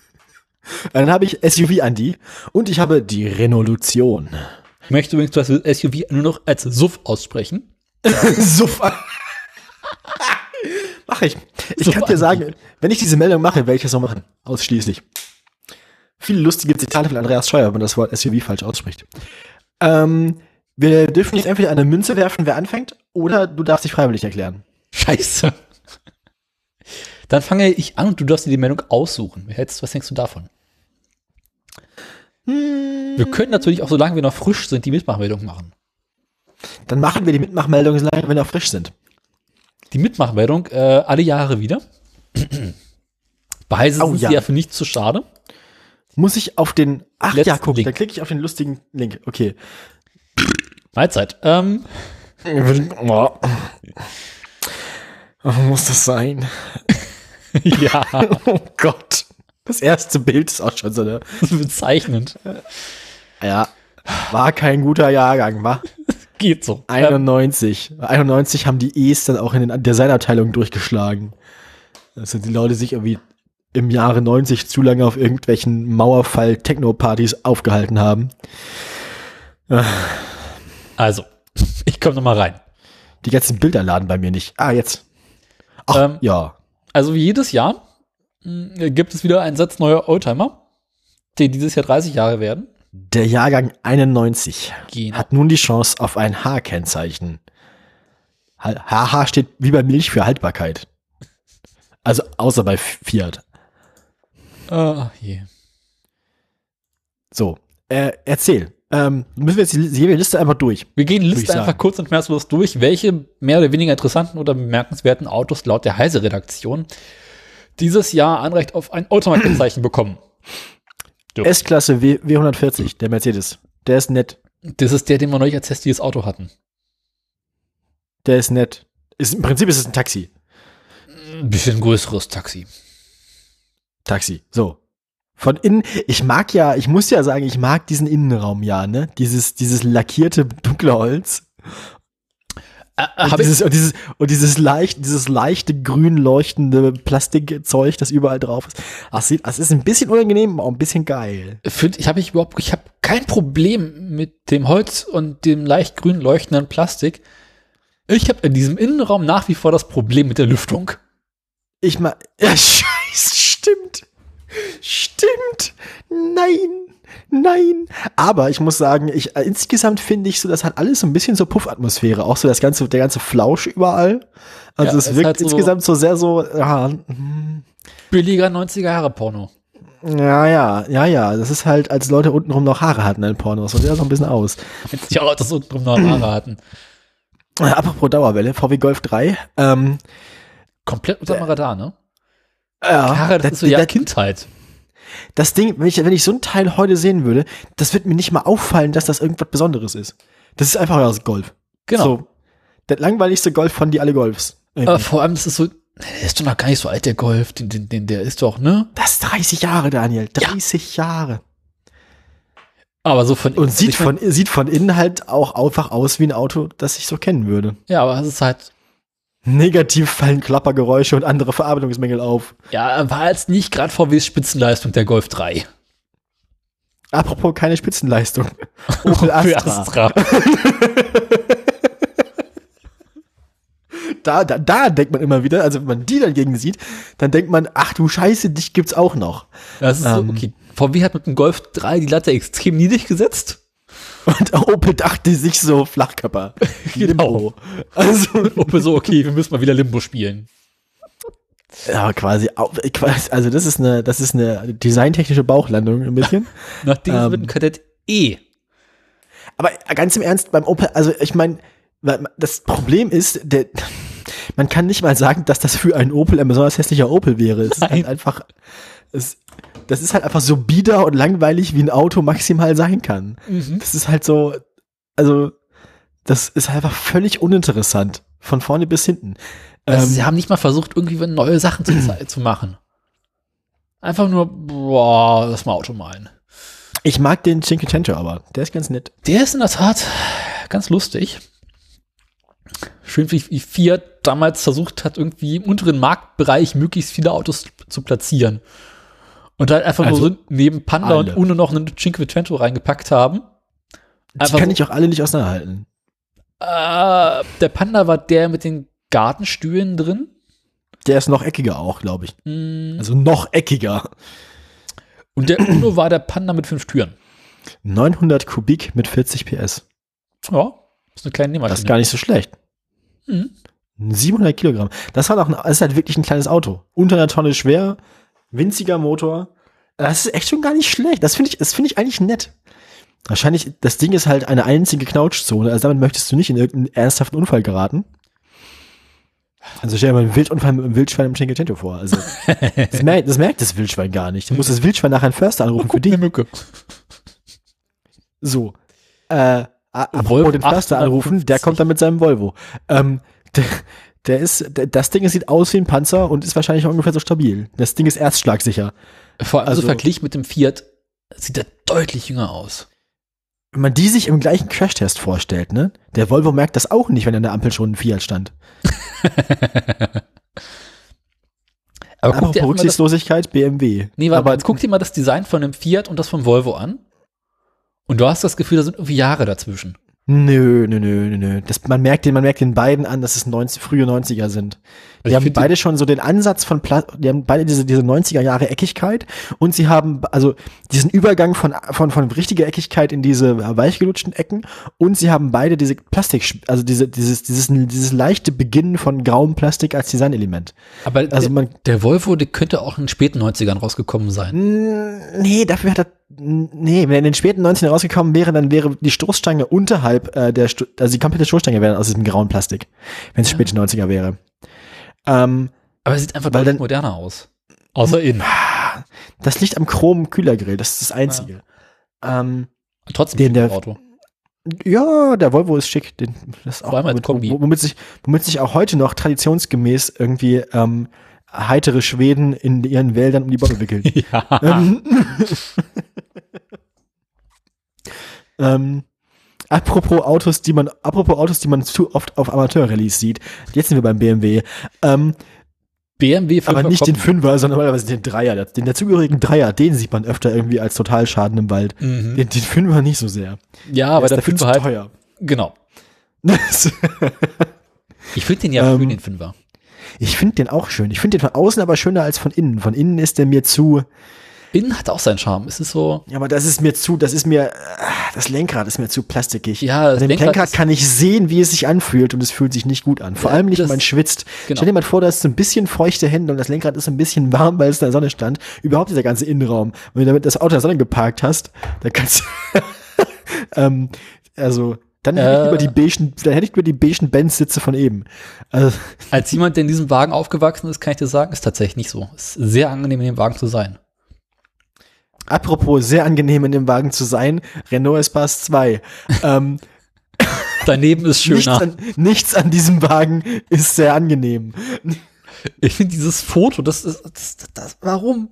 dann habe ich SUV Andi. Und ich habe die Revolution. Ich möchte übrigens das SUV nur noch als SUV aussprechen. Super. Mach ich. Ich Super, kann dir sagen, wenn ich diese Meldung mache, werde ich das so machen. Ausschließlich. Viele lustige Zitate von Andreas Scheuer, wenn man das Wort SUV falsch ausspricht. Ähm, wir dürfen jetzt entweder eine Münze werfen, wer anfängt, oder du darfst dich freiwillig erklären. Scheiße. Dann fange ich an und du darfst dir die Meldung aussuchen. Was denkst du davon? Wir können natürlich auch, solange wir noch frisch sind, die Mitmachmeldung machen. Dann machen wir die Mitmachmeldung, solange wir noch frisch sind. Die Mitmachmeldung äh, alle Jahre wieder. Beweise Oh, sind ja. sie ja für nichts zu schade. Muss ich auf den. Ach Letzten ja, guck, Link. da klicke ich auf den lustigen Link. Okay. Mahlzeit. Ähm. Oh, muss das sein? ja, Oh Gott. Das erste Bild ist auch schon so eine. bezeichnend. Ja. War kein guter Jahrgang, war? Geht so. Ähm, 91. 91 haben die E's dann auch in den Designabteilungen durchgeschlagen. Also die Leute sich irgendwie im Jahre 90 zu lange auf irgendwelchen Mauerfall-Techno-Partys aufgehalten haben. also, ich komme nochmal rein. Die ganzen Bilder laden bei mir nicht. Ah, jetzt. Ach, Ähm, ja. Also wie jedes Jahr mh, gibt es wieder einen Satz neuer Oldtimer, die dieses Jahr 30 Jahre werden. Der Jahrgang 91 Genau. hat nun die Chance auf ein H-Kennzeichen. HH steht wie bei Milch für Haltbarkeit. Also außer bei Fiat. Ah, je. So, äh, erzähl. Ähm, müssen wir jetzt die Liste einfach durch. Wir gehen die Liste sagen. einfach kurz und schmerzlos durch, welche mehr oder weniger interessanten oder bemerkenswerten Autos laut der Heise-Redaktion dieses Jahr Anrecht auf ein Oldtimer-Kennzeichen bekommen. S-Klasse W W140, der Mercedes. Der ist nett. Das ist der, den wir neulich als testiges Auto hatten. Der ist nett. Ist, Im Prinzip ist es ein Taxi. Ein bisschen größeres Taxi. Taxi. So. Von innen, ich mag ja, ich muss ja sagen, ich mag diesen Innenraum ja, ne? Dieses, dieses lackierte dunkle Holz. Äh, Und hab ich, dieses, und dieses, und dieses leicht, dieses leichte grün leuchtende Plastikzeug, das überall drauf ist. Ach, sieht, das ist ein bisschen unangenehm, aber auch ein bisschen geil. find, ich habe ich überhaupt, ich habe kein Problem mit dem Holz und dem leicht grün leuchtenden Plastik. Ich habe in diesem Innenraum nach wie vor das Problem mit der Lüftung. Ich mag, ja, scheiße, stimmt. Stimmt. Nein. Nein. Aber ich muss sagen, ich, äh, insgesamt finde ich so, das hat alles so ein bisschen so Puffatmosphäre. Auch so das ganze, der ganze Flausch überall. Also Ja, es es wirkt hat so- insgesamt so sehr so, ja, hm, Billiger 90er Jahre Porno. ja, ja, ja, ja. Das ist halt, als Leute untenrum noch Haare hatten in Pornos. So sieht das noch ein bisschen aus. Jetzt die Autos unten drum noch Haare hatten. Apropos Dauerwelle, VW Golf 3. Ähm, Komplett unter dem Radar, ne? Ja, Karre, das, ist so ja Kindheit. Das Ding, wenn ich, wenn ich so ein Teil heute sehen würde, das wird mir nicht mal auffallen, dass das irgendwas Besonderes ist. Das ist einfach das Golf. Genau. So, der langweiligste Golf von die alle Golfs. Aber vor allem, das ist so, der ist doch noch gar nicht so alt, der Golf. Den, den, den, der ist doch, ne? das ist 30 Jahre, Daniel. 30 Jahre. Aber so von Und sieht ich mein- von, sieht von innen halt auch einfach aus wie ein Auto, das ich so kennen würde. Ja, aber es ist halt, Negativ fallen Klappergeräusche und andere Verarbeitungsmängel auf. ja, war jetzt nicht gerade VWs Spitzenleistung der Golf 3. Apropos keine Spitzenleistung. Opel Für Astra. Astra. Da, da, da denkt man immer wieder, also wenn man die dagegen sieht, dann denkt man, ach du Scheiße, dich gibt's auch noch. Das ist Ähm. so, okay. VW hat mit dem Golf 3 die Latte extrem niedrig gesetzt. Und Opel dachte sich so Flachkörper. Genau. Also, Opel so, okay, wir müssen mal wieder Limbo spielen. ja, quasi, also das ist eine, das ist eine designtechnische Bauchlandung ein bisschen. Nachdem Ähm. ein Kadett E. Aber ganz im Ernst, beim Opel, also ich meine, das Problem ist, der, man kann nicht mal sagen, dass das für einen Opel ein besonders hässlicher Opel wäre. Es ist Nein. halt einfach, es, das ist halt einfach so bieder und langweilig, wie ein Auto maximal sein kann. Mhm. Das ist halt so, also, das ist einfach völlig uninteressant. Von vorne bis hinten. Also Ähm, sie haben nicht mal versucht, irgendwie neue Sachen zu, zu machen. Einfach nur, boah, lass mal Auto malen. ich mag den Cinquecento aber, der ist ganz nett. Der ist in der Tat ganz lustig. Schön, wie Fiat damals versucht hat, irgendwie im unteren Marktbereich möglichst viele Autos zu platzieren. Und halt einfach Also nur so neben Panda alle. und Uno noch einen Cinquecento reingepackt haben. Die Einfach kann so- ich auch alle nicht auseinanderhalten. Äh, der Panda war der mit den Gartenstühlen drin. Der ist noch eckiger auch, glaube ich. Mm. Also noch eckiger. Und der Uno war der Panda mit fünf Türen. 900 Kubik mit 40 PS. Ja, ist eine kleine Das Nähmaschine. ist gar nicht so schlecht. Mhm. 700 Kilogramm. Das war doch ein, das ist halt wirklich ein kleines Auto. Unter einer Tonne schwer, winziger Motor. Das ist echt schon gar nicht schlecht. Das finde ich, das finde ich eigentlich nett. Wahrscheinlich, das Ding ist halt eine einzige Knautschzone. Also damit möchtest du nicht in irgendeinen ernsthaften Unfall geraten. Also stell dir mal einen Wildunfall mit einem Wildschwein im Cinquecento vor. Also, das merkt, das merkt das Wildschwein gar nicht. Du musst das Wildschwein nachher einen Förster anrufen für Guck, eine dich. Mücke. So. Äh, apropos Volvo den Förster 850. anrufen, der kommt dann mit seinem Volvo. Ähm, der, der ist, das Ding sieht aus wie ein Panzer und ist wahrscheinlich ungefähr so stabil. Das Ding ist erstschlagsicher. Vor allem Also- so verglichen mit dem Fiat sieht er deutlich jünger aus. Wenn man die sich im gleichen Crashtest vorstellt, ne? Der Volvo merkt das auch nicht, wenn an der Ampel schon ein Fiat stand. Aber einfach mal das, Rücksichtslosigkeit, BMW. nee, warte, aber jetzt guck dir mal das Design von dem Fiat und das vom Volvo an. Und du hast das Gefühl, da sind irgendwie Jahre dazwischen. Nö, nö, nö, nö, nö. Man merkt den, man merkt den beiden an, dass es 90, frühe 90er sind. Die ich haben beide schon so den Ansatz von Pla die haben beide diese, diese 90er Jahre Eckigkeit und sie haben also diesen Übergang von, von, von richtiger Eckigkeit in diese weichgelutschten Ecken und sie haben beide diese Plastik, also diese, dieses, dieses, dieses leichte Beginnen von grauem Plastik als Designelement. Aber Also der, man- der Volvo, der könnte auch in den späten 90ern rausgekommen sein. Nee, dafür hat er, nee, wenn er in den späten 90ern rausgekommen wäre, dann wäre die Stoßstange unterhalb äh, der, Sto also die komplette Stoßstange wäre aus diesem grauen Plastik, wenn es späte 90er wäre. Ähm, Aber er sieht einfach deutlich dann- moderner aus. Außer innen. das liegt am chromen Kühlergrill, das ist das Einzige. Ähm, Trotzdem Den der- Auto. ja, der Volvo ist schick. Den, das ist auch Vor allem als womit, Kombi. womit, sich, womit sich auch heute noch traditionsgemäß irgendwie ähm, heitere Schweden in ihren Wäldern um die Bäume wickeln. Ja. ähm, ähm, apropos Autos, die man, apropos Autos, die man zu oft auf Amateur-Release sieht. Jetzt sind wir beim BMW. Ähm, BMW aber Fünfer nicht den Kombi. Fünfer, sondern normalerweise den Dreier. Den dazugehörigen Dreier, den sieht man öfter irgendwie als Totalschaden im Wald. Mhm. Den, den Fünfer nicht so sehr. Ja, Der aber der dafür Fünfer halt. teuer. Genau. Ich finde den ja Ähm, schön, den Fünfer. ich finde den auch schön. Ich finde den von außen aber schöner als von innen. Von innen ist der mir zu, Innen hat auch seinen Charme. Es ist so, ja, aber das ist mir zu, das ist mir, ah, das Lenkrad ist mir zu plastikig. Ja, das Bei dem Lenkrad Lenkrad, kann ich sehen, wie es sich anfühlt und es fühlt sich nicht gut an. Vor Ja, allem nicht, wenn man schwitzt. genau. Stell dir mal vor, da ist so ein bisschen feuchte Hände und das Lenkrad ist ein bisschen warm, weil es in der Sonne stand. Überhaupt dieser ganze Innenraum. Wenn du damit das Auto in der Sonne geparkt hast, dann kannst du, ähm, also, dann hätte ich Äh. über die beigen, dann hätte ich über die beigen Benz-Sitze von eben. Also, als jemand, der in diesem Wagen aufgewachsen ist, kann ich dir sagen, ist tatsächlich nicht so. Es ist sehr angenehm, in dem Wagen zu sein. Apropos, sehr angenehm in dem Wagen zu sein, Renault Espace 2. ähm, Daneben ist nichts, schöner. an, nichts an diesem Wagen ist sehr angenehm. Ich finde dieses Foto, das ist, das, das, das, warum?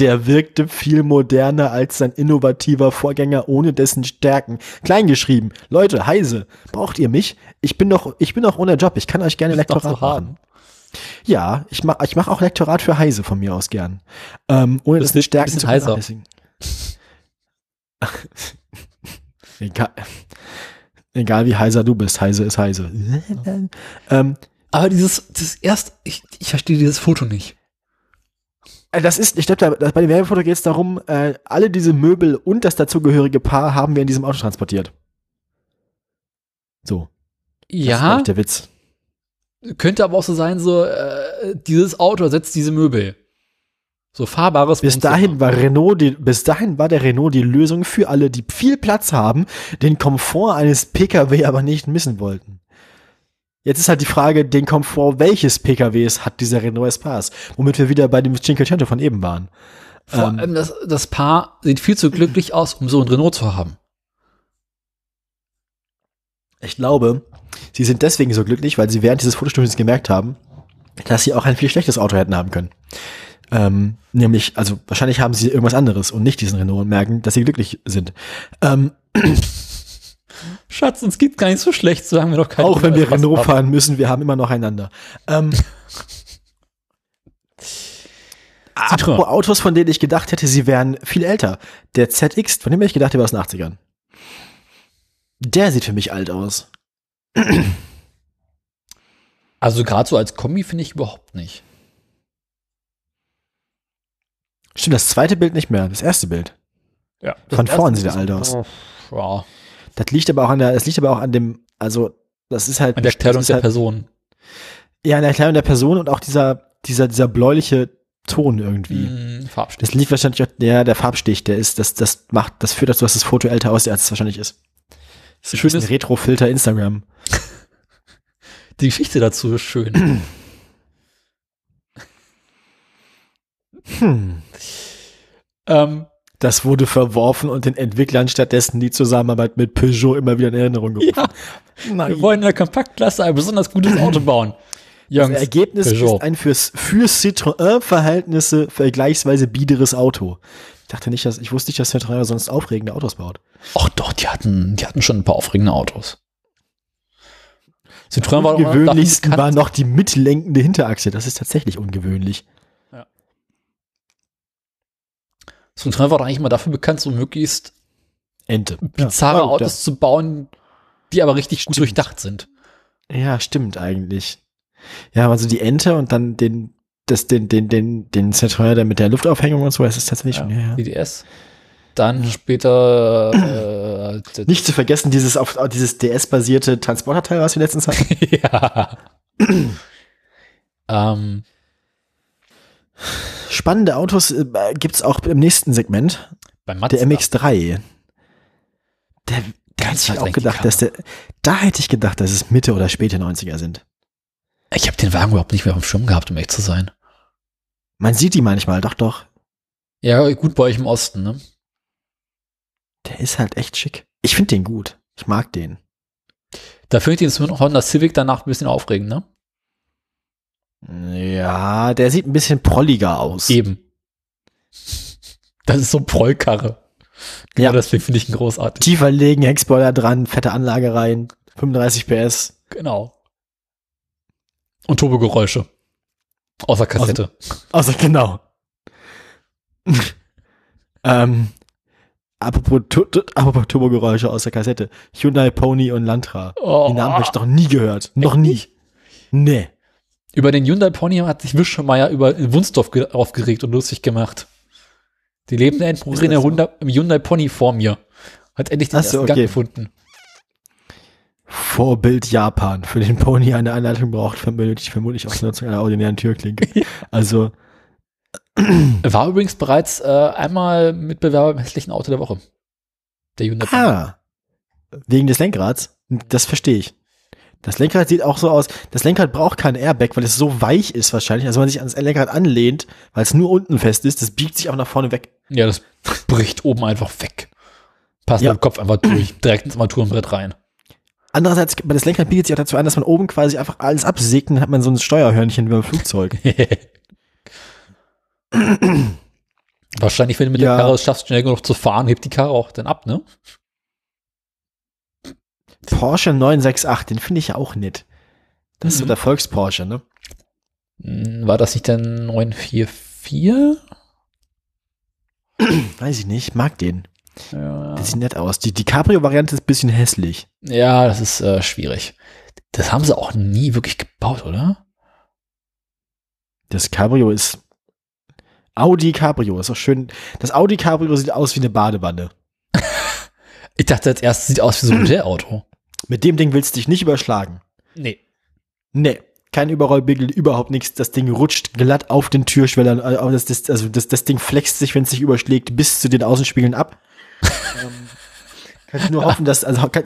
Der wirkte viel moderner als sein innovativer Vorgänger ohne dessen Stärken. Kleingeschrieben. Leute, Heise, braucht ihr mich? Ich bin doch, ich bin doch ohne Job. Ich kann euch gerne zu haben. Ja, ich mach, ich mach auch Lektorat für Heise von mir aus gern. Ähm, ohne das, Stärken bisschen zu heiser. Egal, egal wie heiser du bist, Heise ist Heise. ähm, Aber dieses, das erst, ich, ich verstehe dieses Foto nicht. Äh, Das ist, ich glaube, da- bei dem Werbefoto geht es darum, äh, alle diese Möbel und das dazugehörige Paar haben wir in diesem Auto transportiert. So, das ist, Ja, der Witz. Könnte aber auch so sein, so, äh, dieses Auto ersetzt diese Möbel. So fahrbares Bis dahin war Renault die, bis dahin war der Renault die Lösung für alle, die viel Platz haben, den Komfort eines PKW aber nicht missen wollten. Jetzt ist halt die Frage, den Komfort welches PKWs hat dieser Renault Espace? Womit wir wieder bei dem Cinquecento von eben waren. Vor ähm, allem das, das Paar sieht viel zu glücklich aus, um so ein Renault zu haben. Ich glaube, sie sind deswegen so glücklich, weil sie während dieses Fotostudiums gemerkt haben, dass sie auch ein viel schlechtes Auto hätten haben können. Ähm, nämlich, also wahrscheinlich haben sie irgendwas anderes und nicht diesen Renault und merken, dass sie glücklich sind. Ähm, Schatz, uns geht's gar nicht so schlecht, so haben wir doch keine auch wenn wir Renault haben. fahren müssen, wir haben immer noch einander. Ähm, apropos Autos, von denen ich gedacht hätte, sie wären viel älter. Der ZX, von dem hätte ich gedacht, der war aus den 80ern. Der sieht für mich alt aus. Also gerade so als Kombi finde ich überhaupt nicht. Stimmt, das zweite Bild nicht mehr, das erste Bild. Ja. Von vorn sieht er alt aus. Ja. Das liegt aber auch an der, es liegt aber auch an dem, also das ist halt An der Kleidung das ist der halt, Person. Ja, an der Kleidung der Person und auch dieser, dieser, dieser bläuliche Ton irgendwie. Mm, Farbstich. Das liegt wahrscheinlich auch, ja, der Farbstich, der ist, das, das macht, das führt dazu, dass das Foto älter aussieht, als es wahrscheinlich ist. Das ist ein Retro-Filter Instagram. Die Geschichte dazu ist schön. Hm. ähm, Das wurde verworfen und den Entwicklern stattdessen die Zusammenarbeit mit Peugeot immer wieder in Erinnerung gerufen. ja, Nein. wir wollen in der Kompaktklasse ein besonders gutes Auto bauen. Jungs, Das Ergebnis Peugeot. ist ein fürs, für Citroën-Verhältnisse vergleichsweise biederes Auto. Ich dachte nicht, dass, ich wusste nicht, dass Citroën sonst aufregende Autos baut. Ach doch, die hatten, die hatten schon ein paar aufregende Autos. Citroën war auch ungewöhnlichsten war noch die mitlenkende Hinterachse. Das ist tatsächlich ungewöhnlich. Citroën war doch eigentlich mal dafür bekannt, so möglichst Ente. bizarre Ja, Autos zu bauen, die aber richtig gut Stimmt. durchdacht sind. Ja, stimmt eigentlich. Ja, also die Ente und dann den, das, den, den, den, den Citroën der mit der Luftaufhängung und so, das ist tatsächlich schon, ja, ja. Die DS. Dann später äh, d- Nicht zu vergessen, dieses auf dieses DS-basierte Transporterteil, was wir letztens hatten. ja. ähm, Spannende Autos äh, gibt's auch im nächsten Segment. bei Mazda. Der MX3. Der, da hätte ich auch gedacht, dass der, da hätte ich gedacht, dass es Mitte oder späte 90er sind. Ich habe den Wagen überhaupt nicht mehr auf dem Schirm gehabt, um echt zu sein. Man sieht die manchmal, doch, doch. Ja, gut bei euch im Osten, ne? Der ist halt echt schick. Ich finde den gut. Ich mag den. Da finde ich den Honda Civic danach ein bisschen aufregend, ne? Ja, der sieht ein bisschen prolliger aus. Eben. Das ist so Prollkarre. Genau Ja. deswegen finde ich ihn großartig. Tiefer legen, Heckspoiler dran, fette Anlage rein, 35 PS. Genau. Und Turbogeräusche. Außer Kassette. Also genau. ähm, apropos, apropos Turbogeräusche aus der Kassette. Hyundai Pony und Lantra. Oh. Die Namen habe ich noch nie gehört. Noch Echt nie. Nee. Über den Hyundai Pony hat sich Wischmeier über Wunsdorf ge- aufgeregt und lustig gemacht. Die lebende Endprobe in der so? Hyundai, im Hyundai Pony vor mir. Hat endlich den Ach so, ersten Gang okay. gefunden. Vorbild Japan. Für den Pony eine Anleitung braucht, benötigt vermutlich auch die Nutzung einer ordinären Türklinke. Also, War übrigens bereits äh, einmal Mitbewerber im hässlichen Auto der Woche. Der Hyundai ah, wegen des Lenkrads. Das verstehe ich. Das Lenkrad sieht auch so aus. Das Lenkrad braucht kein Airbag, weil es so weich ist wahrscheinlich. Also wenn man sich ans Lenkrad anlehnt, weil es nur unten fest ist, das biegt sich auch nach vorne weg. Ja, das bricht oben einfach weg. Passt Ja. mit dem Kopf einfach durch, direkt ins Armaturenbrett rein. Andererseits, bei das Lenkrad bietet sich auch dazu an, dass man oben quasi einfach alles absägt und dann hat man so ein Steuerhörnchen wie beim Flugzeug. Wahrscheinlich, wenn du mit Ja. der Karre es schaffst, schnell genug zu fahren, hebt die Karre auch dann ab, ne? Porsche 968, den finde ich ja auch nett. Das ist so Mhm. der Volks-Porsche, ne? Hm, War das nicht der 944? Weiß ich nicht, mag den. Ja, Der sieht nett aus. Die, die Cabrio-Variante ist ein bisschen hässlich. ja das ist äh, schwierig. Das haben sie auch nie wirklich gebaut, oder? Das Cabrio ist Audi Cabrio, ist auch schön. Das Audi Cabrio sieht aus wie eine Badewanne. Ich dachte als erstes, sieht aus wie so ein Modellauto. Mit dem Ding willst du dich nicht überschlagen. Nee. Nee, kein Überrollbigel, überhaupt nichts. Das Ding rutscht glatt auf den Türschwellern. äh, Das, das, also das, das Ding flext sich, wenn es sich überschlägt, bis zu den Außenspiegeln ab. Ähm, kann ich nur hoffen, dass, also, kann,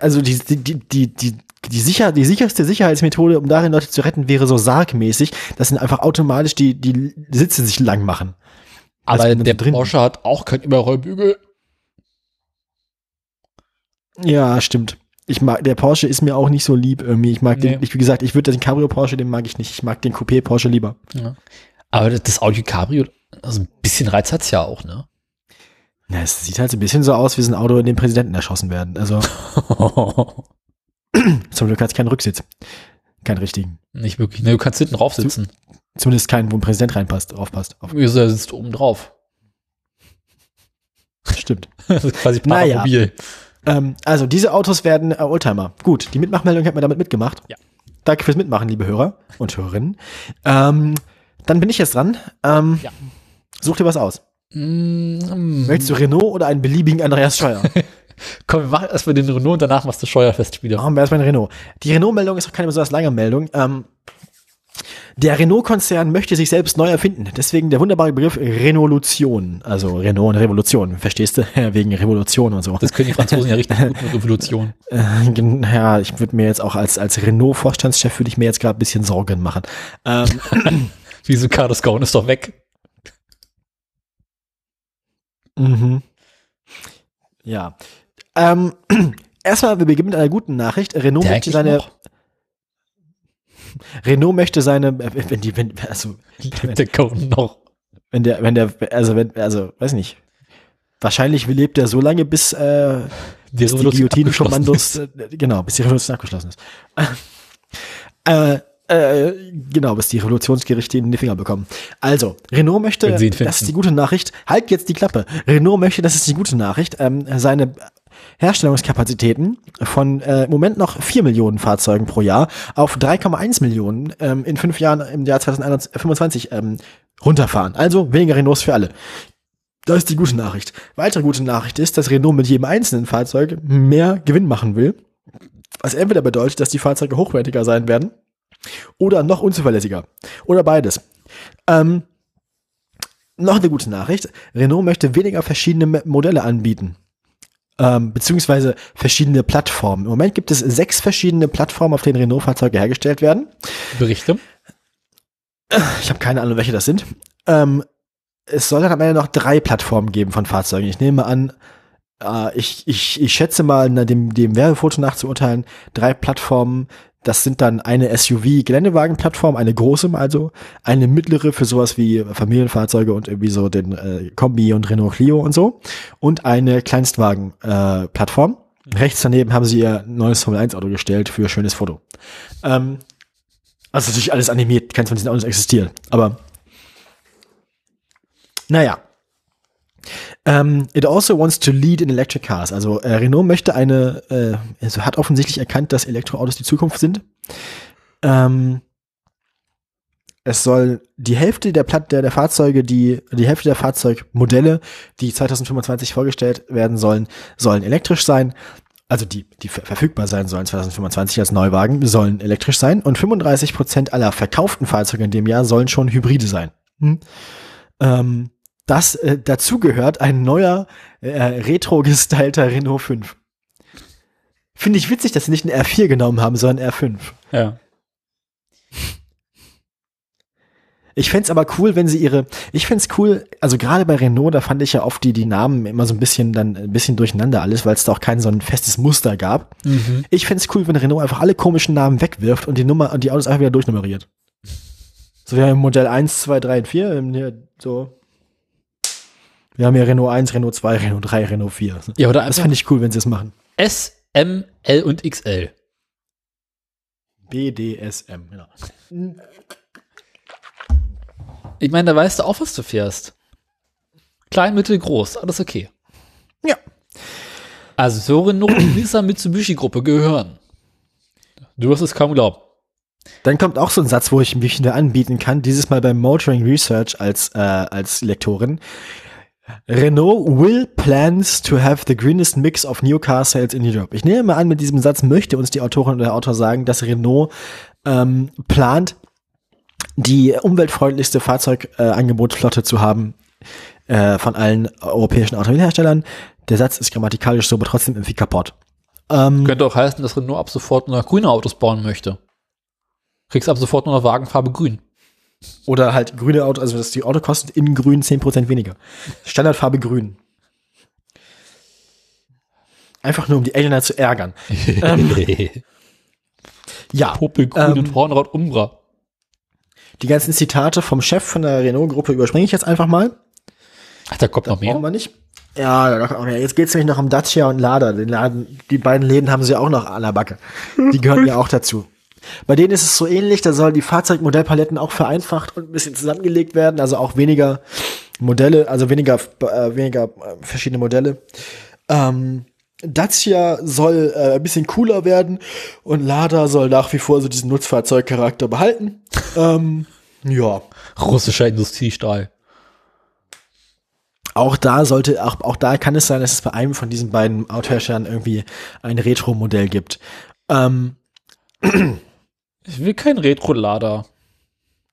also die, die, die, die, die, sicher, die sicherste Sicherheitsmethode, um darin Leute zu retten, wäre so sargmäßig, dass dann einfach automatisch die, die Sitze sich lang machen. Aber man der drin- Porsche hat auch kein Überrollbügel. Ja, stimmt. Ich mag, der Porsche ist mir auch nicht so lieb irgendwie. Ich mag Nee. den, ich, wie gesagt, ich würde den Cabrio Porsche, den mag ich nicht. Ich mag den Coupé Porsche lieber. Ja. Aber das- das Audi Cabrio, also ein bisschen Reiz hat's ja auch, ne? Ja, es sieht halt so ein bisschen so aus, wie so ein Auto, in dem Präsidenten erschossen werden. Also zum Glück hat es keinen Rücksitz. Keinen richtigen. Nicht wirklich. Ne, du kannst hinten drauf sitzen. Zumindest keinen, wo ein Präsident reinpasst, draufpasst. Auf, Wieso, er sitzt oben drauf. stimmt. Das ist quasi Naja. Paramobil. Ähm, also diese Autos werden äh, Oldtimer. Gut, die Mitmachmeldung hat mir damit mitgemacht. Ja. Danke fürs Mitmachen, liebe Hörer und Hörerinnen. Ähm, dann bin ich jetzt dran. Ähm, Ja. Such dir was aus. Mm, Möchtest du Renault oder einen beliebigen Andreas Scheuer? Komm, wir machen erstmal den Renault und danach machst du Steuerfestspiele. Machen wir erstmal einen Renault. Die Renault-Meldung ist auch keine besonders lange Meldung. Ähm, der Renault-Konzern möchte sich selbst neu erfinden. Deswegen der wunderbare Begriff Renaulution. Also Renault und Revolution. Verstehst du? Wegen Revolution und so. Das können die Franzosen ja richtig gut mit Revolution. Äh, ja, ich würde mir jetzt auch als, als Renault-Vorstandschef würde ich mir jetzt gerade ein bisschen Sorgen machen. Ähm, Wieso Carlos Ghosn ist doch weg. Mhm. Ja. Ähm, erstmal, wir beginnen mit einer guten Nachricht. Renault möchte seine, noch? Renault möchte seine, äh, wenn die, wenn, also, Lebt der Ghosn noch? wenn der, wenn der, also, wenn, also, weiß nicht. Wahrscheinlich lebt er so lange, bis, äh, Die bis die Guillotine-Kommandos, äh, genau, bis die Revolution abgeschlossen ist. äh, äh, genau, bis die Revolutionsgerichte in die Finger bekommen. Also, Renault möchte, das ist die gute Nachricht, halt jetzt die Klappe. Renault möchte, das ist die gute Nachricht, ähm, seine Herstellungskapazitäten von äh, im Moment noch 4 Millionen Fahrzeugen pro Jahr auf 3,1 Millionen ähm, in fünf Jahren im Jahr 2025 ähm, runterfahren. Also weniger Renaults für alle. Das ist die gute Nachricht. Weitere gute Nachricht ist, dass Renault mit jedem einzelnen Fahrzeug mehr Gewinn machen will. Was entweder bedeutet, dass die Fahrzeuge hochwertiger sein werden oder noch unzuverlässiger. Oder beides. Ähm, noch eine gute Nachricht. Renault möchte weniger verschiedene Modelle anbieten. Ähm, beziehungsweise verschiedene Plattformen. Im Moment gibt es sechs verschiedene Plattformen, auf denen Renault-Fahrzeuge hergestellt werden. Berichte. Ich habe keine Ahnung, welche das sind. Ähm, es soll dann am Ende noch drei Plattformen geben von Fahrzeugen. Ich nehme an, äh, ich, ich, ich schätze mal, na, dem, dem Werbefoto nachzuurteilen, drei Plattformen. Das sind dann eine SUV-Geländewagen-Plattform, eine große also, eine mittlere für sowas wie Familienfahrzeuge und irgendwie so den äh, Kombi und Renault Clio und so und eine Kleinstwagen-Plattform. Rechts daneben haben sie ihr neues Formel-1-Auto gestellt für schönes Foto. Ähm, also natürlich alles animiert, keins von diesen Autos existiert. Aber naja. Ähm, it also wants to lead in electric cars. Also äh, Renault möchte eine, äh, also hat offensichtlich erkannt, dass Elektroautos die Zukunft sind. Ähm, es soll die Hälfte der, Platt, der, der Fahrzeuge, die, die Hälfte der Fahrzeugmodelle, die 2025 vorgestellt werden sollen, sollen elektrisch sein. Also die, die ver- verfügbar sein sollen 2025 als Neuwagen, sollen elektrisch sein. Und 35 Prozent aller verkauften Fahrzeuge in dem Jahr sollen schon Hybride sein. Hm? Ähm, das äh, dazu gehört ein neuer äh, retro-gestylter Renault 5. Finde ich witzig, dass sie nicht einen R4 genommen haben, sondern R5. Ja. Ich fänd's aber cool, wenn sie ihre, ich fänd's cool, also gerade bei Renault, da fand ich ja oft die, die Namen immer so ein bisschen dann ein bisschen durcheinander alles, weil es da auch kein so ein festes Muster gab. Mhm. Ich fänd's cool, wenn Renault einfach alle komischen Namen wegwirft und die Nummer und die Autos einfach wieder durchnummeriert. So, wir haben Modell 1, 2, 3 und 4, ähm, hier, so. Wir haben ja Renault 1, Renault 2, Renault 3, Renault 4. Ja, oder Das fände ich cool, wenn sie es machen. S, M, L und XL. BDSM, genau. Ich meine, da weißt du auch, was du fährst. Klein, mittel, groß, alles okay. Ja. Also so Renault und Nissan Mitsubishi-Gruppe gehören. Du wirst es kaum glauben. Dann kommt auch so ein Satz, wo ich mich wieder anbieten kann, dieses Mal beim Motoring Research als, äh, als Lektorin. Renault will plans to have the greenest mix of new car sales in Europe. Ich nehme mal an, mit diesem Satz möchte uns die Autorin oder der Autor sagen, dass Renault ähm, plant, die umweltfreundlichste Fahrzeugangebotsflotte äh, zu haben äh, von allen europäischen Automobilherstellern. Der Satz ist grammatikalisch so, aber trotzdem irgendwie kaputt. Ähm, Könnte auch heißen, dass Renault ab sofort nur grüne Autos bauen möchte. Kriegst ab sofort nur noch Wagenfarbe grün. Oder halt grüne Auto, also dass die Auto kostet in grün 10% weniger. Standardfarbe grün. Einfach nur, um die Aliener zu ärgern. ähm, ja. Popel grün ähm, und Hornrad Umbra. Die ganzen Zitate vom Chef von der Renault-Gruppe überspringe ich jetzt einfach mal. Ach, da kommt noch mehr. Brauchen wir nicht. Ja, jetzt geht es nämlich noch um Dacia und Lada. Den Laden, die beiden Läden haben sie auch noch an der Backe. Die gehören ja auch dazu. Bei denen ist es so ähnlich, da sollen die Fahrzeugmodellpaletten auch vereinfacht und ein bisschen zusammengelegt werden, also auch weniger Modelle, also weniger, äh, weniger äh, verschiedene Modelle. Ähm, Dacia soll äh, ein bisschen cooler werden und Lada soll nach wie vor so diesen Nutzfahrzeugcharakter behalten. ähm, ja. Russischer Industriestahl. Auch da sollte, auch, auch da kann es sein, dass es bei einem von diesen beiden Autoherstellern irgendwie ein Retro-Modell gibt. Ähm, ich will kein Retro-Lader.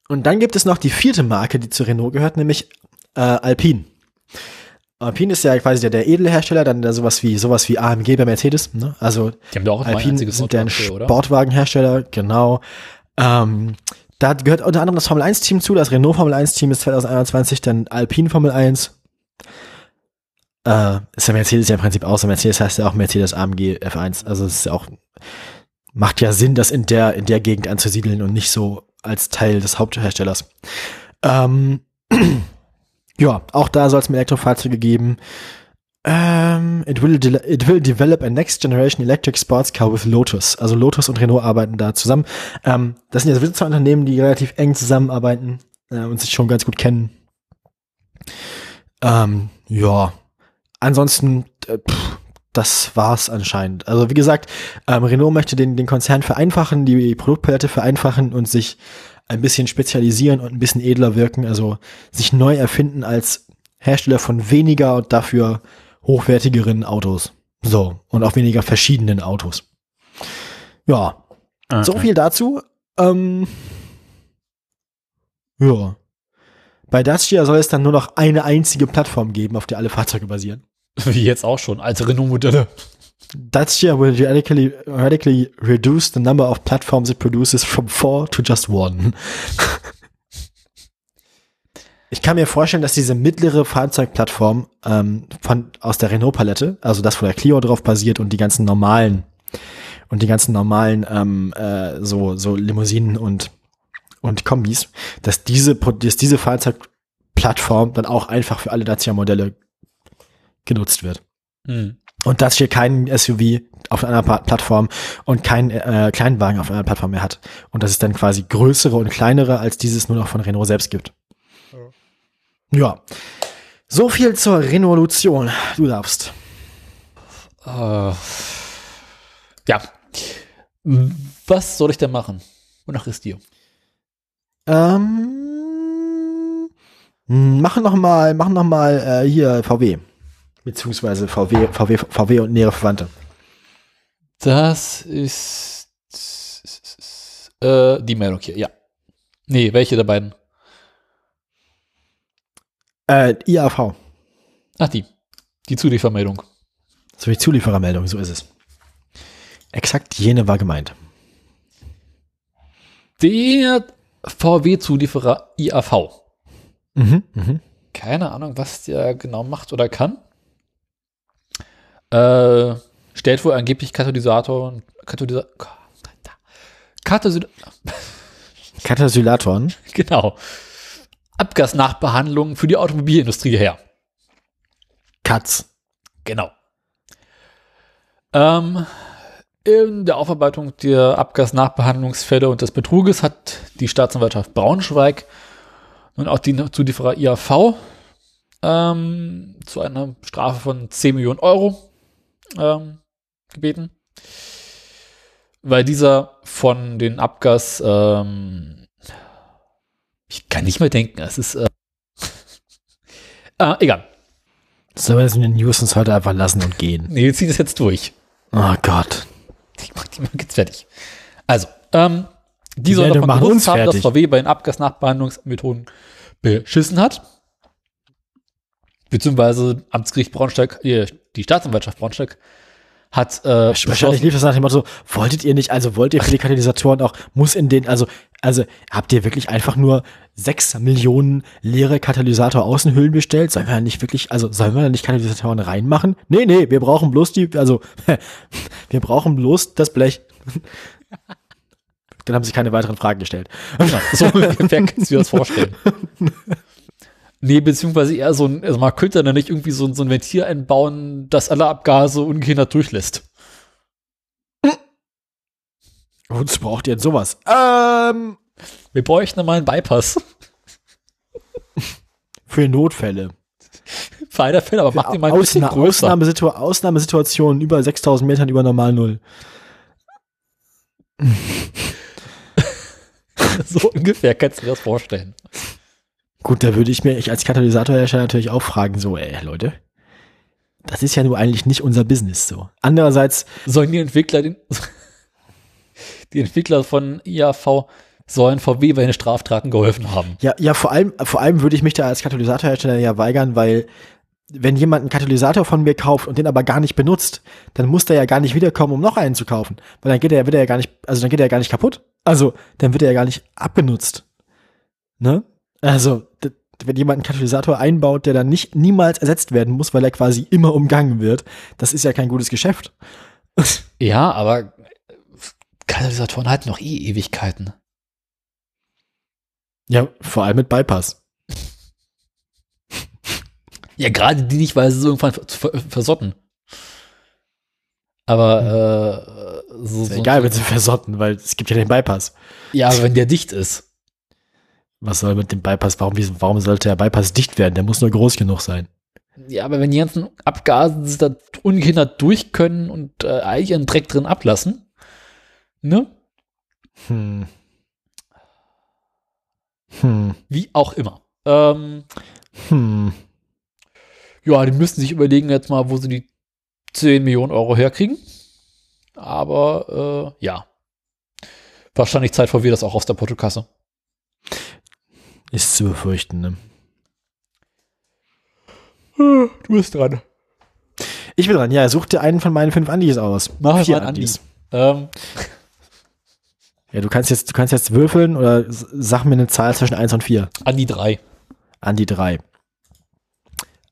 Und dann gibt es noch die vierte Marke, die zu Renault gehört, nämlich äh, Alpine. Alpine ist ja quasi der, der edle Hersteller, dann der sowas wie sowas wie AMG bei Mercedes. Ne? Also die haben da auch Alpine sind der Sportwagenhersteller, genau. Ähm, da gehört unter anderem das Formel 1 Team zu. Das Renault Formel 1 Team ist 2021 dann Alpine Formel 1. Äh, ist der Mercedes ja im Prinzip außer Mercedes heißt ja auch Mercedes AMG F1. Also es ist ja auch macht ja Sinn, das in der in der Gegend anzusiedeln und nicht so als Teil des Hauptherstellers. Ähm, ja, auch da soll es mehr Elektrofahrzeuge geben. Um, ähm, it, will it will develop a next generation electric sports car with Lotus. Also Lotus und Renault arbeiten da zusammen. Um, ähm, das sind ja zwei Unternehmen, die relativ eng zusammenarbeiten äh, und sich schon ganz gut kennen. Um, ähm, ja, ansonsten, äh, pff, das war's anscheinend. Also wie gesagt, Renault möchte den, den Konzern vereinfachen, die Produktpalette vereinfachen und sich ein bisschen spezialisieren und ein bisschen edler wirken, also sich neu erfinden als Hersteller von weniger und dafür hochwertigeren Autos. So, und auch weniger verschiedenen Autos. Ja, okay. so viel dazu. Ähm, ja. Bei Dacia soll es dann nur noch eine einzige Plattform geben, auf der alle Fahrzeuge basieren. Wie jetzt auch schon, alte Renault-Modelle. Dacia will radically, radically reduce the number of platforms it produces from four to just one. ich kann mir vorstellen, dass diese mittlere Fahrzeugplattform ähm, von, aus der Renault-Palette, also das, wo der Clio drauf basiert und die ganzen normalen und die ganzen normalen ähm, äh, so, so Limousinen und, und Kombis, dass diese, dass diese Fahrzeugplattform dann auch einfach für alle Dacia-Modelle genutzt wird. Mhm. Und dass hier kein SUV auf einer Plattform und kein äh, Kleinwagen auf einer Plattform mehr hat. Und dass es dann quasi größere und kleinere als dieses nur noch von Renault selbst gibt. Ja. ja. So viel zur Revolution. Du darfst. Uh, ja. Was soll ich denn machen? Wonach ist dir? Ähm, machen noch mal, machen noch mal äh, hier VW. Beziehungsweise VW, VW, VW und nähere Verwandte. Das ist äh, die Meldung hier, ja. Nee, welche der beiden? Äh, IAV. Ach, die. Die Zuliefermeldung. So die Zulieferermeldung, so ist es. Exakt jene war gemeint. Der VW-Zulieferer IAV. Mhm, mh. Keine Ahnung, was der genau macht oder kann. Äh, stellt wohl angeblich Katalysator, Katalysator, Katalysatoren. Genau. Abgasnachbehandlung für die Automobilindustrie her. Katz. Genau. Ähm, in der Aufarbeitung der Abgasnachbehandlungsfälle und des Betruges hat die Staatsanwaltschaft Braunschweig und auch die Zulieferer IAV ähm, zu einer Strafe von 10 Millionen Euro ähm, gebeten, weil dieser von den Abgas, ähm, ich kann nicht mehr denken, es ist, äh, äh, egal. Sollen wir das in den News uns heute einfach lassen und gehen? Nee, wir ziehen das jetzt durch. Oh Gott. Ich mach die mal jetzt fertig. Also, ähm, die, Die soll Meldung davon gewusst haben, dass. VW bei den Abgasnachbehandlungsmethoden beschissen hat. Beziehungsweise Amtsgericht Braunschweig, äh, die Staatsanwaltschaft Braunschweig hat äh, Wahrscheinlich lief das nach dem Motto, wolltet ihr nicht, also wollt ihr für die Katalysatoren auch, muss in den, also, also habt ihr wirklich einfach nur sechs Millionen leere Katalysator-Außenhüllen bestellt? Sollen wir da nicht wirklich, also sollen wir da nicht Katalysatoren reinmachen? Nee, nee, wir brauchen bloß die, also wir brauchen bloß das Blech. Dann haben sie keine weiteren Fragen gestellt. Genau, so ungefähr kannst du dir das vorstellen. Nee, beziehungsweise eher so ein, also man könnte da nicht irgendwie so, ein- so ein Ventil einbauen, das alle Abgase ungehindert durchlässt. Wozu braucht ihr denn sowas? Ähm, Wir bräuchten mal einen Bypass. für Notfälle. Für einer Fälle, aber macht den mal ein bisschen Ausna größer. Ausnahmesitu Ausnahmesituationen über 6000 Metern über Normal Null. so ungefähr kannst du dir das vorstellen. Gut, da würde ich mir ich als Katalysatorhersteller natürlich auch fragen, so, ey, Leute, das ist ja nur eigentlich nicht unser Business so. Andererseits, Sollen die Entwickler, den, die Entwickler von IAV sollen VW bei den Straftaten geholfen haben. ja, ja, vor allem, vor allem würde ich mich da als Katalysatorhersteller ja weigern, weil wenn jemand einen Katalysator von mir kauft und den aber gar nicht benutzt, dann muss der ja gar nicht wiederkommen, um noch einen zu kaufen. Weil dann geht er, wird er ja gar nicht, also dann geht er ja gar nicht kaputt. Also, dann wird er ja gar nicht abgenutzt. Ne? Also, wenn jemand einen Katalysator einbaut, der dann nicht niemals ersetzt werden muss, weil er quasi immer umgangen wird, das ist ja kein gutes Geschäft. Ja, aber Katalysatoren halten noch eh Ewigkeiten. Ja, vor allem mit Bypass. Ja, gerade die nicht, weil sie so irgendwann ver- ver- versotten. Aber äh, so, Ist ja so egal, wenn sie versotten, weil es gibt ja den Bypass. ja, aber wenn der dicht ist. Was soll mit dem Bypass, warum, warum sollte der Bypass dicht werden? Der muss nur groß genug sein. Ja, aber wenn die ganzen Abgase da ungehindert durch können und äh, eigentlich ihren Dreck drin ablassen, ne? Hm. Hm. Wie auch immer. Ähm, Hm. ja, die müssen sich überlegen jetzt mal, wo sie die 10 Millionen Euro herkriegen. Aber äh, ja. Wahrscheinlich Zeit VW das auch aus der Portokasse. Ist zu befürchten, ne? Du bist dran. Ich bin dran, ja, such dir einen von meinen fünf Andis aus. Mach ich Vier mal. Andis. Ähm, Ja, du kannst jetzt, du kannst jetzt würfeln oder sag mir eine Zahl zwischen 1 und 4. Andi 3. Andi 3.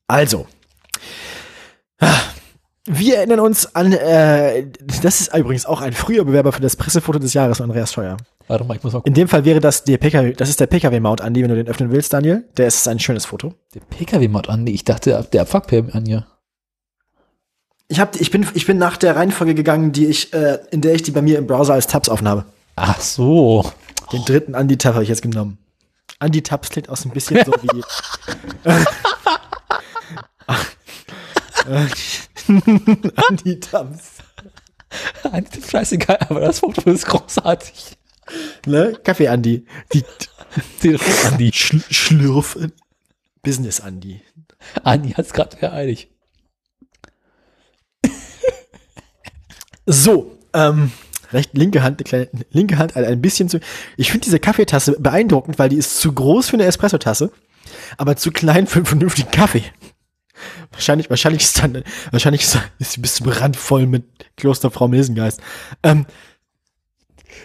Also. Wir erinnern uns an, äh, das ist übrigens auch ein früher Bewerber für das Pressefoto des Jahres Andreas Scheuer. Warte mal, ich muss mal In dem Fall wäre das der PKW, das ist der PKW-Mount, Andi, wenn du den öffnen willst, Daniel. Der ist ein schönes Foto. Der PKW-Mod Andi. Ich dachte, der Abfuck Anja. Ich, hab, ich, bin, ich bin nach der Reihenfolge gegangen, die ich, äh, in der ich die bei mir im Browser als Tabs aufnabe. Ach so. Den dritten Andi-Tab habe ich jetzt genommen. Andi-Tabs klingt auch so ein bisschen so wie. Andi-Tabs. Andi, scheißegal, aber das Foto ist großartig. Ne? Kaffee-Andi. Die Telefon Andi. Schl Schlürfen. Business-Andi. Andi hat es gerade beeilig. So, ähm, recht linke Hand, eine kleine, linke Hand ein, bisschen zu. Ich finde diese Kaffeetasse beeindruckend, weil die ist zu groß für eine Espressotasse, aber zu klein für einen vernünftigen Kaffee. Wahrscheinlich, wahrscheinlich ist dann, wahrscheinlich ist, ist sie bis zum Rand voll mit Klosterfrau Mesengeist. Ähm,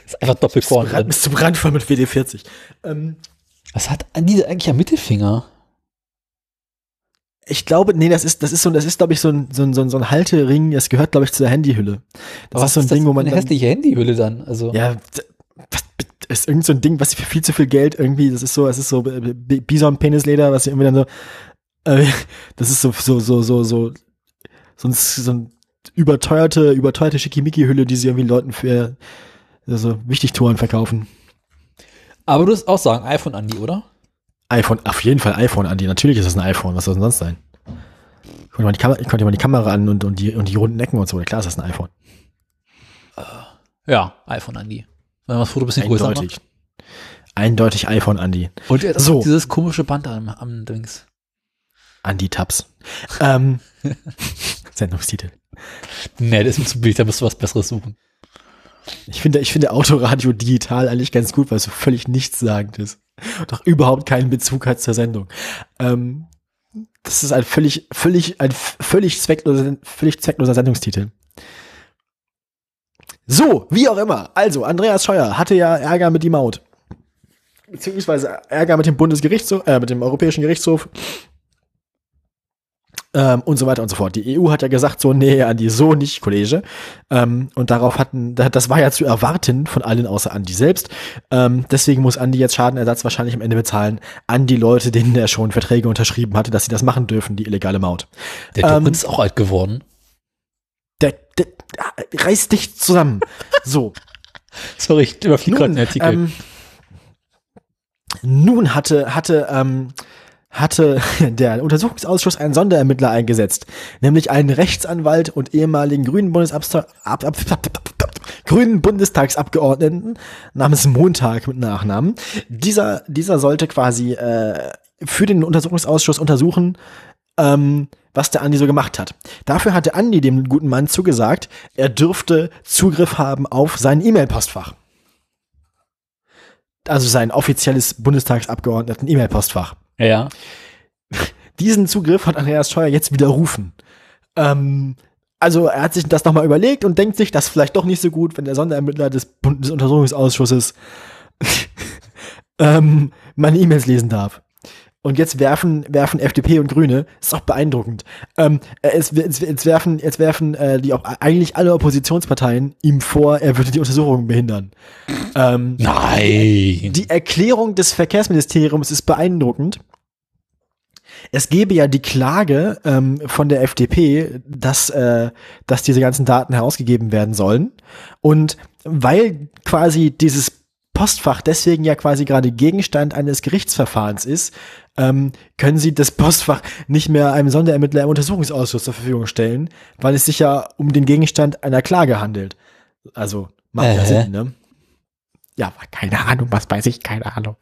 Ist einfach doppelt vorne bis zum Rand voll mit WD40. Ähm, Was hat Andi eigentlich am Mittelfinger? ich glaube, nee, das ist, das ist so, das ist, glaube ich, so ein, so ein, so ein, Haltering, das gehört, glaube ich, zur Handyhülle. Das Aber ist so ein was Ding, wo man Eine dann, hässliche Handyhülle dann. Also. Ja, was, das ist irgend so ein Ding, was für viel zu viel Geld irgendwie, das ist so, es ist so äh, Bison-Penisleder, was irgendwie dann so, äh, das ist so, so, so, so, so, so ein, so ein überteuerte, überteuerte Schickimicki-Hülle, die sie irgendwie Leuten für so Wichtigtouren verkaufen. Aber du wirst auch sagen, iPhone Andi, oder? iPhone, auf jeden Fall iPhone, Andi. Natürlich ist das ein iPhone. Was soll denn sonst sein? Ich konnte mal die Kamera, ich konnte mal die Kamera an und, und, die, und die runden Ecken und so. Klar ist das ein iPhone. Ja, iPhone Andi. Wollen wir das Foto ein bisschen größer machen? Eindeutig. Eindeutig iPhone, Andi. Und er hat So. so. dieses komische Band am, am Dings. Andi Tabs. ähm, Sendungstitel. Nee, das ist mir zu billig, da musst du was Besseres suchen. Ich finde, ich finde Autoradio digital eigentlich ganz gut, weil es so völlig nichtssagend ist. Auch überhaupt keinen Bezug hat zur Sendung. Ähm, das ist ein völlig, völlig, ein völlig zweckloser, völlig zweckloser Sendungstitel. So, wie auch immer. Also, Andreas Scheuer hatte ja Ärger mit die Maut. Beziehungsweise Ärger mit dem Bundesgerichtshof, äh, mit dem Europäischen Gerichtshof. Ähm, und so weiter und so fort. Die EU hat ja gesagt, so, nee, Andi, so nicht, Kollege. Ähm, und darauf hatten, da- das war ja zu erwarten von allen außer Andi selbst. Ähm, deswegen muss Andi jetzt Schadenersatz wahrscheinlich am Ende bezahlen an die Leute, denen er schon Verträge unterschrieben hatte, dass sie das machen dürfen, die illegale Maut. Der Ähm, Dobrindt ist auch alt geworden. Der, der, reiß dich zusammen. so. Sorry, ich überfliege gerade Nun, den Artikel. ähm, nun hatte, hatte, ähm, hatte der Untersuchungsausschuss einen Sonderermittler eingesetzt, nämlich einen Rechtsanwalt und ehemaligen Grünen, Bundesabsta ab, ab, ab, Grünen Bundestagsabgeordneten namens Montag mit Nachnamen. Dieser, dieser sollte quasi äh, für den Untersuchungsausschuss untersuchen, ähm, was der Andi so gemacht hat. Dafür hatte Andi dem guten Mann zugesagt, er dürfte Zugriff haben auf sein E-Mail-Postfach. Also sein offizielles Bundestagsabgeordneten-E-Mail-Postfach. ja, ja. Diesen Zugriff hat Andreas Scheuer jetzt widerrufen. Ähm, also er hat sich das nochmal überlegt und denkt sich, das ist vielleicht doch nicht so gut, wenn der Sonderermittler des Bundesuntersuchungsausschusses ähm, meine E-Mails lesen darf. Und jetzt werfen, werfen FDP und Grüne, ist auch beeindruckend. Ähm, äh, es, jetzt, jetzt werfen, jetzt werfen äh, die auch eigentlich alle Oppositionsparteien ihm vor, er würde die Untersuchungen behindern. Ähm, Nein. die Erklärung des Verkehrsministeriums ist beeindruckend. Es gebe ja die Klage ähm, von der FDP, dass, äh, dass diese ganzen Daten herausgegeben werden sollen. Und weil quasi dieses Postfach deswegen ja quasi gerade Gegenstand eines Gerichtsverfahrens ist, ähm, können sie das Postfach nicht mehr einem Sonderermittler im Untersuchungsausschuss zur Verfügung stellen, weil es sich ja um den Gegenstand einer Klage handelt. Also macht ja Äh. Sinn, ne? Ja, keine Ahnung, was weiß ich, keine Ahnung.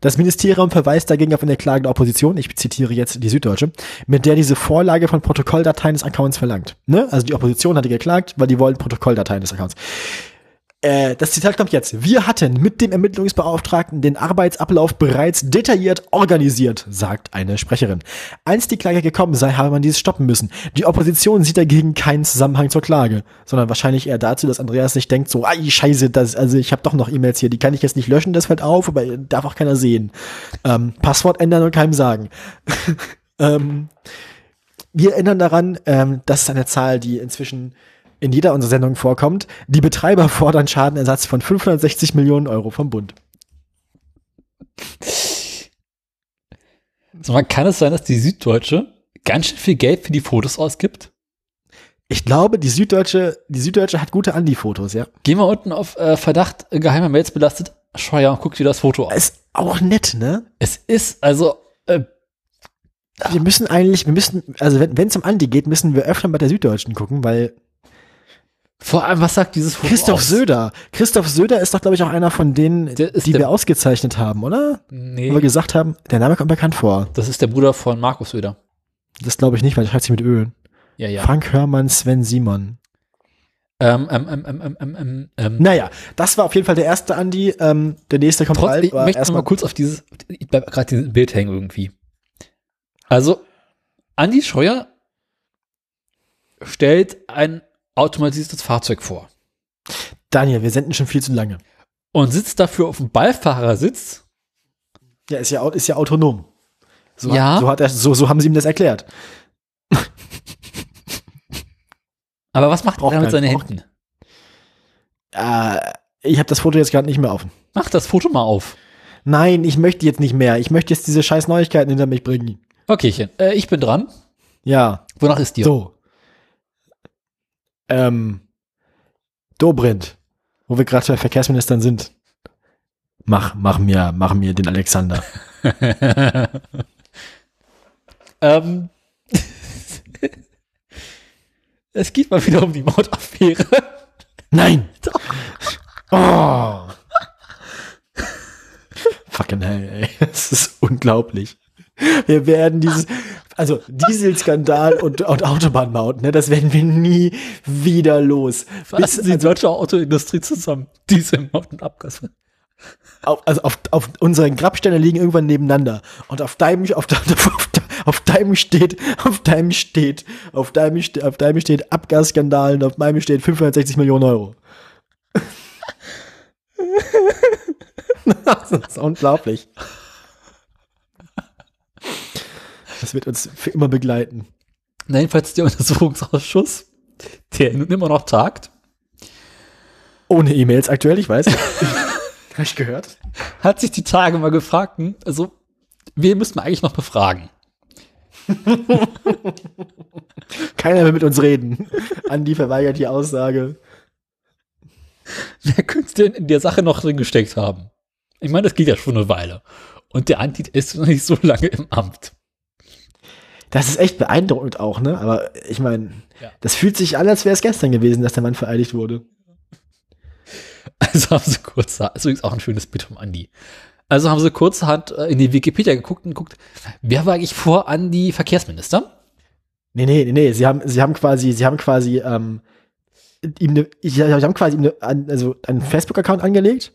Das Ministerium verweist dagegen auf eine Klage der Opposition, ich zitiere jetzt die Süddeutsche, mit der diese Vorlage von Protokolldateien des Accounts verlangt. Ne? Also die Opposition hatte geklagt, weil die wollen Protokolldateien des Accounts. Äh, das Zitat kommt jetzt. Wir hatten mit dem Ermittlungsbeauftragten den Arbeitsablauf bereits detailliert organisiert, sagt eine Sprecherin. Als die Klage gekommen sei, habe man dies stoppen müssen. Die Opposition sieht dagegen keinen Zusammenhang zur Klage, sondern wahrscheinlich eher dazu, dass Andreas sich denkt, so, ai, scheiße, das, also ich habe doch noch E-Mails hier, die kann ich jetzt nicht löschen, das fällt auf, aber darf auch keiner sehen. Ähm, Passwort ändern und keinem sagen. ähm, wir erinnern daran, ähm, das ist eine Zahl, die inzwischen in jeder unserer Sendungen vorkommt. Die Betreiber fordern Schadenersatz von 560 Millionen Euro vom Bund. Sag mal, kann es sein, dass die Süddeutsche ganz schön viel Geld für die Fotos ausgibt? Ich glaube, die Süddeutsche, die Süddeutsche hat gute Andi-Fotos, ja. Geh mal unten auf äh, Verdacht äh, geheimer Mails belastet. Scheuer und guck dir das Foto an. Ist auch nett, ne? Es ist also äh, Wir müssen eigentlich, wir müssen, also wenn es um Andi geht, müssen wir öfter bei der Süddeutschen gucken, weil vor allem, was sagt dieses Foto Christoph aus? Söder, Christoph Söder ist doch, glaube ich, auch einer von denen, Der die der- wir ausgezeichnet haben, oder? Nee, Wo wir gesagt haben, der Name kommt bekannt vor. das ist der Bruder von Markus Söder. Das glaube ich nicht, weil er schreibt sich mit Öl. Ja, ja. Frank Hörmann, Sven Simon. Ähm, ähm, ähm, ähm, ähm, ähm, ähm, ähm. Naja, das war auf jeden Fall der erste Andi. Ähm, der nächste kommt Trotz, bald. ich möchte mal kurz auf dieses, ich bleib gerade dieses Bild hängen irgendwie. Also, Andi Scheuer stellt ein automatisiertes Fahrzeug vor Daniel, wir senden schon viel zu lange. und sitzt dafür auf dem Beifahrersitz. Ja, ist ja, ist ja autonom. So, Ja. So, hat er, so, so haben sie ihm das erklärt. Aber was macht Braucht er mit seinen Händen? Äh, ich habe das Foto jetzt gerade nicht mehr offen. Mach das Foto mal auf. Nein, ich möchte jetzt nicht mehr. Ich möchte jetzt diese scheiß Neuigkeiten hinter mich bringen. Okay, äh, ich bin dran. Ja, Wonach ist dir? so. Ähm, Dobrindt, wo wir gerade bei Verkehrsministern sind. Mach, mach mir, mach mir den Alexander. ähm, es geht mal wieder um die Maudaffäre. Nein! Oh. Fucking hell, ey. Das ist unglaublich. Wir werden dieses, also Dieselskandal und, und Autobahnmaut, ne, das werden wir nie wieder los. Fassen Sie die deutsche Autoindustrie zusammen. Dieselmaut und Abgas. Auf, also auf, auf unseren Grabsteine liegen irgendwann nebeneinander. Und auf deinem, auf, auf, auf deinem steht, auf deinem steht, auf deinem, ste- auf deinem steht Abgasskandal und auf meinem steht 560 Millionen Euro. das ist unglaublich. Das wird uns für immer begleiten. Na, jedenfalls der Untersuchungsausschuss, der nun immer noch tagt, Ohne E-Mails aktuell, ich weiß. Habe ich gehört. hat sich die Tage mal gefragt, hm, also, wen müssen wir eigentlich noch befragen? Keiner will mit uns reden. Andi verweigert die Aussage. Wer könnte denn in der Sache noch drin gesteckt haben? Ich meine, das geht ja schon eine Weile. Und der Andi ist noch nicht so lange im Amt. Das ist echt beeindruckend auch, ne? Aber ich meine, Ja. das fühlt sich an, als wäre es gestern gewesen, dass der Mann vereidigt wurde. Also haben sie kurzerhand, ist übrigens auch ein schönes Bild vom Andi. Also haben sie kurzerhand äh, in die Wikipedia geguckt und geguckt, wer war eigentlich vor Andi Verkehrsminister? Nee, nee, nee, nee. Sie haben, sie haben quasi, sie haben quasi, ähm, ihm ne, ich, sie haben quasi ihm ne, also einen Facebook-Account angelegt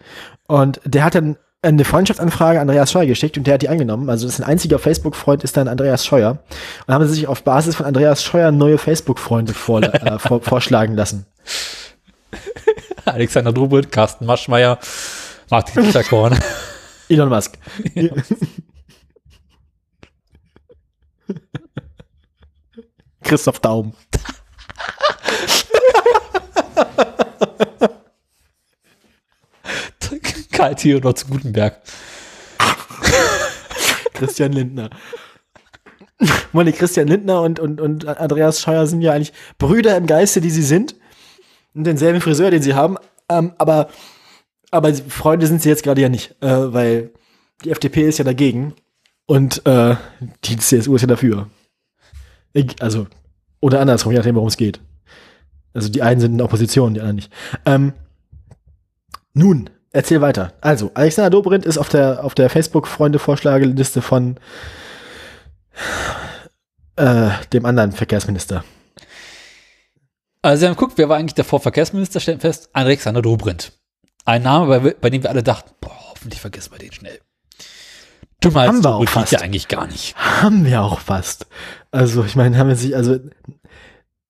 und der hat dann eine Freundschaftsanfrage an Andreas Scheuer geschickt und der hat die angenommen. Also das ist ein einziger Facebook-Freund ist dann Andreas Scheuer. Und haben sie sich auf Basis von Andreas Scheuer neue Facebook-Freunde vor, äh, vor, vorschlagen lassen. Alexander Drubelt, Carsten Maschmeyer, Martin Bitterkorn. Elon Musk. Christoph Daum. Karl Theodor zu Gutenberg. Christian Lindner. Meine, Christian Lindner und, und, und Andreas Scheuer sind ja eigentlich Brüder im Geiste, die sie sind. Und denselben Friseur, den sie haben. Ähm, aber, aber Freunde sind sie jetzt gerade ja nicht, äh, weil die FDP ist ja dagegen und äh, die CSU ist ja dafür. Ich, also, oder andersrum, je nachdem, worum es geht. Also die einen sind in Opposition, die anderen nicht. Ähm, nun, erzähl weiter. Also, Alexander Dobrindt ist auf der, auf der Facebook-Freunde-Vorschlageliste von äh, dem anderen Verkehrsminister. Also sie haben geguckt, wer war eigentlich der Vorverkehrsminister, stellen fest, Alexander Dobrindt. Ein Name, bei, bei dem wir alle dachten, boah, hoffentlich vergessen wir den schnell. Als Haben wir auch fast. ja eigentlich gar nicht. Haben wir auch fast. Also, ich meine, haben wir sich, also,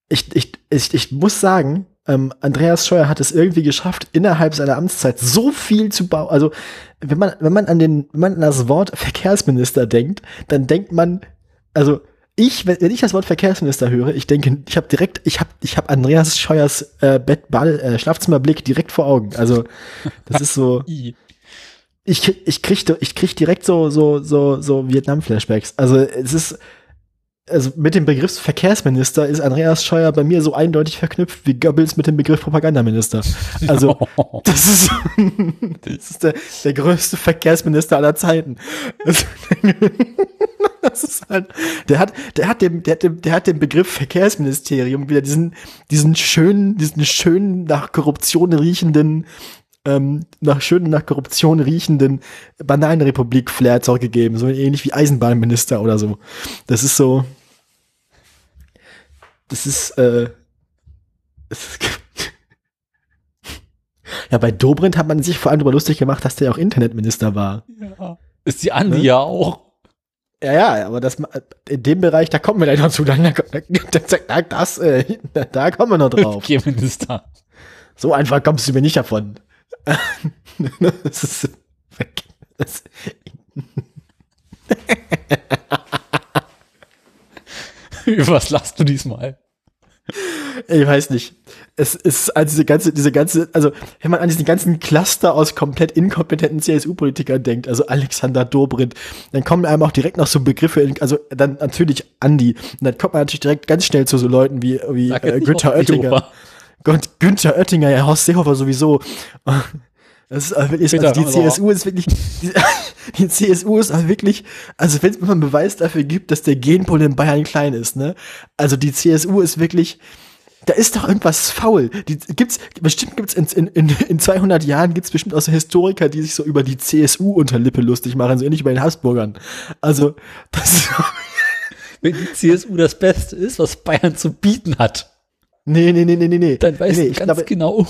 ich, ich, ich, ich muss sagen, ähm, Andreas Scheuer hat es irgendwie geschafft, innerhalb seiner Amtszeit so viel zu bauen. Also, wenn man, wenn man an den, wenn man an das Wort Verkehrsminister denkt, dann denkt man, also, ich, wenn, wenn ich das Wort Verkehrsminister höre, ich denke, ich habe direkt, ich habe, ich habe Andreas Scheuers äh, Bett, Ball, äh, Schlafzimmerblick direkt vor Augen. Also, das ist so. Ich, ich krieg, ich krieg direkt so, so, so, so Vietnam-Flashbacks. Also es ist, also mit dem Begriff Verkehrsminister ist Andreas Scheuer bei mir so eindeutig verknüpft wie Goebbels mit dem Begriff Propagandaminister. Also das ist, das ist der, der größte Verkehrsminister aller Zeiten. Das, das ist halt, der hat, der hat dem, der hat dem, der hat dem Begriff Verkehrsministerium wieder diesen, diesen schönen, diesen schönen nach Korruption riechenden ähm, nach schön nach Korruption riechenden Bananenrepublik-Flair zurückgegeben, so ähnlich wie Eisenbahnminister oder so. Das ist so. Das ist, äh, es ist ja, bei Dobrindt hat man sich vor allem darüber lustig gemacht, dass der auch Internetminister war. Ist die Andi Ne? ja auch. Ja, ja, aber das in dem Bereich, da kommen wir gleich noch zu. Da, da, da, das, äh, da, kommen wir noch drauf. Verkehrsminister. So einfach kommst du mir nicht davon. Das ist, das, Über was lachst du diesmal? ich weiß nicht. Es ist also diese ganze, diese ganze, also wenn man an diesen ganzen Cluster aus komplett inkompetenten CSU-Politikern denkt, also Alexander Dobrindt, dann kommen einem auch direkt noch so Begriffe, also dann natürlich Andi, und dann kommt man natürlich direkt ganz schnell zu so Leuten wie, wie äh, Günther Oettinger. Seehofer. Gott, Günther Oettinger, ja, Horst Seehofer sowieso. Das ist aber wirklich, Peter, also die also- CSU ist wirklich, die, die CSU ist wirklich, also wenn es mal einen Beweis dafür gibt, dass der Genpool in Bayern klein ist, ne? Also die CSU ist wirklich, da ist doch irgendwas faul. Die gibt's, bestimmt gibt's in, in, in, in 200 Jahren gibt's bestimmt auch so Historiker, die sich so über die CSU unter Lippe lustig machen, so ähnlich wie bei den Habsburgern. Also, das ist, Wenn die CSU das Beste ist, was Bayern zu bieten hat, nee, nee, nee, nee, nee, nee. dann weißt nee, du ich ganz glaube, genau.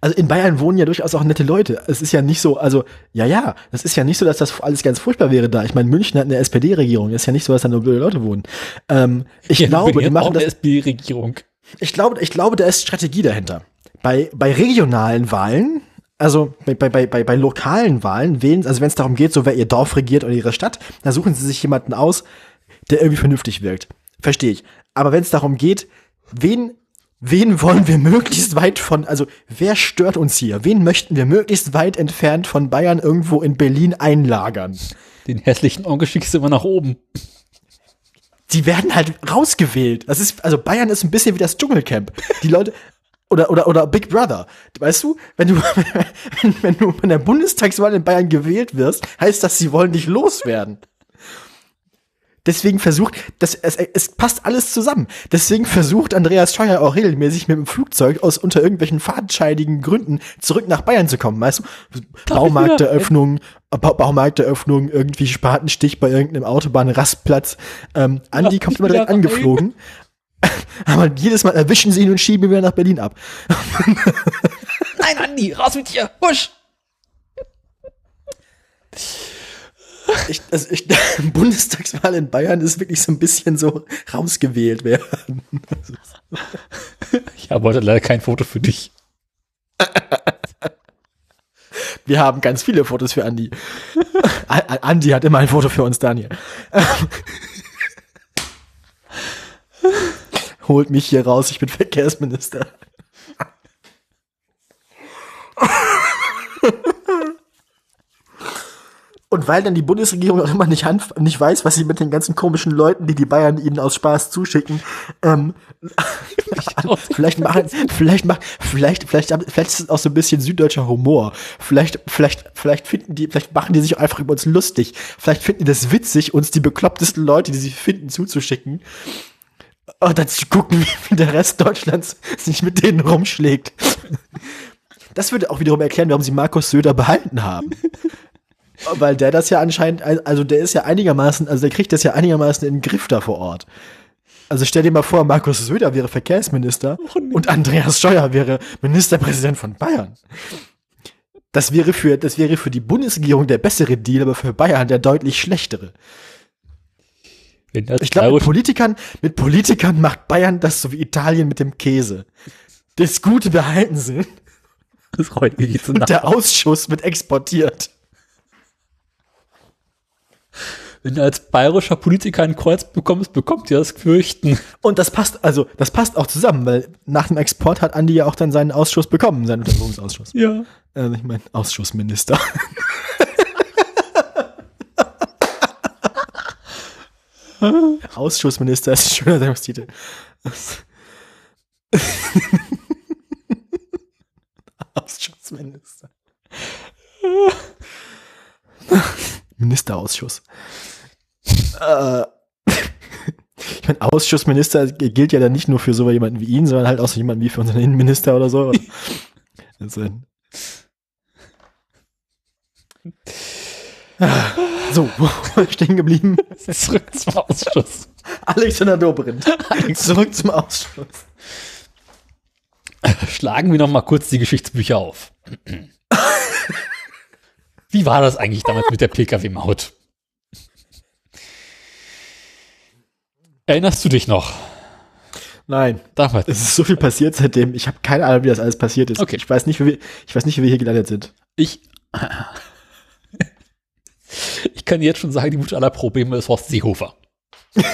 Also in Bayern wohnen ja durchaus auch nette Leute. Es ist ja nicht so, also ja, ja, das ist ja nicht so, dass das alles ganz furchtbar wäre da. Ich meine, München hat eine SPD-Regierung. Es ist ja nicht so, dass da nur blöde Leute wohnen. Ähm, ich Ja, glaube, die auch machen eine das. SPD-Regierung. Ich glaube, ich glaube, da ist Strategie dahinter. Bei bei regionalen Wahlen, also bei bei bei bei, bei lokalen Wahlen wählen, also wenn es darum geht, so wer ihr Dorf regiert oder ihre Stadt, da suchen sie sich jemanden aus, der irgendwie vernünftig wirkt. Verstehe ich. Aber wenn es darum geht, wen wen wollen wir möglichst weit von, also wer stört uns hier? Wen möchten wir möglichst weit entfernt von Bayern irgendwo in Berlin einlagern? Den hässlichen Onkel schickst du immer nach oben. die werden halt rausgewählt. Das ist, also Bayern ist ein bisschen wie das Dschungelcamp. Die Leute, oder, oder, oder Big Brother. Weißt du, wenn du, wenn, wenn du von der Bundestagswahl in Bayern gewählt wirst, heißt das, sie wollen dich loswerden. Deswegen versucht, das, es, es passt alles zusammen. Deswegen versucht Andreas Scheuer auch regelmäßig mit dem Flugzeug aus unter irgendwelchen fadenscheidigen Gründen zurück nach Bayern zu kommen. Weißt du, Baumarkteröffnung, ba Baumarkteröffnung, irgendwie Spatenstich bei irgendeinem Autobahnrastplatz. Ähm, Andi kommt immer direkt angeflogen. Aber jedes Mal erwischen sie ihn und schieben ihn wieder nach Berlin ab. Nein, Andi, raus mit dir. Husch. Ich, also ich, Bundestagswahl in Bayern ist wirklich so ein bisschen so rausgewählt werden. Ich habe heute leider kein Foto für dich. Wir haben ganz viele Fotos für Andi. Andi hat immer ein Foto für uns, Daniel. Holt mich hier raus, ich bin Verkehrsminister. Und weil dann die Bundesregierung auch immer nicht, nicht weiß, was sie mit den ganzen komischen Leuten, die die Bayern ihnen aus Spaß zuschicken, ähm, vielleicht machen, vielleicht machen, vielleicht, vielleicht, vielleicht ist es auch so ein bisschen süddeutscher Humor. Vielleicht, vielleicht, vielleicht finden die, vielleicht machen die sich auch einfach über uns lustig. Vielleicht finden die das witzig, uns die beklopptesten Leute, die sie finden, zuzuschicken. Und dann zu gucken, wie der Rest Deutschlands sich mit denen rumschlägt. Das würde auch wiederum erklären, warum sie Markus Söder behalten haben. Weil der das ja anscheinend, also der ist ja einigermaßen, also der kriegt das ja einigermaßen in den Griff da vor Ort. Also stell dir mal vor, Markus Söder wäre Verkehrsminister und Andreas Scheuer wäre Ministerpräsident von Bayern. Das wäre für, das wäre für die Bundesregierung der bessere Deal, aber für Bayern der deutlich schlechtere. Ich glaube, mit Politikern, mit Politikern macht Bayern das so wie Italien mit dem Käse. Das Gute behalten sie das heute geht's und nach. der Ausschuss wird exportiert. Wenn du als bayerischer Politiker ein Kreuz bekommst, bekommt ihr das Fürchten. Und das passt, also, das passt auch zusammen, weil nach dem Export hat Andi ja auch dann seinen Ausschuss bekommen, seinen Untersuchungsausschuss. Ja. Also ich meine, Ausschussminister. Ausschussminister ist ein schöner Sendungstitel. Ausschussminister. Ministerausschuss. Äh, ich meine, Ausschussminister gilt ja dann nicht nur für so jemanden wie ihn, sondern halt auch so jemanden wie für unseren Innenminister oder so. Also, Ah, so, stehen geblieben? Zurück zum Ausschuss. Alexander Dobrindt. Zurück zum Ausschuss. Schlagen wir noch mal kurz die Geschichtsbücher auf. Wie war das eigentlich damals mit der Pkw-Maut? Erinnerst du dich noch? Nein, Damals. es ist so viel passiert seitdem. Ich habe keine Ahnung, wie das alles passiert ist. Okay. Ich weiß nicht, wie wir, ich weiß nicht, wie wir hier gelandet sind. Ich. Ich kann jetzt schon sagen, die Mutter aller Probleme ist Horst Seehofer.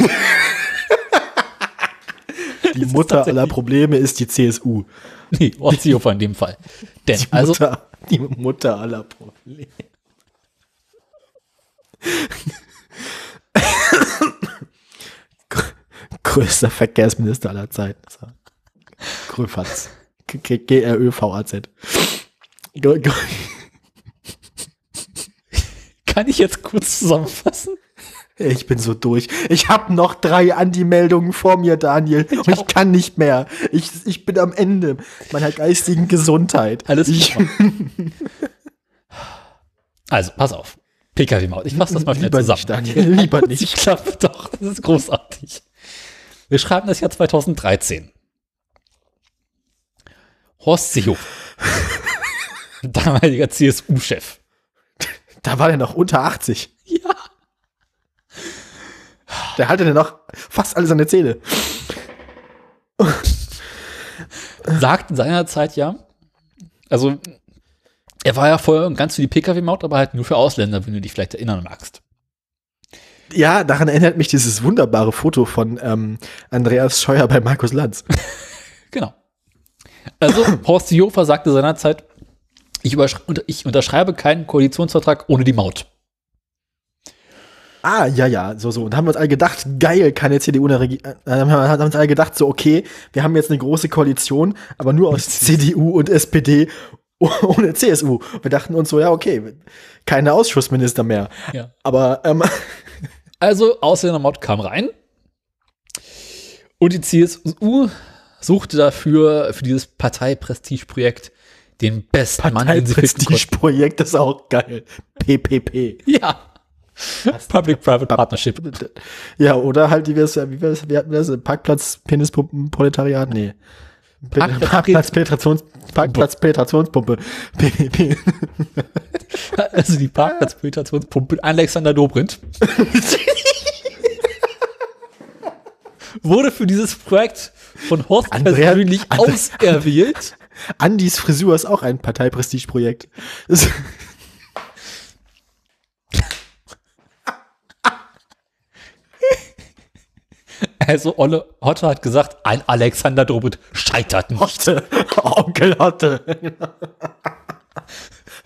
Die Mutter aller Probleme ist die CSU. Nee, Horst Seehofer in dem Fall. Denn, Die also, Mutter, die Mutter aller Probleme. Größter Verkehrsminister aller Zeiten. So. Gröfatz. G-R-Ö-V-A-Z. Kann ich jetzt kurz zusammenfassen? Ich bin so durch. Ich habe noch drei Anti-Meldungen vor mir, Daniel. Und ich kann nicht mehr. Ich, ich bin am Ende meiner geistigen Gesundheit. Alles ich, klar. Also, pass auf. PKW-Maut. Ich fasse das mal schnell Lieber zusammen. nicht, Daniel. Lieber Ich nicht. glaube doch, das ist großartig. Wir schreiben das Jahr 2013. Horst Seehofer, damaliger CSU-Chef. Da war der noch unter 80. Ja. Der hatte dann noch fast alle seine Zähne. Sagt in seiner Zeit ja, also er war ja vorher ganz für die Pkw-Maut, aber halt nur für Ausländer, wenn du dich vielleicht erinnern magst. Ja, daran erinnert mich dieses wunderbare Foto von ähm, Andreas Scheuer bei Markus Lanz. Genau. Also Horst Seehofer sagte seinerzeit, ich, ich unterschreibe keinen Koalitionsvertrag ohne die Maut. Ah, ja, ja, so, so. Und haben wir uns alle gedacht, geil, keine CDU in der Regierung. Haben wir uns alle gedacht, so, okay, wir haben jetzt eine große Koalition, aber nur aus CDU und SPD ohne CSU. Wir dachten uns so, ja, okay, keine Ausschussminister mehr. Ja. Aber, ähm, Also Ausländermaut kam rein und die CSU suchte dafür für dieses Parteiprestigeprojekt den besten Mann, den sie. Prestige-Projekt ist auch geil. PPP. Ja. Public-Private Partnership. Ja, oder halt, wie wir es, wie hatten wir das? Parkplatz, Penispumpen, Proletariat? Nee. Parkplatz- Parkplatz, Penetrations, Parkplatz, Penetrationspumpe. PPP. Also die Parkplatzpenetrationspumpe Alexander Dobrindt wurde für dieses Projekt von Horst Andrea- persönlich Andre- auserwählt. Andis Frisur ist auch ein Parteiprestigeprojekt. Also Olle Hotte hat gesagt, ein Alexander Dobrindt scheitert nicht. Hotte. Onkel Hotte.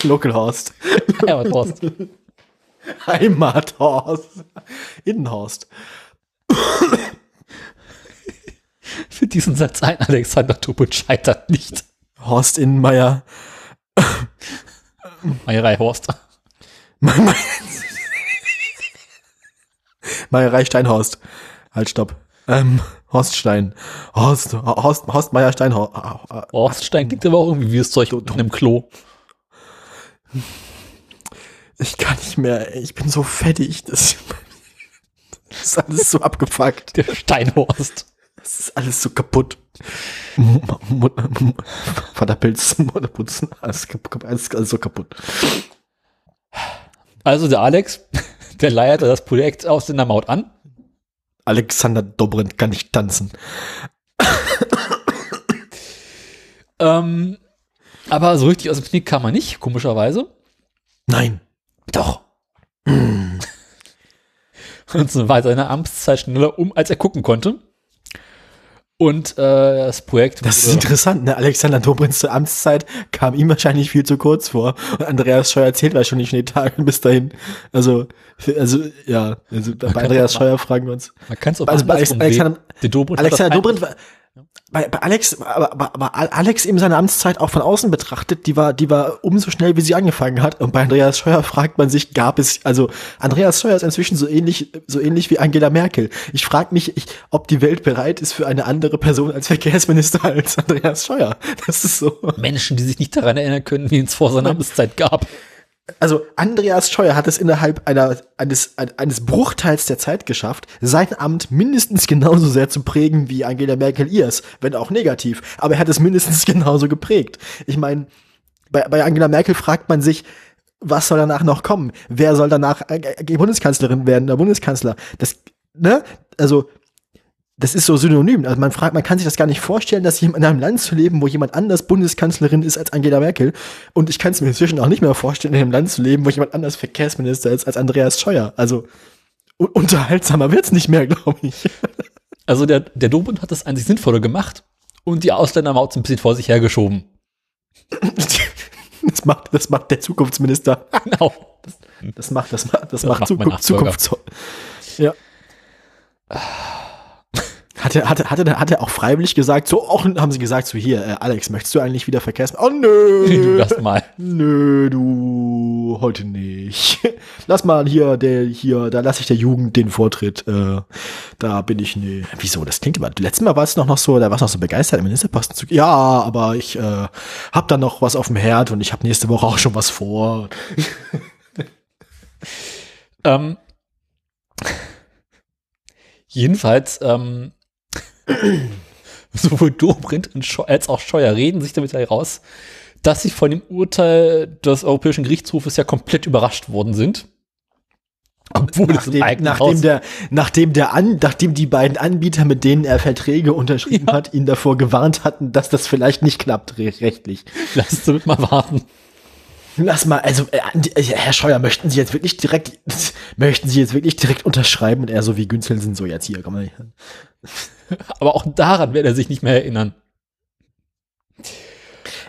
Localhorst. Herbert Horst. Heimathorst. Innenhorst. Für diesen Satz ein Alexander Dobrindt scheitert nicht. Horst Innenmeier. Meierei Horst. Meierei Steinhorst. Halt, stopp. Ähm, Horst Stein. Horst, Horst, Horst Meier Steinhorst. Horststein klingt aber auch irgendwie wie das Zeug unten im Klo. Ich kann nicht mehr. Ich bin so fettig. Das, das ist alles so abgefuckt. Der Steinhorst. Das ist alles so kaputt. Vaterpilz, Mutterputzen, alles, kaputt, alles, alles so kaputt. Also der Alex, der leierte das Projekt aus in der Maut an. Alexander Dobrindt kann nicht tanzen. Ähm, aber so richtig aus dem Knick kam er nicht, komischerweise. Nein. Doch. Und so war seine Amtszeit schneller um, als er gucken konnte. Und äh, das Projekt Das ist interessant, ne? Alexander Dobrindts zur Amtszeit kam ihm wahrscheinlich viel zu kurz vor. Und Andreas Scheuer zählt wahrscheinlich schon die Tage bis dahin. Also, also ja, also bei Andreas Scheuer fragen wir uns. Man kann es auch Also bei Alexander- sehen. Der Dobrindt Alexander Dobrindt war, bei, bei Alex, aber, aber, aber Alex eben seine Amtszeit auch von außen betrachtet, die war, die war umso schnell, wie sie angefangen hat. Und bei Andreas Scheuer fragt man sich, gab es, also Andreas Scheuer ist inzwischen so ähnlich, so ähnlich wie Angela Merkel. Ich frage mich, ich, ob die Welt bereit ist für eine andere Person als Verkehrsminister als Andreas Scheuer. Das ist so. Menschen, die sich nicht daran erinnern können, wie es vor seiner Amtszeit gab. Also Andreas Scheuer hat es innerhalb einer, eines, ein- eines Bruchteils der Zeit geschafft, sein Amt mindestens genauso sehr zu prägen wie Angela Merkel ihrs, wenn auch negativ. Aber er hat es mindestens genauso geprägt. Ich meine, bei, bei Angela Merkel fragt man sich, was soll danach noch kommen? Wer soll danach äh, äh, Bundeskanzlerin werden, der Bundeskanzler? Das, ne? Also, das ist so synonym. Also man fragt, man kann sich das gar nicht vorstellen, dass jemand in einem Land zu leben, wo jemand anders Bundeskanzlerin ist als Angela Merkel. Und ich kann es mir inzwischen auch nicht mehr vorstellen, in einem Land zu leben, wo jemand anders Verkehrsminister ist als Andreas Scheuer. Also un unterhaltsamer wird's nicht mehr, glaube ich. Also der, der Dobrindt hat das an sich sinnvoller gemacht und die Ausländermaut so ein bisschen vor sich hergeschoben. Das macht, das macht der Zukunftsminister. Genau. Das macht, das macht, das, Das macht macht Zukunft, Nachfolger. Zukunft. Ja. Hat er, hat, er, hat, er, hat er auch freiwillig gesagt, so auch haben sie gesagt, so hier, äh, Alex, möchtest du eigentlich wieder verkehren? Oh nö. Du lass mal. Nö, du, heute nicht. Lass mal hier, der, hier, da lasse ich der Jugend den Vortritt. Äh, da bin ich, nee. Wieso? Das klingt immer. Letztes Mal war es noch, noch so, da warst du noch so begeistert, im Ministerposten zu. Ja, aber ich äh, hab da noch was auf dem Herd und ich habe nächste Woche auch schon was vor. Ähm, jedenfalls, ähm, sowohl Dobrindt als auch Scheuer reden sich damit heraus, dass sie von dem Urteil des Europäischen Gerichtshofes ja komplett überrascht worden sind. Obwohl nachdem, nachdem der, nachdem der an, nachdem die beiden Anbieter, mit denen er Verträge unterschrieben ja. hat, ihn davor gewarnt hatten, dass das vielleicht nicht klappt rechtlich. Lass damit mal warten. Lass mal, also äh, äh, Herr Scheuer, möchten Sie jetzt wirklich direkt, möchten Sie jetzt wirklich direkt unterschreiben und er so wie Günzel sind so jetzt hier, komm mal hier. Aber auch daran wird er sich nicht mehr erinnern.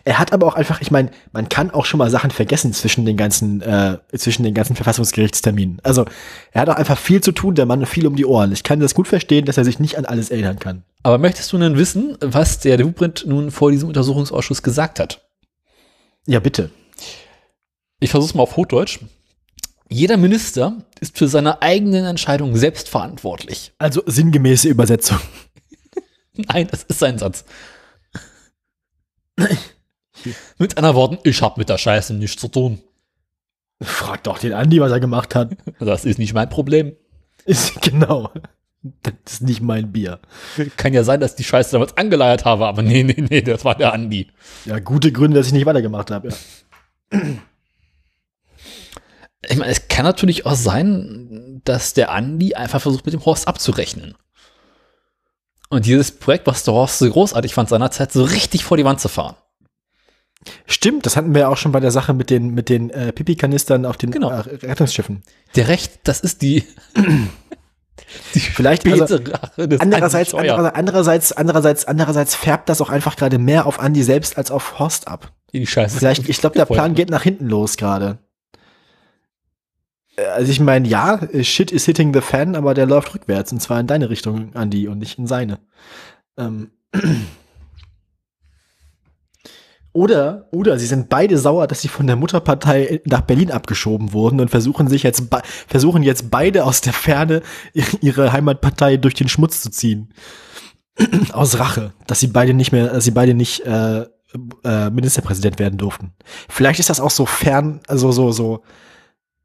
Er hat aber auch einfach, ich meine, man kann auch schon mal Sachen vergessen zwischen den ganzen, äh, zwischen den ganzen Verfassungsgerichtsterminen. Also er hat auch einfach viel zu tun, der Mann viel um die Ohren. Ich kann das gut verstehen, dass er sich nicht an alles erinnern kann. Aber möchtest du denn wissen, was der Hubrindt nun vor diesem Untersuchungsausschuss gesagt hat? Ja, bitte. Ich versuche es mal auf Hochdeutsch. Jeder Minister ist für seine eigenen Entscheidungen selbst verantwortlich. Also sinngemäße Übersetzung. Nein, das ist sein Satz. mit anderen Worten, ich habe mit der Scheiße nichts zu tun. Frag doch den Andi, was er gemacht hat. Das ist nicht mein Problem. Ist, genau. Das ist nicht mein Bier. Kann ja sein, dass ich die Scheiße damals angeleiert habe, aber nee, nee, nee, das war der Andi. Ja, gute Gründe, dass ich nicht weitergemacht habe, ja. Ich meine, es kann natürlich auch sein, dass der Andi einfach versucht, mit dem Horst abzurechnen. Und dieses Projekt, was der Horst so großartig fand seinerzeit, so richtig vor die Wand zu fahren. Stimmt, das hatten wir ja auch schon bei der Sache mit den, mit den äh, Pipi-Kanistern auf den genau. äh, Rettungsschiffen. Der Recht, das ist die, die Vielleicht also, andererseits, andererseits, andererseits, andererseits färbt das auch einfach gerade mehr auf Andi selbst als auf Horst ab. Die Scheiße. Vielleicht, ich glaube, der Plan geht nach hinten los gerade. Äh, also ich meine, ja, shit is hitting the fan, aber der läuft rückwärts und zwar in deine Richtung, Andi, und nicht in seine. Ähm. Oder, oder sie sind beide sauer, dass sie von der Mutterpartei nach Berlin abgeschoben wurden und versuchen sich jetzt, versuchen jetzt beide aus der Ferne ihre Heimatpartei durch den Schmutz zu ziehen. aus Rache, dass sie beide nicht mehr, dass sie beide nicht äh, äh, Ministerpräsident werden durften. Vielleicht ist das auch so fern, also so, so,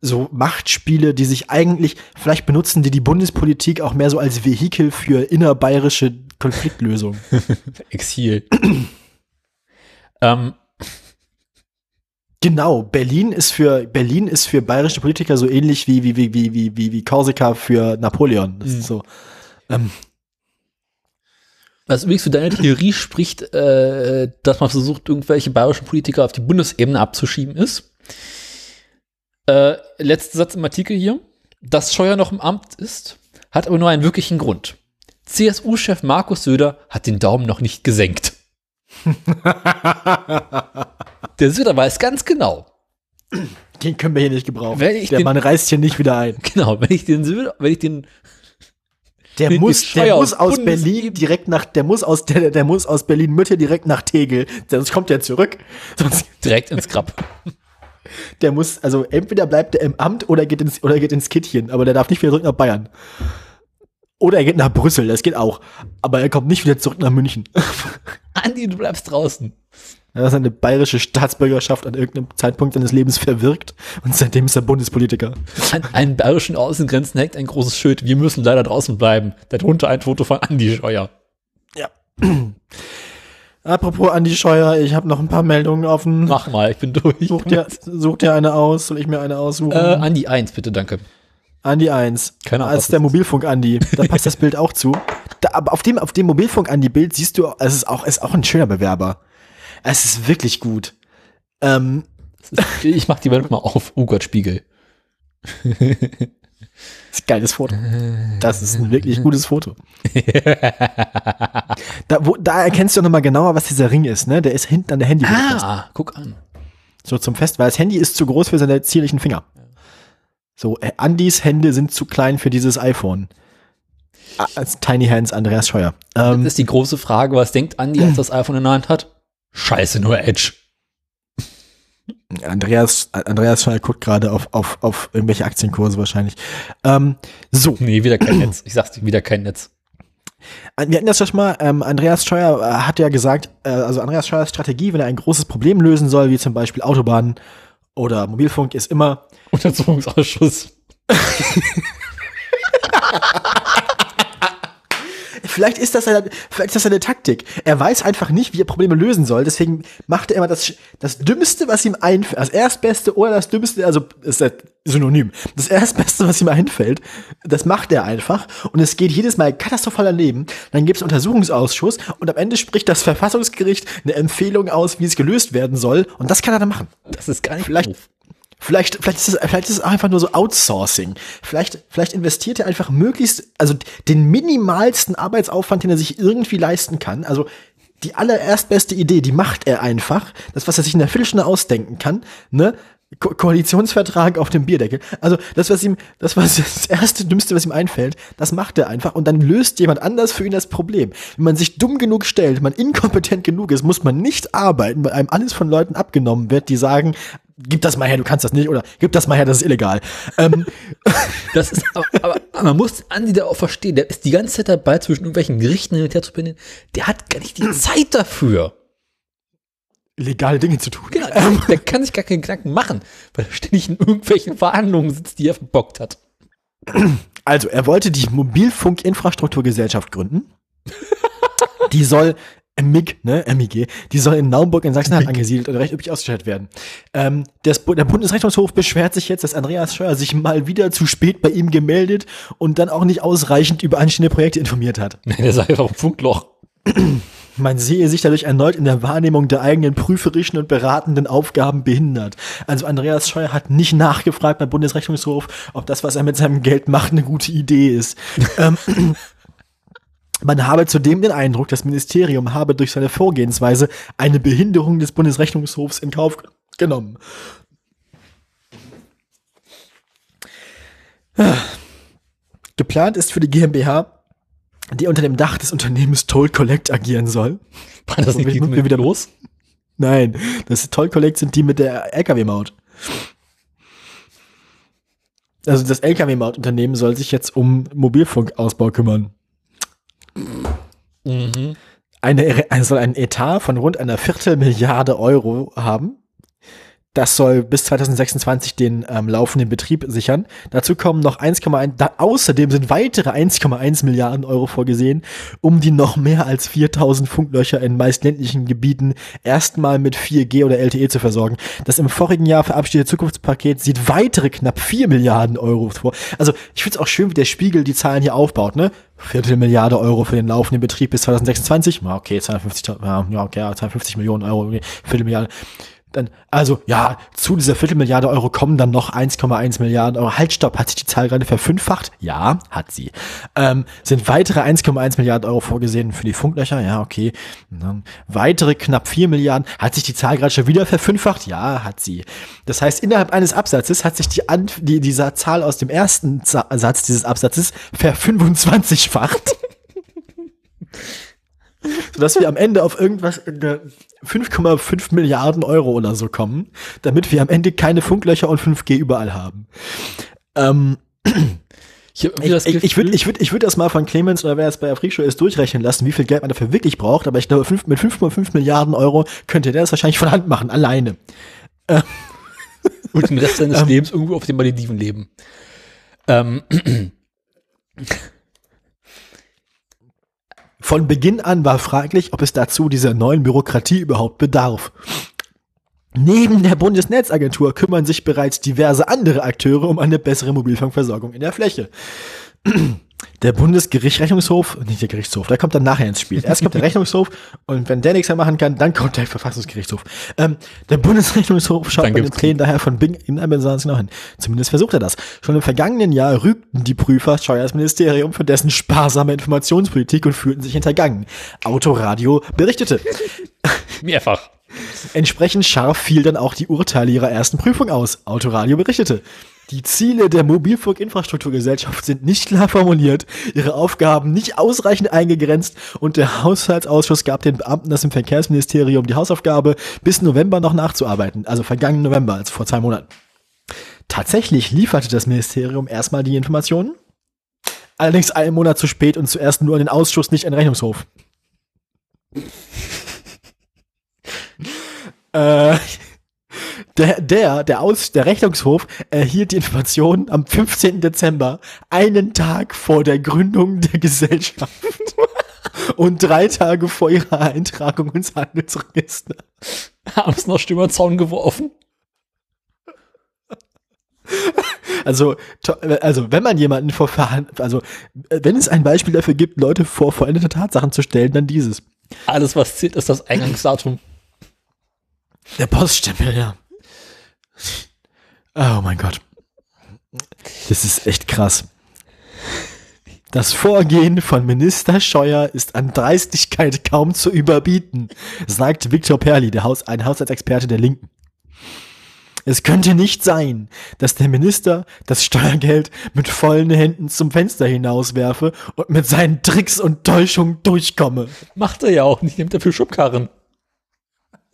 so Machtspiele, die sich eigentlich, vielleicht benutzen die die Bundespolitik auch mehr so als Vehikel für innerbayerische Konfliktlösung. Exil. ähm. Genau, Berlin ist für Berlin ist für bayerische Politiker so ähnlich wie wie wie wie wie wie, wie Korsika für Napoleon. Das mhm. ist so. Ähm, was übrigens für deine Theorie spricht, äh, dass man versucht, irgendwelche bayerischen Politiker auf die Bundesebene abzuschieben ist. Äh, letzter Satz im Artikel hier. Dass Scheuer noch im Amt ist, hat aber nur einen wirklichen Grund. CSU-Chef Markus Söder hat den Daumen noch nicht gesenkt. Der Söder weiß ganz genau. Den können wir hier nicht gebrauchen. Der den, Mann reißt hier nicht wieder ein. Genau, wenn ich den Söder, wenn ich den der muss, der muss aus Bundes Berlin direkt nach, der muss aus, der, der muss aus Berlin Mitte direkt nach Tegel. Sonst kommt er zurück. Sonst direkt ins Grab. Der muss, also entweder bleibt er im Amt oder geht ins, oder geht ins Kittchen, aber der darf nicht wieder zurück nach Bayern. Oder er geht nach Brüssel, das geht auch. Aber er kommt nicht wieder zurück nach München. Andi, du bleibst draußen. Er hat seine bayerische Staatsbürgerschaft an irgendeinem Zeitpunkt seines Lebens verwirkt und seitdem ist er Bundespolitiker. An einen bayerischen Außengrenzen hängt ein großes Schild. Wir müssen leider draußen bleiben. Darunter ein Foto von Andi Scheuer. Ja. Apropos Andi Scheuer, ich habe noch ein paar Meldungen offen. Mach mal, ich bin durch. Such dir, such dir eine aus, soll ich mir eine aussuchen? Äh, Andi 1, bitte, danke. Andi 1. Keine Ahnung. Als der Mobilfunk Andi. Da passt das Bild auch zu. Da, aber auf dem, auf dem Mobilfunk Andi Bild siehst du, es ist auch, es ist auch ein schöner Bewerber. Es ist wirklich gut. Ähm. Ich mach die Welt mal auf. Oh Gott, Spiegel. Das ist ein geiles Foto. Das ist ein wirklich gutes Foto. da, wo, da erkennst du noch mal genauer, was dieser Ring ist, ne? Der ist hinten an der Handy. Ah, guck an. So zum Fest, weil das Handy ist zu groß für seine zierlichen Finger. So, äh, Andys Hände sind zu klein für dieses iPhone. Als Tiny Hands Andreas Scheuer. Das Ähm, ist die große Frage, was denkt Andi, als das iPhone in der Hand hat? Scheiße, nur Edge. Andreas, Andreas guckt gerade auf, auf, auf irgendwelche Aktienkurse wahrscheinlich. Ähm, so, Nee, wieder kein Netz. Ich sag's dir, wieder kein Netz. wir hatten das ja schon mal, ähm, Andreas Scheuer äh, hat ja gesagt, äh, also Andreas Scheuers Strategie, wenn er ein großes Problem lösen soll, wie zum Beispiel Autobahnen oder Mobilfunk, ist immer, Untersuchungsausschuss. Vielleicht ist das eine, vielleicht ist das eine Taktik. Er weiß einfach nicht, wie er Probleme lösen soll. Deswegen macht er immer das, das Dümmste, was ihm einfällt. Das Erstbeste oder das Dümmste, also ist das synonym. Das Erstbeste, was ihm einfällt, das macht er einfach. Und es geht jedes Mal katastrophal daneben. Dann gibt es einen Untersuchungsausschuss und am Ende spricht das Verfassungsgericht eine Empfehlung aus, wie es gelöst werden soll. Und das kann er dann machen. Das ist gar nicht Vielleicht- doof. Vielleicht, vielleicht ist es, vielleicht ist es einfach nur so Outsourcing. Vielleicht, vielleicht investiert er einfach möglichst, also den minimalsten Arbeitsaufwand, den er sich irgendwie leisten kann. Also die allererst beste Idee, die macht er einfach. Das, was er sich in der Viertelstunde ausdenken kann, ne? Ko Koalitionsvertrag auf dem Bierdeckel. Also das, was ihm, das was das erste Dümmste, was ihm einfällt, das macht er einfach und dann löst jemand anders für ihn das Problem. Wenn man sich dumm genug stellt, man inkompetent genug ist, muss man nicht arbeiten, weil einem alles von Leuten abgenommen wird, die sagen, gib das mal her, du kannst das nicht, oder gib das mal her, das ist illegal. ähm, Das ist, aber, aber, aber man muss Andi da auch verstehen, der ist die ganze Zeit dabei, zwischen irgendwelchen Gerichten hin und her zu pendeln. Der hat gar nicht die Zeit dafür. legale Dinge zu tun. Genau, der, der kann sich gar keinen Gedanken machen, weil er ständig in irgendwelchen Verhandlungen sitzt, die er verbockt hat. Also, er wollte die Mobilfunkinfrastrukturgesellschaft gründen. die soll MIG, ne, MIG, die soll in Naumburg in Sachsen-Anhalt angesiedelt und recht üppig ausgestattet werden. Ähm, das, der Bundesrechnungshof beschwert sich jetzt, dass Andreas Scheuer sich mal wieder zu spät bei ihm gemeldet und dann auch nicht ausreichend über anstehende Projekte informiert hat. Der sei einfach ein Funkloch. Man sehe sich dadurch erneut in der Wahrnehmung der eigenen prüferischen und beratenden Aufgaben behindert. Also Andreas Scheuer hat nicht nachgefragt beim Bundesrechnungshof, ob das, was er mit seinem Geld macht, eine gute Idee ist. ähm, man habe zudem den Eindruck, das Ministerium habe durch seine Vorgehensweise eine Behinderung des Bundesrechnungshofs in Kauf genommen. Geplant ist für die GmbH, die unter dem Dach des Unternehmens Toll Collect agieren soll. War das nicht Wir- wieder- los? Nein, das Toll Collect sind die mit der LKW-Maut. Also das LKW-Maut-Unternehmen soll sich jetzt um Mobilfunkausbau kümmern. Eine, es soll einen Etat von rund einer Viertelmilliarde Euro haben. Das soll bis 2026 den ähm, laufenden Betrieb sichern. Dazu kommen noch 1,1, da, außerdem sind weitere 1,1 Milliarden Euro vorgesehen, um die noch mehr als 4000 Funklöcher in meist ländlichen Gebieten erstmal mit 4G oder LTE zu versorgen. Das im vorigen Jahr verabschiedete Zukunftspaket sieht weitere knapp 4 Milliarden Euro vor. Also ich finde es auch schön, wie der Spiegel die Zahlen hier aufbaut, ne? Viertelmilliarde Euro für den laufenden Betrieb bis 2026. Ja, okay, 250, ja, okay, ja, 250 Millionen Euro, okay, Viertelmilliarde. Dann, also, ja, zu dieser Viertelmilliarde Euro kommen dann noch 1,1 Milliarden Euro. Halt, stopp, hat sich die Zahl gerade verfünffacht? Ja, hat sie. Ähm, sind weitere 1,1 Milliarden Euro vorgesehen für die Funklöcher? Ja, okay. Weitere knapp 4 Milliarden. Hat sich die Zahl gerade schon wieder verfünffacht? Ja, hat sie. Das heißt, innerhalb eines Absatzes hat sich die, An die dieser Zahl aus dem ersten Za Satz dieses Absatzes verfünfundzwanzigfacht. sodass wir am Ende auf irgendwas äh, 5,5 Milliarden Euro oder so kommen, damit wir am Ende keine Funklöcher und 5G überall haben. Ähm, Ich, ich, ich, ich würde ich würd, ich würd das mal von Clemens oder wer es bei der Freakshow ist durchrechnen lassen, wie viel Geld man dafür wirklich braucht, aber ich glaube, fünf, mit 5,5 Milliarden Euro könnte der das wahrscheinlich von Hand machen, alleine. und den Rest seines Lebens irgendwo auf den Malediven leben. Ähm, Von Beginn an war fraglich, ob es dazu dieser neuen Bürokratie überhaupt bedarf. Neben der Bundesnetzagentur kümmern sich bereits diverse andere Akteure um eine bessere Mobilfunkversorgung in der Fläche. Der Bundesgerichtsrechnungshof, nicht der Gerichtshof, der kommt dann nachher ins Spiel. Erst kommt der Rechnungshof und wenn der nichts mehr machen kann, dann kommt der Verfassungsgerichtshof. Ähm, der Bundesrechnungshof schaut bei den Plänen daher von Bing in einem genau hin. Zumindest versucht er das. Schon im vergangenen Jahr rügten die Prüfer Scheuers Ministerium für dessen sparsame Informationspolitik und fühlten sich hintergangen. Autoradio berichtete. mehrfach. Entsprechend scharf fiel dann auch die Urteile ihrer ersten Prüfung aus. Autoradio berichtete. Die Ziele der Mobilfunkinfrastrukturgesellschaft sind nicht klar formuliert, ihre Aufgaben nicht ausreichend eingegrenzt und der Haushaltsausschuss gab den Beamten das im Verkehrsministerium die Hausaufgabe, bis November noch nachzuarbeiten, also vergangenen November, also vor zwei Monaten. Tatsächlich lieferte das Ministerium erstmal die Informationen, allerdings einen Monat zu spät und zuerst nur an den Ausschuss, nicht an den Rechnungshof. äh, der, der, der, Aus, der Rechnungshof erhielt die Informationen am 15. Dezember, einen Tag vor der Gründung der Gesellschaft und drei Tage vor ihrer Eintragung ins Handelsregister. Haben es noch Stimme Zaun geworfen? Also, also, wenn man jemanden vor also, wenn es ein Beispiel dafür gibt, Leute vor vollendete Tatsachen zu stellen, dann dieses. Alles, was zählt, ist das Eingangsdatum. Der Poststempel, ja. Oh mein Gott. Das ist echt krass. Das Vorgehen von Minister Scheuer ist an Dreistigkeit kaum zu überbieten, sagt Viktor Perli, der Haus, ein Haushaltsexperte der Linken. Es könnte nicht sein, dass der Minister das Steuergeld mit vollen Händen zum Fenster hinauswerfe und mit seinen Tricks und Täuschungen durchkomme. Macht er ja auch nicht, nimmt er für Schubkarren.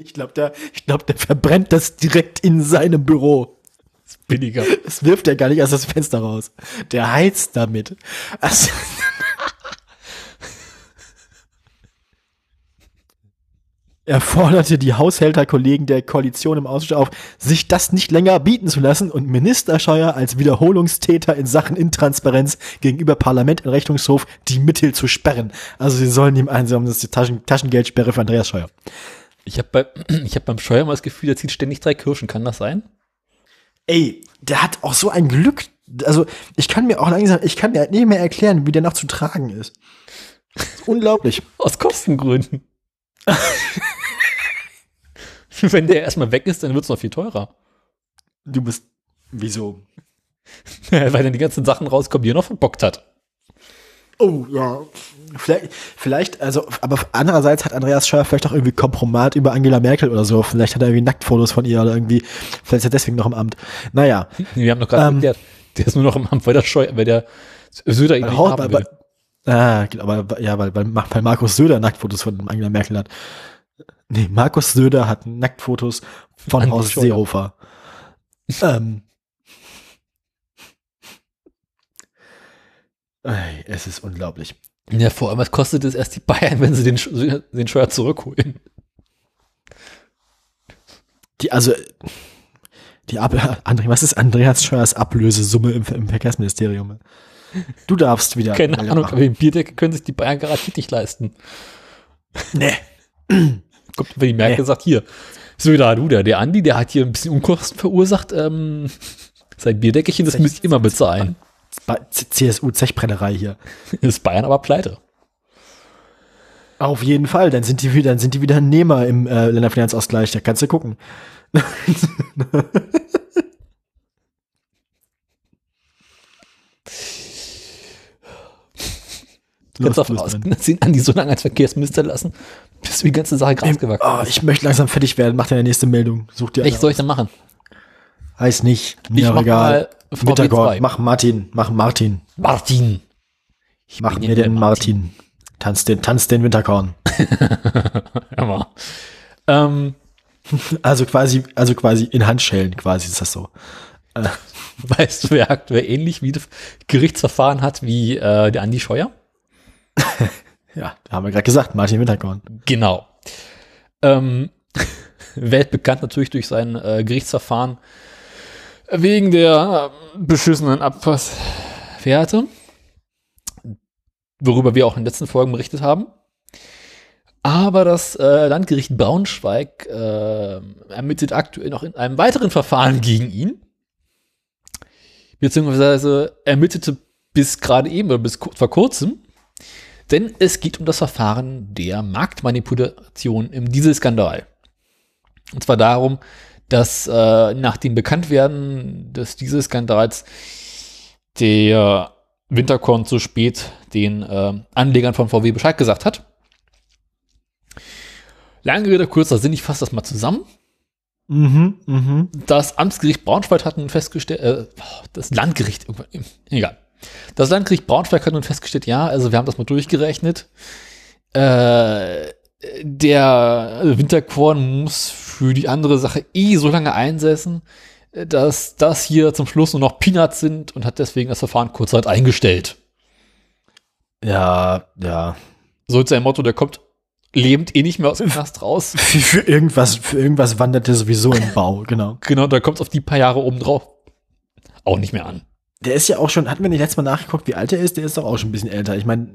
Ich glaube, der, ich glaub, der verbrennt das direkt in seinem Büro. Ist billiger. Das wirft er gar nicht aus das Fenster raus. Der heizt damit. Also, er forderte die Haushälterkollegen der Koalition im Ausschuss auf, sich das nicht länger bieten zu lassen und Minister Scheuer als Wiederholungstäter in Sachen Intransparenz gegenüber Parlament und Rechnungshof die Mittel zu sperren. Also sie sollen ihm einsehen, das ist die Taschen, Taschengeldsperre für Andreas Scheuer. Ich habe bei, ich hab beim Scheuer mal das Gefühl, der zieht ständig drei Kirschen. Kann das sein? Ey, der hat auch so ein Glück. Also, ich kann mir auch langsam, ich kann mir halt nicht mehr erklären, wie der noch zu tragen ist. Ist unglaublich. Aus Kostengründen. Wenn der erstmal weg ist, dann wird es noch viel teurer. Du bist, wieso? Weil dann die ganzen Sachen rauskommen, die er noch verbockt hat. Oh, ja. Vielleicht, vielleicht, also, aber andererseits hat Andreas Scheuer vielleicht auch irgendwie Kompromat über Angela Merkel oder so. Vielleicht hat er irgendwie Nacktfotos von ihr oder irgendwie, vielleicht ist er deswegen noch im Amt. Naja. Wir haben doch gerade Ähm. erklärt, der ist nur noch im Amt, weil der Scheuer, weil der Söder ihn nicht haben will. ah, genau, weil, ja, weil, weil, weil Markus Söder Nacktfotos von Angela Merkel hat. Nee, Markus Söder hat Nacktfotos von Horst Scheuer. Seehofer. ähm. Es ist unglaublich. Ja, vor allem, was kostet es erst die Bayern, wenn sie den, den Scheuer zurückholen? Die, also, die Ab André, was ist Andreas Scheuers Ablösesumme im, im Verkehrsministerium? Du darfst wieder. Keine Ahnung, machen. aber den Bierdecke können sich die Bayern garantiert nicht leisten. Nee. Kommt über die Merkel Nee. sagt, hier, Söder, du, der, der Andi, der hat hier ein bisschen Unkosten verursacht, ähm, sein Bierdeckelchen, das müsst ihr immer bezahlen. CSU-Zechbrennerei hier. Ist Bayern aber pleite. Auf jeden Fall, dann sind die wieder, dann sind die wieder ein Nehmer im äh, Länderfinanzausgleich, da kannst du gucken. Du kannst davon Los, los, ausgehen, dass sie Andi so lange als Verkehrsminister lassen, bis die ganze Sache Gras gewachsen Oh, ich möchte langsam fertig werden. Mach deine nächste Meldung. Such dir eine soll ich denn machen? Heißt nicht. Ich Mir mach egal. mal VW2. Mittagort. Mach Martin. Mach Martin. Martin. Ich Mach mir den Martin. Tanz den, tanz den Winterkorn. Mal. Ähm, Also quasi, also quasi in Handschellen quasi ist das so. weißt du, wer aktuell ähnlich wie Gerichtsverfahren hat wie äh, der Andi Scheuer? Ja, haben wir gerade gesagt, Martin Winterkorn. Genau. Ähm, weltbekannt natürlich durch sein äh, Gerichtsverfahren wegen der äh, beschissenen Abpasswerte, worüber wir auch in den letzten Folgen berichtet haben. Aber das äh, Landgericht Braunschweig äh, ermittelt aktuell noch in einem weiteren Verfahren gegen ihn. Beziehungsweise ermittelte bis gerade eben oder bis vor kurzem denn es geht um das Verfahren der Marktmanipulation im Dieselskandal. Und zwar darum, dass äh, nach dem Bekanntwerden des Dieselskandals der Winterkorn zu spät den äh, Anlegern von VW Bescheid gesagt hat. Lange Rede, kurzer Sinn, ich fasse das mal zusammen. Mhm, mhm. Das Amtsgericht Braunschweig hat nun festgestellt, äh, das Landgericht, egal. Das Landgericht Braunschweig hat nun festgestellt, ja, also wir haben das mal durchgerechnet. Äh, der Winterkorn muss für die andere Sache eh so lange einsetzen, dass das hier zum Schluss nur noch Peanuts sind und hat deswegen das Verfahren kurzerhand eingestellt. Ja, ja. So ist sein Motto, der kommt lebend eh nicht mehr aus dem Knast raus. Für, für irgendwas, für irgendwas wandert er sowieso im Bau, genau. Genau, da kommt es auf die paar Jahre oben drauf auch nicht mehr an. Der ist ja auch schon, hatten wir nicht letztes Mal nachgeguckt, wie alt er ist? Der ist doch auch schon ein bisschen älter. Ich meine,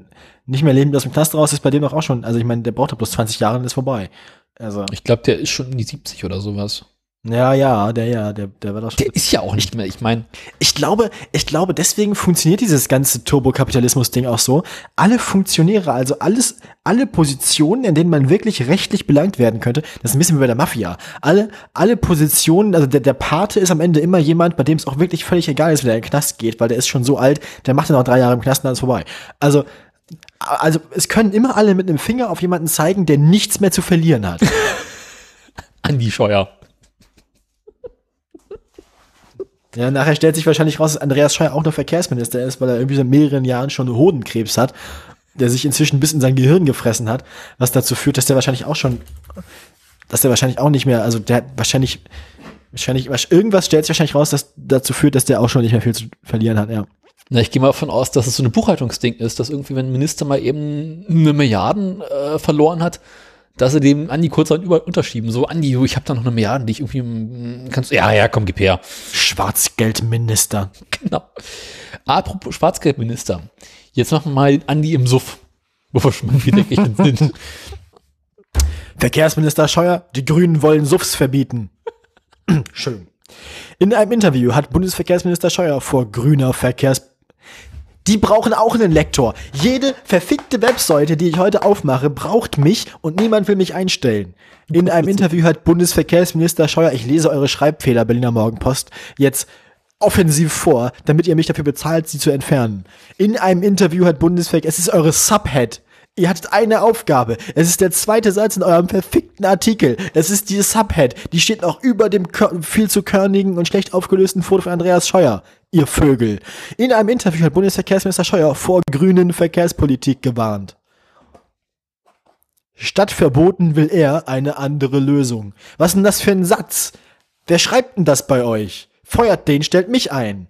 nicht mehr lebend aus dem Knast raus ist bei dem doch auch schon, also ich meine, der braucht doch bloß 20 Jahre und ist vorbei. Also. Ich glaube, der ist schon in die 70 oder sowas. Ja, ja, der ja, der, der war doch schon. Der ist ja auch nicht mehr, ich meine. Ich glaube, ich glaube, deswegen funktioniert dieses ganze Turbokapitalismus-Ding auch so. Alle Funktionäre, also alles, alle Positionen, in denen man wirklich rechtlich belangt werden könnte, das ist ein bisschen wie bei der Mafia. Alle, alle Positionen, also der, der Pate ist am Ende immer jemand, bei dem es auch wirklich völlig egal ist, wer in den Knast geht, weil der ist schon so alt, der macht dann auch drei Jahre im Knast und dann ist vorbei. Also, also es können immer alle mit einem Finger auf jemanden zeigen, der nichts mehr zu verlieren hat. Andi Scheuer. Ja, nachher stellt sich wahrscheinlich raus, dass Andreas Scheuer auch noch Verkehrsminister ist, weil er irgendwie seit mehreren Jahren schon Hodenkrebs hat, der sich inzwischen bis in sein Gehirn gefressen hat, was dazu führt, dass der wahrscheinlich auch schon, dass der wahrscheinlich auch nicht mehr, also der hat wahrscheinlich, wahrscheinlich, irgendwas stellt sich wahrscheinlich raus, dass dazu führt, dass der auch schon nicht mehr viel zu verlieren hat, ja. Na, ich gehe mal davon aus, dass es so eine Buchhaltungsding ist, dass irgendwie, wenn ein Minister mal eben eine Milliarden äh, verloren hat, dass sie dem Andi kurz überall unterschieben. So, Andi, du, ich habe da noch eine Milliarde, die ich irgendwie mm, kannst. Ja, ja, komm, gib her. Schwarzgeldminister. Genau. Apropos Schwarzgeldminister. Jetzt machen wir mal Andi im Suff. Bevor schon mal wieder ich sind. Verkehrsminister Scheuer, die Grünen wollen Suffs verbieten. Schön. In einem Interview hat Bundesverkehrsminister Scheuer vor grüner Verkehrs die brauchen auch einen Lektor. Jede verfickte Webseite, die ich heute aufmache, braucht mich und niemand will mich einstellen. In einem Interview hat Bundesverkehrsminister Scheuer, ich lese eure Schreibfehler, Berliner Morgenpost, jetzt offensiv vor, damit ihr mich dafür bezahlt, sie zu entfernen. In einem Interview hat Bundesverkehr, es ist eure Subhead. Ihr hattet eine Aufgabe. Es ist der zweite Satz in eurem verfickten Artikel. Es ist die Subhead. Die steht noch über dem viel zu körnigen und schlecht aufgelösten Foto von Andreas Scheuer. Ihr Vögel. In einem Interview hat Bundesverkehrsminister Scheuer vor grünen Verkehrspolitik gewarnt. Statt verboten will er eine andere Lösung. Was ist denn das für ein Satz? Wer schreibt denn das bei euch? Feuert den, stellt mich ein.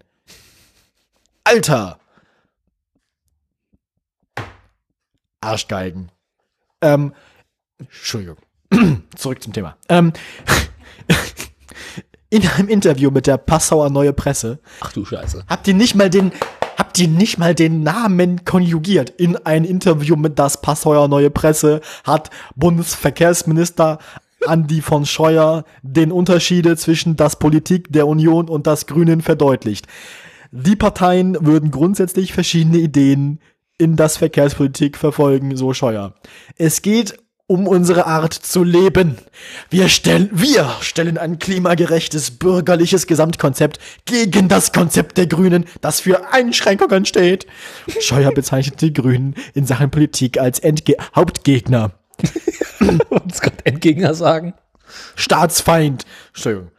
Alter! Arschgeigen. Ähm, Entschuldigung. Zurück zum Thema. Ähm, in einem Interview mit der Passauer Neue Presse. Ach du Scheiße. Habt ihr nicht mal den, habt ihr nicht mal den Namen konjugiert? In ein Interview mit das Passauer Neue Presse hat Bundesverkehrsminister Andi von Scheuer den Unterschiede zwischen das Politik der Union und das Grünen verdeutlicht. Die Parteien würden grundsätzlich verschiedene Ideen in das Verkehrspolitik verfolgen, so Scheuer. Es geht um unsere Art zu leben. Wir stellen, wir stellen ein klimagerechtes bürgerliches Gesamtkonzept gegen das Konzept der Grünen, das für Einschränkungen steht. Scheuer bezeichnet die Grünen in Sachen Politik als Entge Hauptgegner. Uns gerade Endgegner sagen. Staatsfeind. Entschuldigung.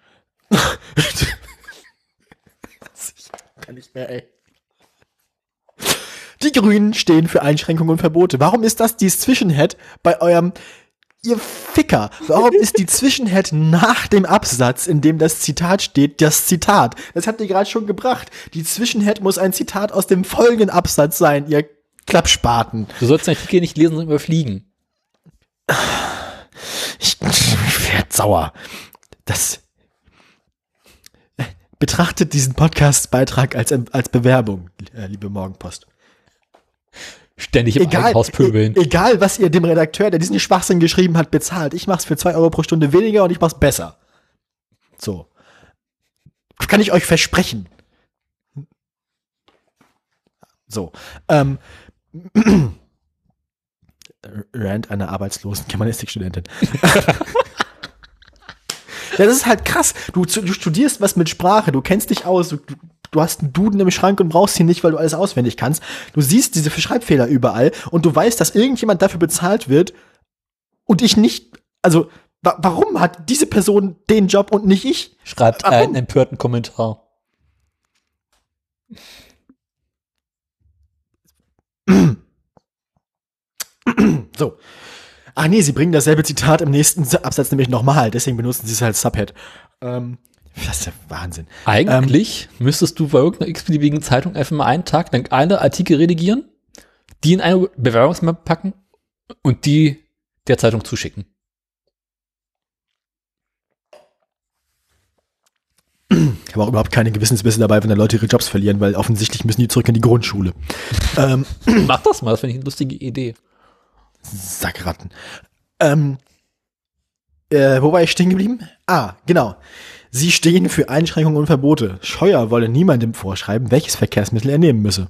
kann nicht mehr, ey. Die Grünen stehen für Einschränkungen und Verbote. Warum ist das die Zwischenhead bei eurem Ihr Ficker, warum ist die Zwischenhead nach dem Absatz, in dem das Zitat steht, das Zitat? Das habt ihr gerade schon gebracht. Die Zwischenhead muss ein Zitat aus dem folgenden Absatz sein, ihr Klappspaten. Du sollst den Artikel nicht lesen und überfliegen. Ich, ich werde sauer. Das betrachtet diesen Podcast-Beitrag als, als Bewerbung, äh, liebe Morgenpost ständig im egal, Haus pöbeln. E egal, was ihr dem Redakteur, der diesen Schwachsinn geschrieben hat, bezahlt. Ich mach's für zwei Euro pro Stunde weniger und ich mach's besser. So. Das kann ich euch versprechen. So. Ähm. Rand einer arbeitslosen Germanistikstudentin. Ja, das ist halt krass. Du, du, studierst was mit Sprache, du kennst dich aus, du, du hast einen Duden im Schrank und brauchst ihn nicht, weil du alles auswendig kannst. Du siehst diese Schreibfehler überall und du weißt, dass irgendjemand dafür bezahlt wird und ich nicht, also Wa warum hat diese Person den Job und nicht ich? Schreibt Warum? einen empörten Kommentar. So. Ach nee, sie bringen dasselbe Zitat im nächsten Absatz nämlich nochmal, deswegen benutzen sie es als Subhead. Ähm, das ist ja Wahnsinn. Eigentlich müsstest du bei irgendeiner x-beliebigen Zeitung einfach mal einen Tag lang eine Artikel redigieren, die in eine Bewerbungsmappe packen und die der Zeitung zuschicken. Ich habe auch überhaupt keine Gewissensbisse dabei, wenn da Leute ihre Jobs verlieren, weil offensichtlich müssen die zurück in die Grundschule. ähm, Mach das mal, das finde ich eine lustige Idee. Sackratten. Ähm, äh, wo war ich stehen geblieben? Ah, genau. Sie stehen für Einschränkungen und Verbote. Scheuer wolle niemandem vorschreiben, welches Verkehrsmittel er nehmen müsse.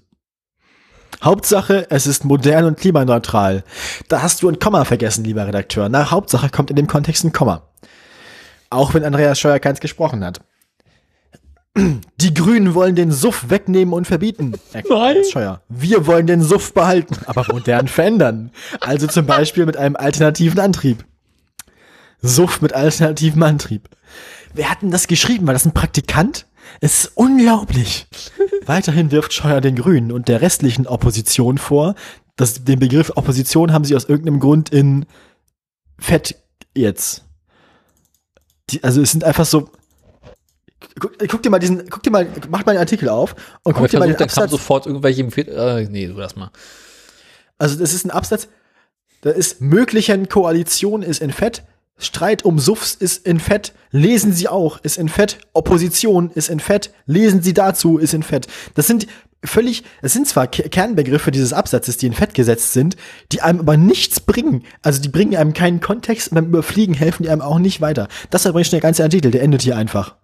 Hauptsache, es ist modern und klimaneutral. Da hast du ein Komma vergessen, lieber Redakteur. Na, Hauptsache kommt in dem Kontext ein Komma. Auch wenn Andreas Scheuer keins gesprochen hat. Die Grünen wollen den Suff wegnehmen und verbieten. Nein. Scheuer. Wir wollen den Suff behalten, aber modern verändern. Also zum Beispiel mit einem alternativen Antrieb. Suff mit alternativem Antrieb. Wer hat denn das geschrieben? War das ein Praktikant? Es ist unglaublich. Weiterhin wirft Scheuer den Grünen und der restlichen Opposition vor, dass den Begriff Opposition haben sie aus irgendeinem Grund in Fett jetzt. Die, also es sind einfach so. Guck, guck dir mal diesen, guck dir mal, mach mal einen Artikel auf und guck dir mal den Absatz. sofort irgendwelche äh, nee, du lass mal. Also das ist ein Absatz, da ist möglichen Koalition ist in Fett, Streit um Suffs ist in Fett, lesen Sie auch, ist in Fett, Opposition ist in Fett, lesen Sie dazu, ist in Fett. Das sind völlig, es sind zwar Ke- Kernbegriffe dieses Absatzes, die in Fett gesetzt sind, die einem aber nichts bringen. Also die bringen einem keinen Kontext und beim Überfliegen helfen die einem auch nicht weiter. Das ist übrigens der ganze Artikel, der endet hier einfach.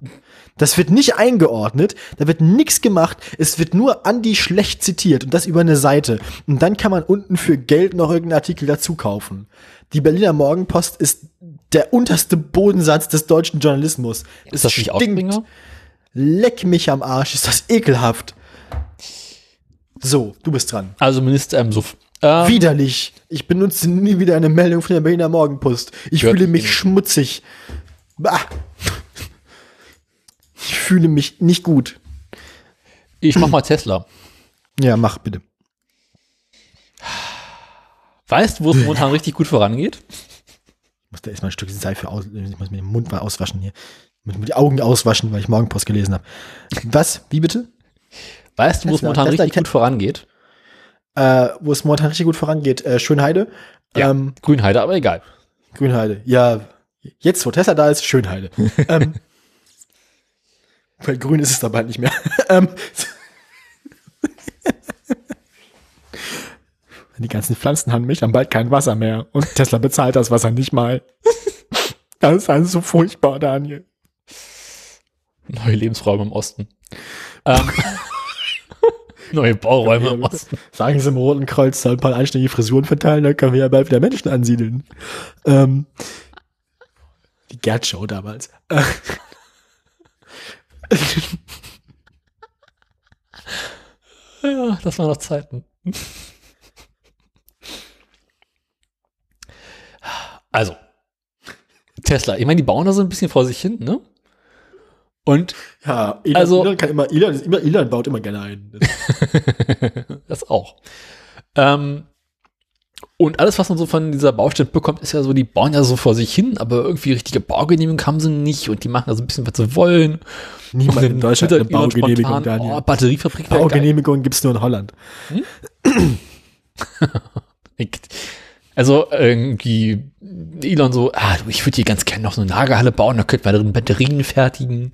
Das wird nicht eingeordnet, da wird nichts gemacht, es wird nur Andi schlecht zitiert und das über eine Seite. Und dann kann man unten für Geld noch irgendeinen Artikel dazu kaufen. Die Berliner Morgenpost ist der unterste Bodensatz des deutschen Journalismus. Ist das nicht Ausbringer? Leck mich am Arsch, ist das ekelhaft. So, du bist dran. Also Minister im Suff. Ähm, Widerlich. Ich benutze nie wieder eine Meldung von der Berliner Morgenpost. Ich fühle mich ihn. schmutzig. Bah. Ich fühle mich nicht gut. Ich mach mal Tesla. Ja, mach bitte. Weißt du, wo es momentan richtig gut vorangeht? Ich muss da erstmal ein Stück Seife aus, ich muss mir den Mund mal auswaschen hier. Mit, mit die Augen auswaschen, weil ich Morgenpost gelesen habe. Was? Wie bitte? Weißt du, wo es momentan Tesla, richtig gut vorangeht? Äh, wo es momentan richtig gut vorangeht. Äh, Schönheide. Ja. Ähm, Grünheide, aber egal. Grünheide. Ja, jetzt, wo Tesla da ist, Schönheide. ähm, weil grün ist es da bald nicht mehr. ähm, die ganzen Pflanzen haben mich, haben bald kein Wasser mehr. Und Tesla bezahlt das Wasser nicht mal. Das ist alles so furchtbar, Daniel. Neue Lebensräume im Osten. Ähm, neue Bauräume im Osten. Sagen Sie im Roten Kreuz, soll ein paar einschlägige Frisuren verteilen, dann können wir ja bald wieder Menschen ansiedeln. Ähm, die Gerd-Show damals. Ja, das waren noch Zeiten. Also, Tesla, ich meine, die bauen da so ein bisschen vor sich hin, ne? Und ja, Elon, Also- Elon kann immer, Elon, immer, Elon baut immer gerne ein. das auch. Ähm, und alles, was man so von dieser Baustelle bekommt, ist ja so, die bauen ja so vor sich hin, aber irgendwie richtige Baugenehmigung haben sie nicht und die machen da so ein bisschen, was sie wollen. Niemand in Deutschland twittert eine Baugenehmigung, spontan, Daniel. Oh, Batteriefabrik. Baugenehmigung gibt's nur in Holland. Also irgendwie Elon so, ah, du, ich würde hier ganz gerne noch so eine Lagerhalle bauen, da könnten wir drin Batterien fertigen.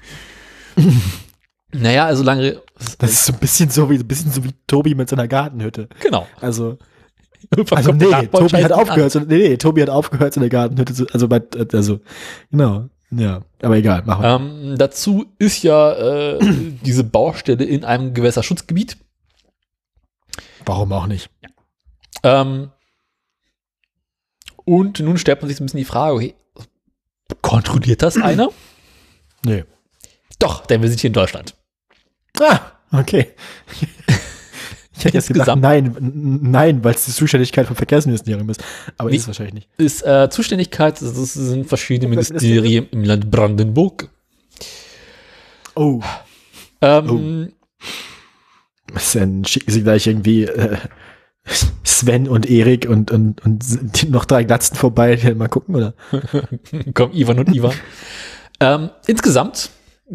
naja, also lange, Das ist so ein bisschen so wie, ein bisschen so wie Tobi mit seiner Gartenhütte. genau. Also, also der nee, Tobi hat aufgehört, so, nee, nee, Tobi hat aufgehört, seine Gartenhütte zu, also bei, also, genau, ja, aber egal, machen wir. Ähm, dazu ist ja äh, diese Baustelle in einem Gewässerschutzgebiet. Warum auch nicht? Ähm, und nun stellt man sich so ein bisschen die Frage, okay, kontrolliert das einer? Nee. Doch, denn wir sind hier in Deutschland. Ah, okay. Ich hätte jetzt Insgesamt- nein, nein, weil es die Zuständigkeit vom Verkehrsministerium ist. Aber Nee. ist es wahrscheinlich nicht. Ist äh, Zuständigkeit, das sind verschiedene das Ministerien im Land Brandenburg. Oh. Ähm, Dann schicken sie gleich irgendwie äh, Sven und Erik und, und, und noch drei Glatzen vorbei, die mal gucken, oder? Komm, Ivan und Ivan. ähm, insgesamt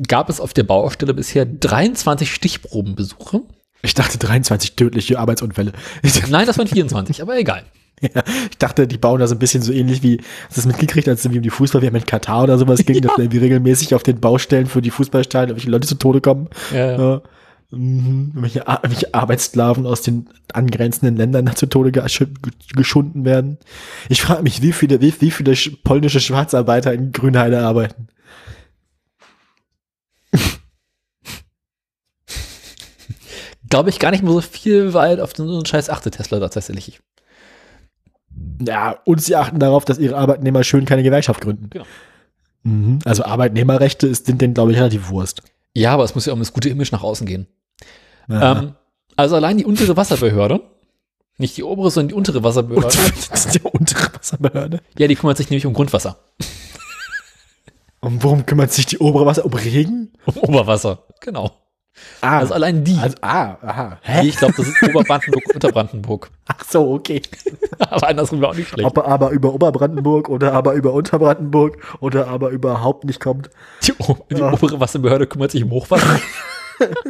gab es auf der Baustelle bisher 23 Stichprobenbesuche. Ich dachte 23 tödliche Arbeitsunfälle. Nein, das waren 24, aber egal. Ja, ich dachte, die bauen da so ein bisschen so ähnlich wie, hast du das mitgekriegt, als es irgendwie um die Fußball mit Katar oder sowas ging, dass da irgendwie regelmäßig auf den Baustellen für die Fußballstadien irgendwelche Leute zu Tode kommen. Ja, ja. Mhm. Irgendwelche, Ar- Arbeitssklaven aus den angrenzenden Ländern zu Tode gesch geschunden werden. Ich frage mich, wie viele, wie, wie viele sch- polnische Schwarzarbeiter in Grünheide arbeiten. Glaube ich gar nicht mehr so viel, weil auf so einen Scheiß achte Tesla tatsächlich. Ja, und sie achten darauf, dass ihre Arbeitnehmer schön keine Gewerkschaft gründen. Genau. Mhm. Also Arbeitnehmerrechte ist, sind denen, glaube ich, relativ Wurst. Ja, aber es muss ja um das gute Image nach außen gehen. Ähm, also allein die untere Wasserbehörde, nicht die obere, sondern die untere Wasserbehörde. Das ist die untere Wasserbehörde. ja, die kümmert sich nämlich um Grundwasser. Und worum kümmert sich die obere Wasser? Um Regen? Um Oberwasser, genau. Ah, Also allein die. also, ah, aha. Die, ich glaube, das ist Oberbrandenburg, Unterbrandenburg. Ach so, okay. Aber andersrum wäre auch nicht schlecht. Ob er aber über Oberbrandenburg oder aber über Unterbrandenburg oder aber überhaupt nicht kommt. Die, die Ja. obere Wasserbehörde kümmert sich um Hochwasser.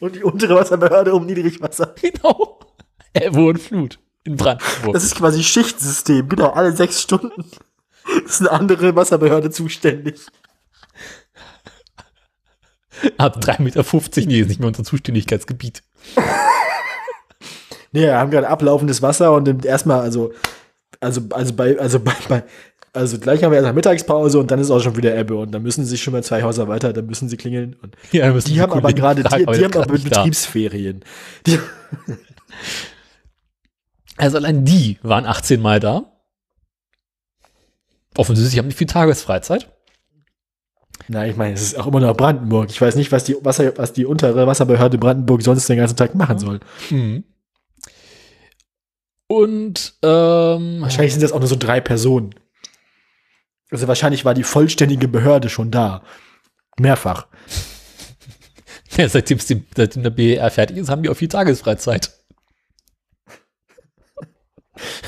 Und die untere Wasserbehörde um Niedrigwasser. genau. Ebbe und Flut in Brandenburg. Das ist quasi Schichtsystem, genau, alle sechs Stunden ist eine andere Wasserbehörde zuständig. Ab 3,50 Meter, nee, ist nicht mehr unser Zuständigkeitsgebiet. Nee, wir haben gerade ablaufendes Wasser und erstmal, also, also, also bei, also bei, bei, also gleich haben wir erstmal Mittagspause und dann ist auch schon wieder Ebbe und dann müssen sie schon mal zwei Häuser weiter, dann müssen sie klingeln. Und Ja, müssen die haben aber gerade, die, die haben aber. Betriebsferien. Die, Also allein die waren 18 Mal da. Offensichtlich haben die viel Tagesfreizeit. na, ich meine, es ist auch immer noch Brandenburg. Ich weiß nicht, was die, Wasser, was die untere Wasserbehörde Brandenburg sonst den ganzen Tag machen soll. Mhm. Und ähm, Wahrscheinlich sind das auch nur so drei Personen. Also wahrscheinlich war die vollständige Behörde schon da. Mehrfach. ja, seitdem, seitdem der BER fertig ist, haben die auch viel Tagesfreizeit.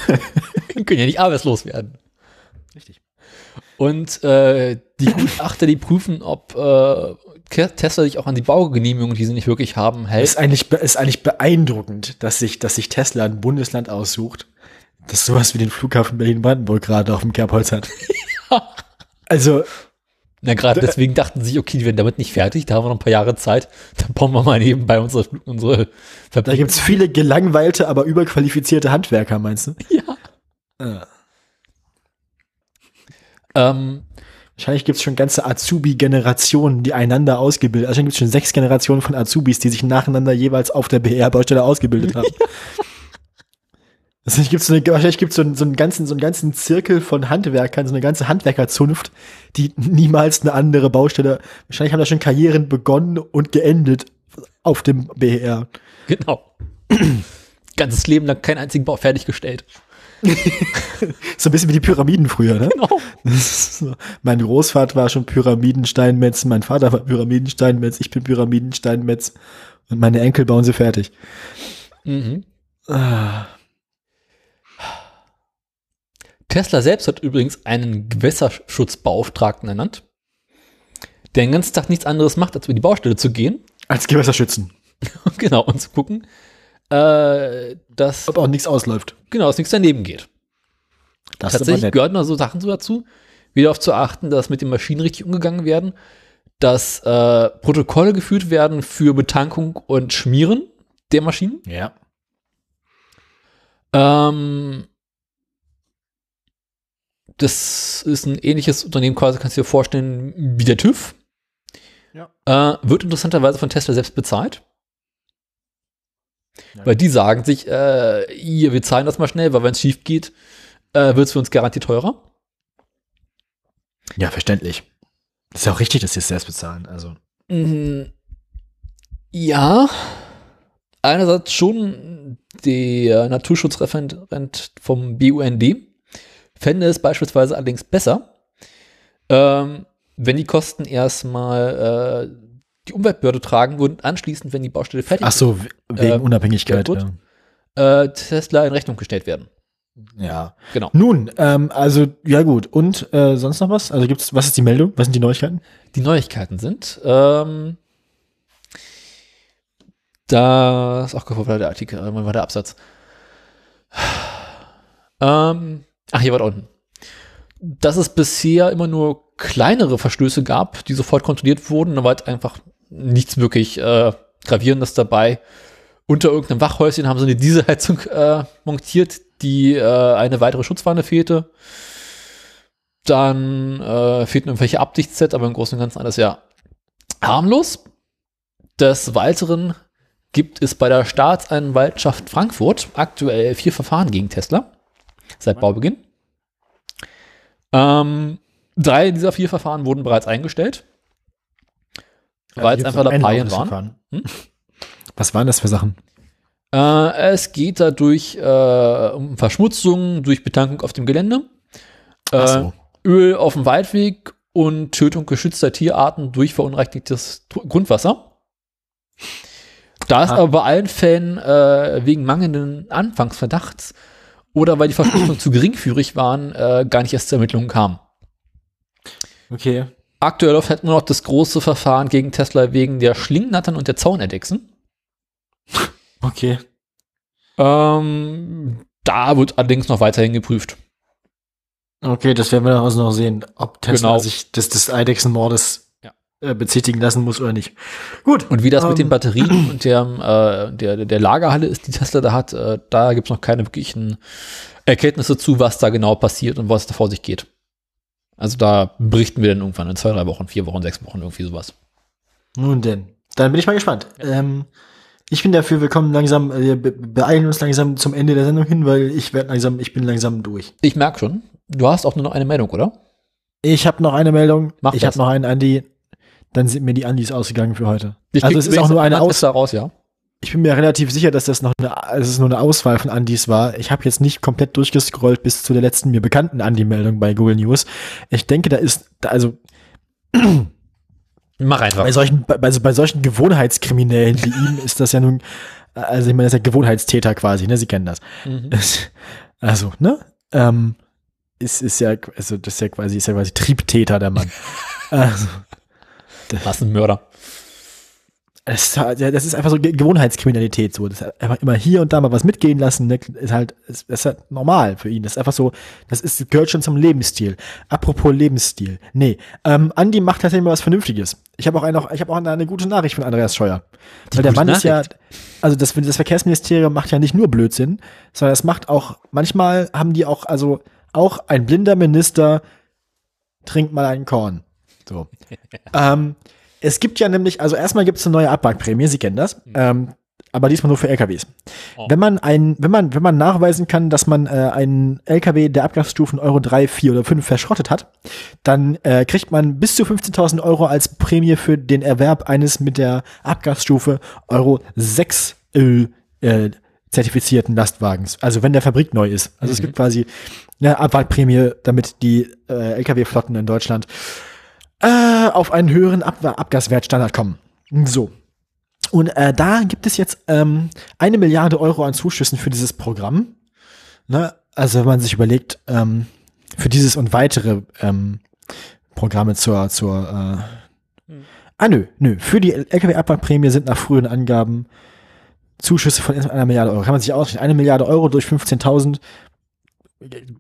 Können ja nicht arbeitslos werden. Richtig. Und äh, die Gutachter, die prüfen, ob äh, Tesla sich auch an die Baugenehmigungen, die sie nicht wirklich haben, hält. Ist eigentlich, ist eigentlich beeindruckend, dass sich, dass sich Tesla ein Bundesland aussucht, das sowas wie den Flughafen Berlin-Brandenburg gerade auf dem Kerbholz hat. Also, Na, gerade deswegen dachten sie, okay, die werden damit nicht fertig, da haben wir noch ein paar Jahre Zeit, dann bauen wir mal nebenbei unsere, unsere da Fabrik. gibt's viele gelangweilte, aber überqualifizierte Handwerker, meinst du? Ja. Ja. Ähm, Wahrscheinlich gibt's schon ganze Azubi-Generationen, die einander ausgebildet Wahrscheinlich gibt's schon sechs Generationen von Azubis, die sich nacheinander jeweils auf der BR-Baustelle ausgebildet haben. Wahrscheinlich gibt's so eine, wahrscheinlich gibt's so einen, so einen ganzen, so einen ganzen Zirkel von Handwerkern, so eine ganze Handwerkerzunft, die niemals eine andere Baustelle, wahrscheinlich haben da schon Karrieren begonnen und geendet auf dem BR. genau. Ganzes Leben lang keinen einzigen Bau fertiggestellt. So ein bisschen wie die Pyramiden früher, ne? Genau. So. Mein Großvater war schon Pyramidensteinmetz, mein Vater war Pyramidensteinmetz, ich bin Pyramidensteinmetz und meine Enkel bauen sie fertig. Mhm. Ah, Tesla selbst hat übrigens einen Gewässerschutzbeauftragten ernannt, der den ganzen Tag nichts anderes macht, als über die Baustelle zu gehen. als Gewässerschützen, genau, und zu gucken, äh, dass, ob auch nichts ausläuft. genau, dass nichts daneben geht. Das Tatsächlich gehören da so Sachen so dazu, wie darauf zu achten, dass mit den Maschinen richtig umgegangen werden, dass äh, Protokolle geführt werden für Betankung und Schmieren der Maschinen. Ja. Ähm, das ist ein ähnliches Unternehmen, quasi kannst du dir vorstellen, wie der TÜV. Ja. Äh, wird interessanterweise von Tesla selbst bezahlt. Ja. Weil die sagen sich, äh, hier, wir zahlen das mal schnell, weil wenn es schief geht, äh, wird es für uns garantiert teurer. Ja, verständlich. Das ist ja auch richtig, dass sie es selbst bezahlen. Also. Mhm. Ja, einerseits schon der Naturschutzreferent vom BUND fände es beispielsweise allerdings besser, ähm, wenn die Kosten erstmal äh, die Umweltbehörde tragen würden, anschließend, wenn die Baustelle fertig Ach so, wegen Ähm, Unabhängigkeit. ja, Ja, äh, Tesla in Rechnung gestellt werden. ja. Genau. Nun, ähm, also, ja gut. Und äh, sonst noch was? Also gibt's, was ist die Meldung? Was sind die Neuigkeiten? Die Neuigkeiten sind, ähm, das, ach, wo war der Artikel, äh, wann war der Absatz? Ähm, ach, hier war unten. Dass es bisher immer nur kleinere Verstöße gab, die sofort kontrolliert wurden, da war halt einfach nichts wirklich äh, Gravierendes dabei. Unter irgendeinem Wachhäuschen haben sie eine Dieselheizung äh, montiert, die äh, eine weitere Schutzwanne fehlte. Dann äh, fehlten irgendwelche Abdichtsets, aber im Großen und Ganzen alles ja harmlos. Des Weiteren gibt es bei der Staatsanwaltschaft Frankfurt aktuell vier Verfahren gegen Tesla seit Baubeginn. Ähm, drei dieser vier Verfahren wurden bereits eingestellt, weil es einfach Lappalien waren. Hm? Was waren das für Sachen? Äh, es geht dadurch äh, um Verschmutzung durch Betankung auf dem Gelände, äh, so. Öl auf dem Waldweg und Tötung geschützter Tierarten durch verunreinigtes Grundwasser. Da ist Ah. aber bei allen Fällen äh, wegen mangelnden Anfangsverdachts oder weil die Verschmutzung zu geringfügig waren, äh, gar nicht erst zur Ermittlung kam. Okay. Aktuell läuft halt nur noch das große Verfahren gegen Tesla wegen der Schlingnattern und der Zaunerdechsen. Okay. Ähm, da wird allerdings noch weiterhin geprüft. Okay, das werden wir daraus noch sehen, ob Tesla Genau. sich des, des Eidechsenmordes. Äh, bezichtigen lassen muss oder nicht. Gut. Und wie das mit den Ähm, Batterien und der, äh, der, der Lagerhalle ist, die Tesla da hat, äh, da gibt's noch keine wirklichen Erkenntnisse zu, was da genau passiert und was da vor sich geht. Also da berichten wir dann irgendwann in zwei, drei Wochen, vier Wochen, sechs Wochen, irgendwie sowas. Nun denn. Dann bin ich mal gespannt. Ähm, ich bin dafür, wir kommen langsam, äh, be beeilen uns langsam zum Ende der Sendung hin, weil ich werde langsam, ich bin langsam durch. Ich merk schon, du hast auch nur noch eine Meldung, oder? Ich habe noch eine Meldung. Mach ich habe noch einen Andi. Dann sind mir die Andis ausgegangen für heute. Ich also es ist auch nur eine einmal Aus. Tesla raus, ja. Ich bin mir relativ sicher, dass das noch eine, dass es nur eine Auswahl von Andis war. Ich habe jetzt nicht komplett durchgescrollt bis zu der letzten mir bekannten Andi-Meldung bei Google News. Ich denke, da ist, also Mach einfach. bei solchen, bei, also bei solchen Gewohnheitskriminellen wie ihm ist das ja nun, also ich meine, das ist ja Gewohnheitstäter quasi, ne? Sie kennen das. Mhm. Also, ne? Ähm, ist, ist ja, also das ist ja quasi, ist ja quasi Triebtäter, der Mann. also, Massenmörder. das, ist halt- ja, das ist einfach so Ge- Gewohnheitskriminalität, so. Das ist einfach immer hier und da mal was mitgehen lassen, ne? Ist halt, ist, ist halt normal für ihn. Das ist einfach so, das ist, gehört schon zum Lebensstil. Apropos Lebensstil. Nee, ähm, Andi macht tatsächlich mal was Vernünftiges. Ich habe auch eine, ich habe auch eine, eine gute Nachricht von Andreas Scheuer. Weil der Mann ist ja, Nachricht? also das, das Verkehrsministerium macht ja nicht nur Blödsinn, sondern es macht auch, manchmal haben die auch, also auch ein blinder Minister trinkt mal einen Korn. So. ähm, es gibt ja nämlich, also erstmal gibt es eine neue Abwrackprämie, Sie kennen das, ähm, aber diesmal nur für LKWs. Oh. Wenn man ein, wenn man, wenn man nachweisen kann, dass man äh, einen LKW der Abgasstufen Euro 3, 4 oder 5 verschrottet hat, dann äh, kriegt man bis zu 15.000 Euro als Prämie für den Erwerb eines mit der Abgasstufe Euro 6 äh, äh, zertifizierten Lastwagens. Also wenn der Fabrik neu ist. Also es gibt quasi eine Abwrackprämie, damit die äh, LKW-Flotten in Deutschland äh, auf einen höheren Ab Abgaswertstandard kommen. So. Und äh, da gibt es jetzt ähm, eine Milliarde Euro an Zuschüssen für dieses Programm. Ne? Also wenn man sich überlegt, ähm, für dieses und weitere ähm, Programme zur, zur äh, Ah nö, nö. Für die LKW-Abwrackprämie sind nach früheren Angaben Zuschüsse von einer Milliarde Euro. Kann man sich ausrechnen. Eine Milliarde Euro durch 15.000,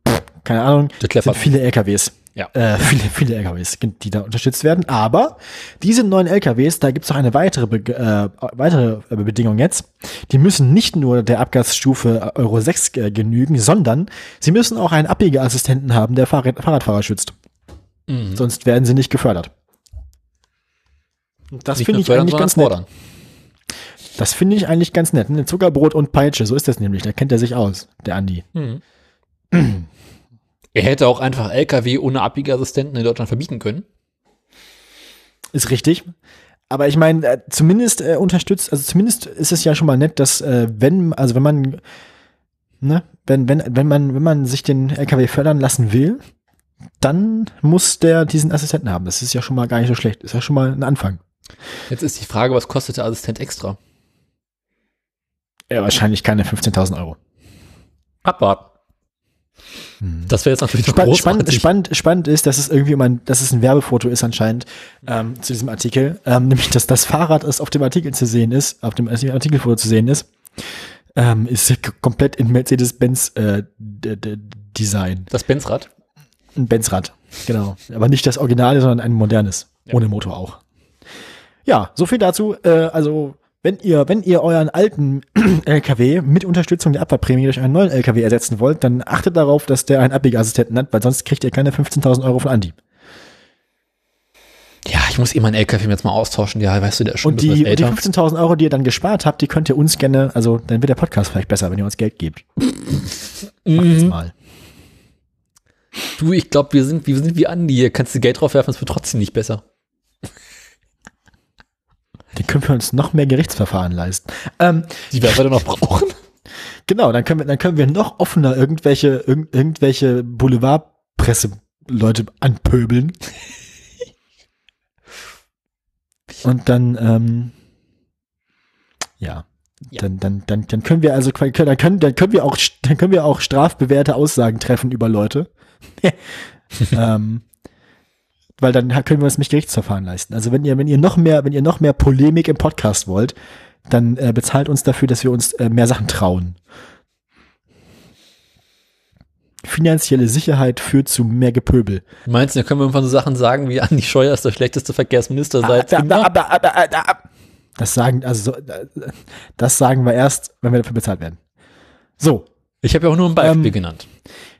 pff, keine Ahnung, sind viele LKWs. Ja. Äh, viele, viele LKWs, die da unterstützt werden. Aber diese neuen LKWs, da gibt es noch eine weitere, Be äh, weitere äh, Bedingung jetzt. Die müssen nicht nur der Abgasstufe Euro 6 äh, genügen, sondern sie müssen auch einen Abbiegeassistenten haben, der Fahrrad Fahrradfahrer schützt. Mhm. Sonst werden sie nicht gefördert. Und Das finde ich fördern, eigentlich ganz nett. fordern. Das finde ich eigentlich ganz nett. Ne? Zuckerbrot und Peitsche, so ist das nämlich. Da kennt er sich aus, der Andi. Mhm. er hätte auch einfach LKW ohne Abbiegeassistenten in Deutschland verbieten können. Ist richtig. Aber ich meine, äh, zumindest äh, unterstützt, also zumindest ist es ja schon mal nett, dass äh, wenn, also wenn man, ne, wenn, wenn, wenn man, wenn man sich den LKW fördern lassen will, dann muss der diesen Assistenten haben. Das ist ja schon mal gar nicht so schlecht. Ist ja schon mal ein Anfang. Jetzt ist die Frage, was kostet der Assistent extra? Ja, wahrscheinlich keine 15.000 Euro. Abwarten. Das wäre jetzt natürlich noch Spannend, spannend, spannend, ist, dass es irgendwie mein, dass es ein Werbefoto ist anscheinend ähm, zu diesem Artikel, ähm, nämlich dass das Fahrrad, das auf dem Artikel zu sehen ist, auf dem Artikelfoto zu sehen ist, ähm, ist komplett in Mercedes-Benz äh, Design, Das Benzrad. ein Benzrad, genau, aber nicht das Originale, sondern ein modernes, ohne Motor auch. Ja, so viel dazu. Äh, also wenn ihr, wenn ihr euren alten LKW mit Unterstützung der Abfahrtprämie durch einen neuen LKW ersetzen wollt, dann achtet darauf, dass der einen Abbiegeassistenten hat, weil sonst kriegt ihr keine 15.000 Euro von Andi. Ja, ich muss eh meinen LKW jetzt mal austauschen. Ja, weißt du, der ist schon Und ein die, und die älter. 15.000 Euro, die ihr dann gespart habt, die könnt ihr uns gerne, also dann wird der Podcast vielleicht besser, wenn ihr uns Geld gebt. Macht das mal. Du, ich glaube, wir sind, wir sind wie Andi. Kannst du Geld draufwerfen, es wird trotzdem nicht besser. Dann können wir uns noch mehr Gerichtsverfahren leisten. Ähm, Die werden wir dann noch brauchen. genau, dann können wir, dann können wir noch offener irgendwelche, irgend, irgendwelche Boulevardpresse-Leute anpöbeln. Und dann, ähm, ja. Ja. Dann, dann, dann, dann können wir also, dann können, dann können wir auch, dann können wir auch strafbewährte Aussagen treffen über Leute. ähm, weil dann können wir uns nicht Gerichtsverfahren leisten. Also wenn ihr, wenn ihr noch mehr, wenn ihr noch mehr Polemik im Podcast wollt, dann äh, bezahlt uns dafür, dass wir uns äh, mehr Sachen trauen. Finanzielle Sicherheit führt zu mehr Gepöbel. Meinst du, da können wir irgendwann so Sachen sagen wie Andi Scheuer ist der schlechteste Verkehrsminister seit aber, aber, aber, aber, das sagen, also so, das sagen wir erst, wenn wir dafür bezahlt werden. So, Ich habe ja auch nur ein Beispiel Ähm, genannt.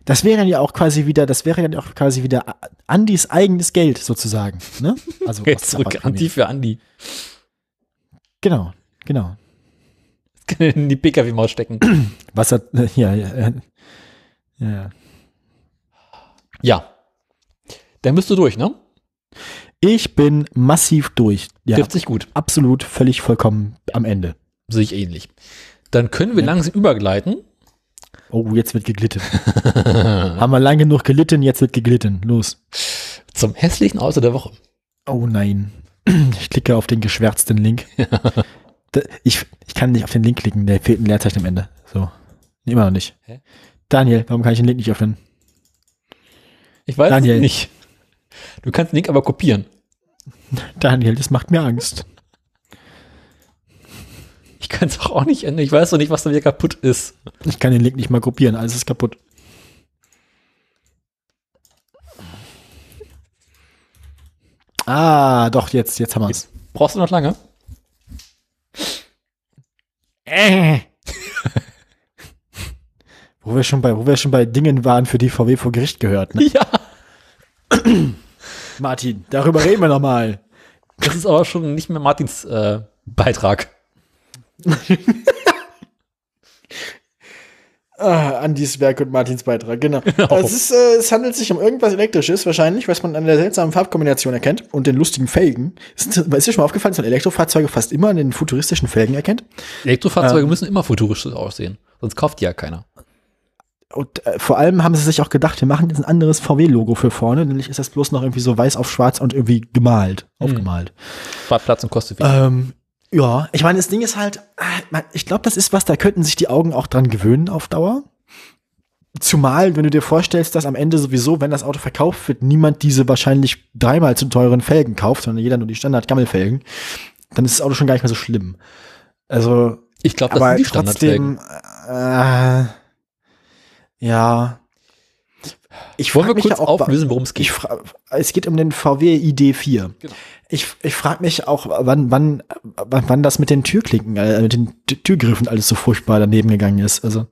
Das wäre dann ja auch quasi wieder, das wäre dann auch quasi wieder Andis eigenes Geld sozusagen. Ne? Also Geld zurück Andi für Andi. Genau, genau. Das kann in die PKW-Maus stecken. Was hat, ja, ja, ja, ja. ja. Dann bist du durch, ne? Ich bin massiv durch. Ja, Trifft sich gut. absolut, völlig vollkommen am Ende. Sehe ich ähnlich. Dann können wir langsam übergleiten. Oh, jetzt wird geglitten. Haben wir lange genug gelitten, jetzt wird geglitten. Los. Zum hässlichen Auto der Woche. Oh nein. Ich klicke auf den geschwärzten Link. Ich, ich kann nicht auf den Link klicken, der fehlt ein Leerzeichen am Ende. So. Immer noch nicht. Hä? Daniel, warum kann ich den Link nicht öffnen? Ich weiß Daniel. es nicht. Du kannst den Link aber kopieren. Daniel, das macht mir Angst. Ich kann es auch nicht ändern. Ich weiß doch nicht, was da wieder kaputt ist. Ich kann den Link nicht mal kopieren, alles ist kaputt. Ah, doch, jetzt, jetzt haben wir es. Brauchst du noch lange? Wo wir schon bei, wo wir schon bei Dingen waren, für die VW vor Gericht gehört. Ne? Ja. Martin, darüber reden wir noch mal. Das ist aber schon nicht mehr Martins äh, Beitrag. Ah, Andis Werk und Martins Beitrag, genau. Es, ist, äh, es handelt sich um irgendwas Elektrisches, wahrscheinlich, was man an der seltsamen Farbkombination erkennt und den lustigen Felgen. Ist, ist dir schon mal aufgefallen, dass man Elektrofahrzeuge fast immer an den futuristischen Felgen erkennt? Elektrofahrzeuge Ähm. müssen immer futuristisch aussehen. Sonst kauft die ja keiner. Und äh, vor allem haben sie sich auch gedacht, wir machen jetzt ein anderes VW-Logo für vorne, nämlich ist das bloß noch irgendwie so weiß auf schwarz und irgendwie gemalt, aufgemalt. Spart Platz und kostet viel. Ähm, ja, ich meine, das Ding ist halt, äh, ich glaube, das ist was, da könnten sich die Augen auch dran gewöhnen auf Dauer. Zumal, wenn du dir vorstellst, dass am Ende sowieso, wenn das Auto verkauft wird, niemand diese wahrscheinlich dreimal zu teuren Felgen kauft, sondern jeder nur die Standard-Gammelfelgen, dann ist das Auto schon gar nicht mehr so schlimm. Also, ich glaube, das aber sind die trotzdem, äh, ja. Ich frag mich kurz ja auch, auflösen, worum es ich geht? fra es geht um den VW ID4. Genau. Ich, ich frage mich auch, wann, wann, wann wann das mit den Türklinken, äh, mit den Türgriffen alles so furchtbar daneben gegangen ist. Also,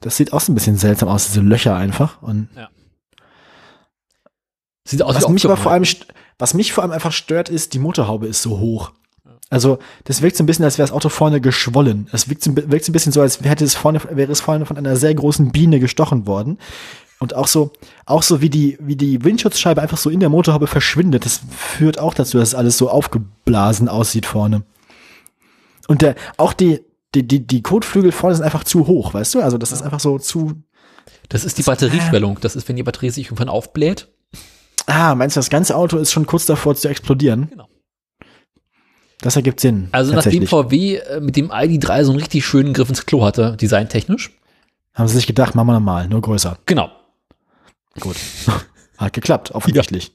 das sieht auch so ein bisschen seltsam aus, diese Löcher einfach. Und Sieht aus was mich aber vor allem, was mich vor allem einfach stört, ist, die Motorhaube ist so hoch. Also, das wirkt so ein bisschen, als wäre das Auto vorne geschwollen. Es wirkt so, wirkt so ein bisschen so, als hätte es vorne, wäre es vorne von einer sehr großen Biene gestochen worden. Und auch so, auch so wie die, wie die Windschutzscheibe einfach so in der Motorhaube verschwindet, das führt auch dazu, dass alles so aufgeblasen aussieht vorne. Und der, auch die, die, die, die Kotflügel vorne sind einfach zu hoch, weißt du? Also das ist einfach so zu. Das ist die Batterieschwellung. Das ist, wenn die Batterie sich irgendwann aufbläht. Ah, meinst du, das ganze Auto ist schon kurz davor zu explodieren? Genau. Das ergibt Sinn. Also nachdem. VW äh, mit dem ID3 so einen richtig schönen Griff ins Klo hatte, designtechnisch. Haben sie sich gedacht, machen wir normal, nur größer. Genau. Gut. Hat geklappt, offensichtlich.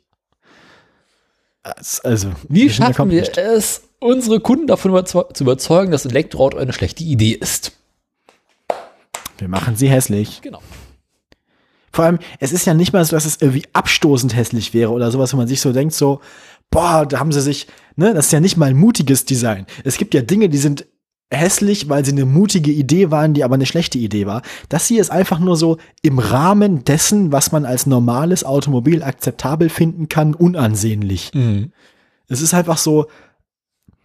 Es- Also, Wie schaffen wir es, unsere Kunden davon zu überzeugen, dass Elektroauto eine schlechte Idee ist? Wir machen sie hässlich. Genau. Vor allem, es ist ja nicht mal so, dass es irgendwie abstoßend hässlich wäre oder sowas, wo man sich so denkt, so, boah, da haben sie sich, ne, das ist ja nicht mal ein mutiges Design. Es gibt ja Dinge, die sind hässlich, weil sie eine mutige Idee waren, die aber eine schlechte Idee war. Das hier ist einfach nur so im Rahmen dessen, was man als normales Automobil akzeptabel finden kann, unansehnlich. Es ist einfach so,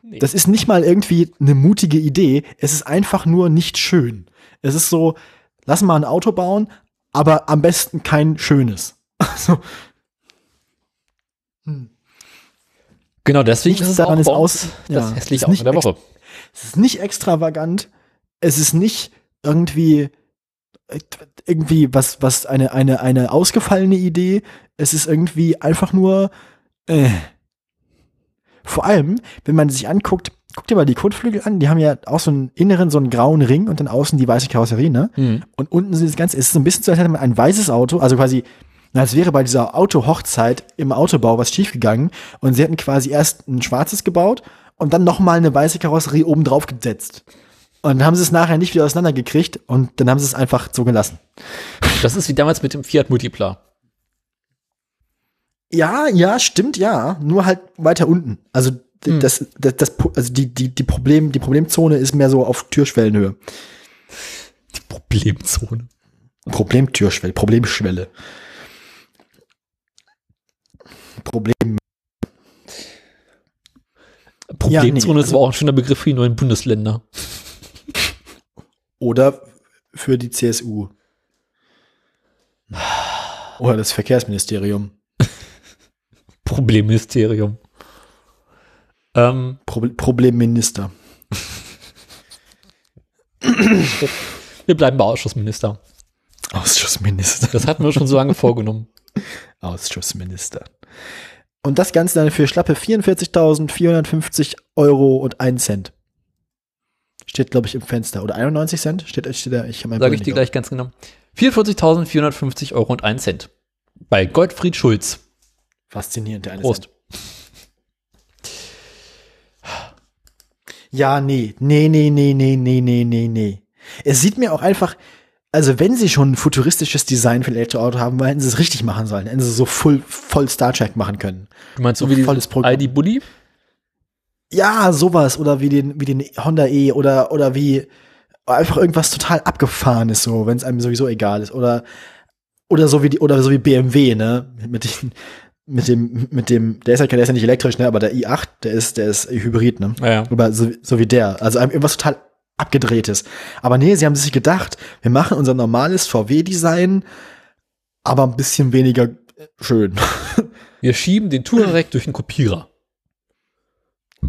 Nee. das ist nicht mal irgendwie eine mutige Idee, es ist einfach nur nicht schön. Es ist so, lass mal ein Auto bauen, aber am besten kein schönes. Also, Genau, deswegen Nichts ist es daran auch ist aus- uns ja, das hässliche ist Auto der Woche. Es ist nicht extravagant, es ist nicht irgendwie äh, irgendwie was was eine eine eine ausgefallene Idee, es ist irgendwie einfach nur äh. vor allem, wenn man sich anguckt, guck dir mal die Kotflügel an, die haben ja auch so einen inneren so einen grauen Ring und dann außen die weiße Karosserie, ne? Mhm. Und unten sind das Ganze, es ist so ein bisschen so, als hätte man ein weißes Auto, also quasi, als wäre bei dieser Autohochzeit im Autobau was schiefgegangen und sie hätten quasi erst ein schwarzes gebaut und dann nochmal eine weiße Karosserie oben drauf gesetzt. Und dann haben sie es nachher nicht wieder auseinandergekriegt und dann haben sie es einfach so gelassen. Das ist wie damals mit dem Fiat Multipla. Ja, ja, stimmt, ja, nur halt weiter unten. Also d- das, das, das, also die, die, die Problem, die Problemzone ist mehr so auf Türschwellenhöhe. Die Problemzone. Problemtürschwelle, Problemschwelle. Problem. Problemzone nee, ist aber auch ein schöner Begriff für die neuen Bundesländer. Oder für die CSU. Oder das Verkehrsministerium. Problemministerium. Ähm, Pro Problemminister. wir bleiben bei Ausschussminister. Ausschussminister. Das hatten wir schon so lange vorgenommen. Ausschussminister. Und das Ganze dann für schlappe 44.450 Euro und 1 Cent. Steht, glaube ich, im Fenster. Oder 91 Cent? Steht, steht da, ich habe Sage ich dir gleich ganz genau. 44.450 Euro und 1 Cent. Bei Gottfried Schulz. Faszinierend, der eine Prost. Cent. Ja, nee. Nee, nee, nee, nee, nee, nee, nee, nee. Es sieht mir auch einfach, also wenn sie schon ein futuristisches Design für ein Elektroauto haben, hätten sie es richtig machen sollen. Hätten sie so full, voll Star Trek machen können. Du meinst so wie volles Programm. ID Bulli? Ja, sowas. Oder wie den, wie den Honda E oder, oder wie einfach irgendwas total abgefahrenes, so, wenn es einem sowieso egal ist. Oder, oder so wie die, oder so wie BMW, ne? Mit den, mit dem, mit dem, der ist ja, der ist ja nicht elektrisch, ne? Aber der i8, der ist, der ist Hybrid, ne? Ja, ja. Aber so, so wie der. Also irgendwas total abgedrehtes. Aber nee, sie haben sich gedacht, wir machen unser normales VW-Design, aber ein bisschen weniger schön. Wir schieben den Touareg durch den Kopierer.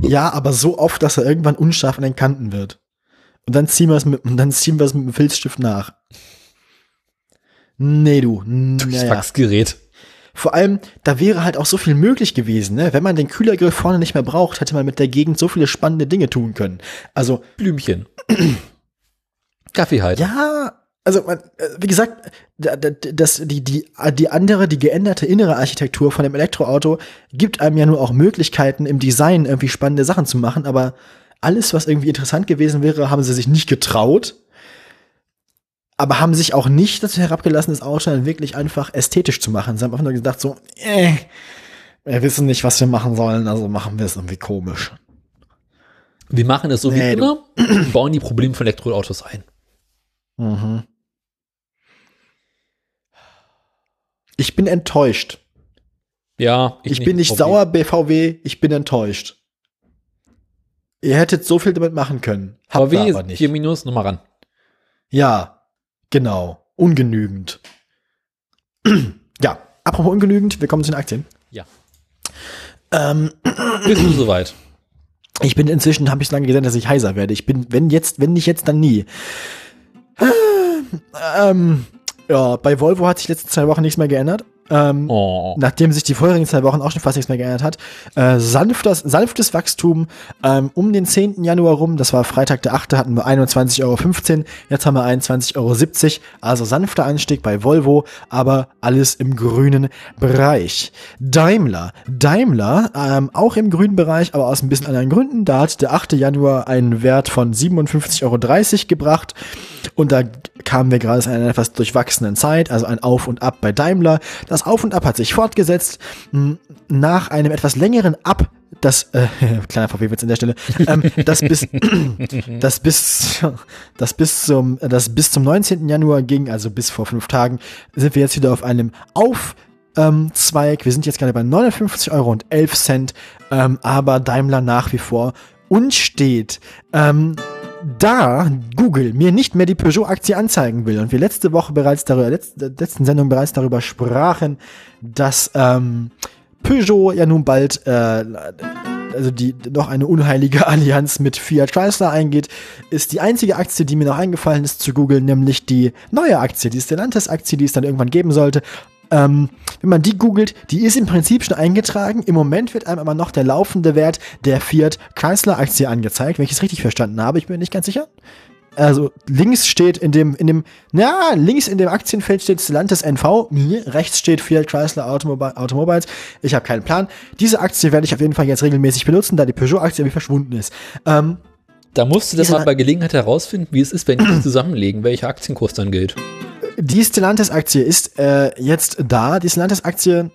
Ja, aber so oft, dass er irgendwann unscharf an den Kanten wird. Und dann ziehen wir es mit, und dann ziehen wir es mit dem Filzstift nach. Nee, du. Durchs Naja. Faxgerät. Vor allem, da wäre halt auch so viel möglich gewesen, ne? Wenn man den Kühlergrill vorne nicht mehr braucht, hätte man mit der Gegend so viele spannende Dinge tun können. Also, Blümchen. Kaffee halt. ja, also äh, wie gesagt, da- da- das, die, die, die andere, die geänderte innere Architektur von dem Elektroauto gibt einem ja nur auch Möglichkeiten im Design irgendwie spannende Sachen zu machen, aber alles, was irgendwie interessant gewesen wäre, haben sie sich nicht getraut, aber haben sich auch nicht dazu herabgelassen, das Auto dann wirklich einfach ästhetisch zu machen. Sie haben einfach nur gedacht so, äh, wir wissen nicht, was wir machen sollen, also machen wir es irgendwie komisch. Wir machen es so wie Nee, du- immer und bauen die Probleme von Elektroautos ein. Mhm. Ich bin enttäuscht. Ja, Ich, bin nicht sauer, BVW, ich bin enttäuscht. Ihr hättet so viel damit machen können. Habt VW aber ist nicht. 4 Minus, nochmal ran. Ja, genau. Ungenügend. ja, apropos ungenügend, wir kommen zu den Aktien. Ja. Ähm, Bist du soweit? Ich bin inzwischen, habe ich so lange gesagt, dass ich heiser werde. Ich bin, wenn jetzt, wenn nicht jetzt, dann nie. Ähm, ja, bei Volvo hat sich letzten zwei Wochen nichts mehr geändert. Ähm, Oh. Nachdem sich die vorherigen zwei Wochen auch schon fast nichts mehr geändert hat. Äh, sanftes, sanftes Wachstum ähm, um den 10. Januar rum, das war Freitag der 8. hatten wir 21,15 Euro, jetzt haben wir 21,70 Euro. Also sanfter Anstieg bei Volvo, aber alles im grünen Bereich. Daimler, Daimler, ähm, auch im grünen Bereich, aber aus ein bisschen anderen Gründen. Da hat der 8. Januar einen Wert von 57,30 Euro gebracht. Und da kamen wir gerade aus einer etwas durchwachsenen Zeit, also ein Auf und Ab bei Daimler. Das Auf und Ab hat sich fortgesetzt. Nach einem etwas längeren Ab, das, äh, kleiner VW-Witz an der Stelle, ähm, das bis, das bis, das bis zum, das bis zum 19. Januar ging, also bis vor fünf Tagen, sind wir jetzt wieder auf einem Auf, ähm, Zweig. Wir sind jetzt gerade bei 59 Euro und 11 Cent, ähm, aber Daimler nach wie vor unstet. Ähm, da Google mir nicht mehr die Peugeot-Aktie anzeigen will und wir letzte Woche bereits darüber, letzte, letzten Sendung bereits darüber sprachen, dass ähm, Peugeot ja nun bald äh, also die noch eine unheilige Allianz mit Fiat Chrysler eingeht, ist die einzige Aktie, die mir noch eingefallen ist zu googeln, nämlich die neue Aktie, die Stellantis-Aktie, die es dann irgendwann geben sollte. Ähm, wenn man die googelt, die ist im Prinzip schon eingetragen. Im Moment wird einem aber noch der laufende Wert der Fiat Chrysler Aktie angezeigt, wenn ich es richtig verstanden habe. Ich bin mir nicht ganz sicher. Also links steht in dem, in dem, na, links in dem Aktienfeld steht Stellantis NV, rechts steht Fiat Chrysler Automobi Automobiles. Ich habe keinen Plan. Diese Aktie werde ich auf jeden Fall jetzt regelmäßig benutzen, da die Peugeot-Aktie verschwunden ist. Ähm, Da musst du das mal bei Gelegenheit herausfinden, wie es ist, wenn die zusammenlegen, welcher Aktienkurs dann gilt. Die Stellantis-Aktie ist äh, jetzt da. Die Stellantis-Aktie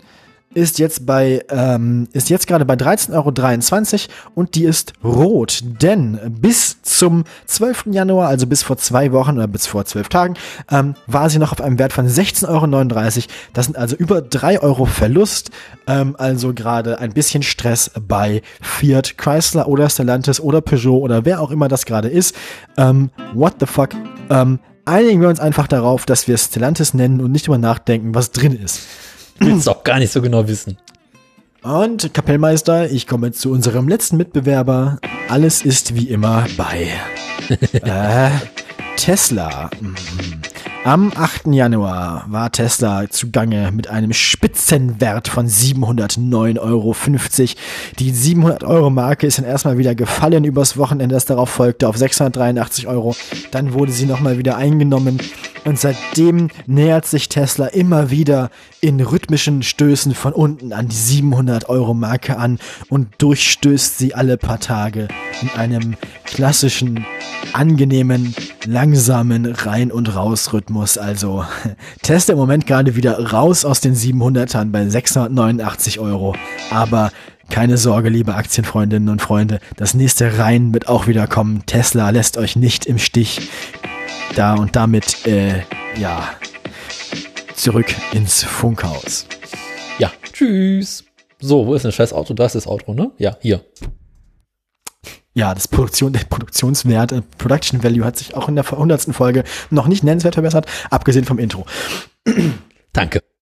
ist jetzt bei, ähm, ist jetzt gerade bei 13,23 Euro und die ist rot, denn bis zum 12. Januar, also bis vor zwei Wochen oder bis vor zwölf Tagen, ähm, war sie noch auf einem Wert von 16,39 Euro. Das sind also über 3 Euro Verlust, ähm, also gerade ein bisschen Stress bei Fiat, Chrysler oder Stellantis oder Peugeot oder wer auch immer das gerade ist. Ähm, what the fuck? Einigen wir uns einfach darauf, dass wir Stellantis nennen und nicht immer nachdenken, was drin ist. Ich will es auch gar nicht so genau wissen. Und Kapellmeister, ich komme zu unserem letzten Mitbewerber. Alles ist wie immer bei äh, Tesla. Mhm. Am 8. Januar war Tesla zugange mit einem Spitzenwert von 709,50 Euro. Die 700-Euro-Marke ist dann erstmal wieder gefallen übers Wochenende, das darauf folgte, auf 683 Euro. Dann wurde sie nochmal wieder eingenommen. Und seitdem nähert sich Tesla immer wieder in rhythmischen Stößen von unten an die 700-Euro-Marke an und durchstößt sie alle paar Tage in einem klassischen, angenehmen, langsamen Rein- und Raus-Rhythmus. Also Tesla im Moment gerade wieder raus aus den 700ern bei 689 Euro. Aber keine Sorge, liebe Aktienfreundinnen und Freunde, das nächste Rein wird auch wieder kommen. Tesla lässt euch nicht im Stich. Da und damit, äh, ja, zurück ins Funkhaus. Ja, tschüss. So, wo ist denn das scheiß Auto? Da ist das Auto, ne? Ja, hier. Ja, das Produktion, der Produktionswert, äh, Production Value hat sich auch in der 100. Folge noch nicht nennenswert verbessert, abgesehen vom Intro. Danke.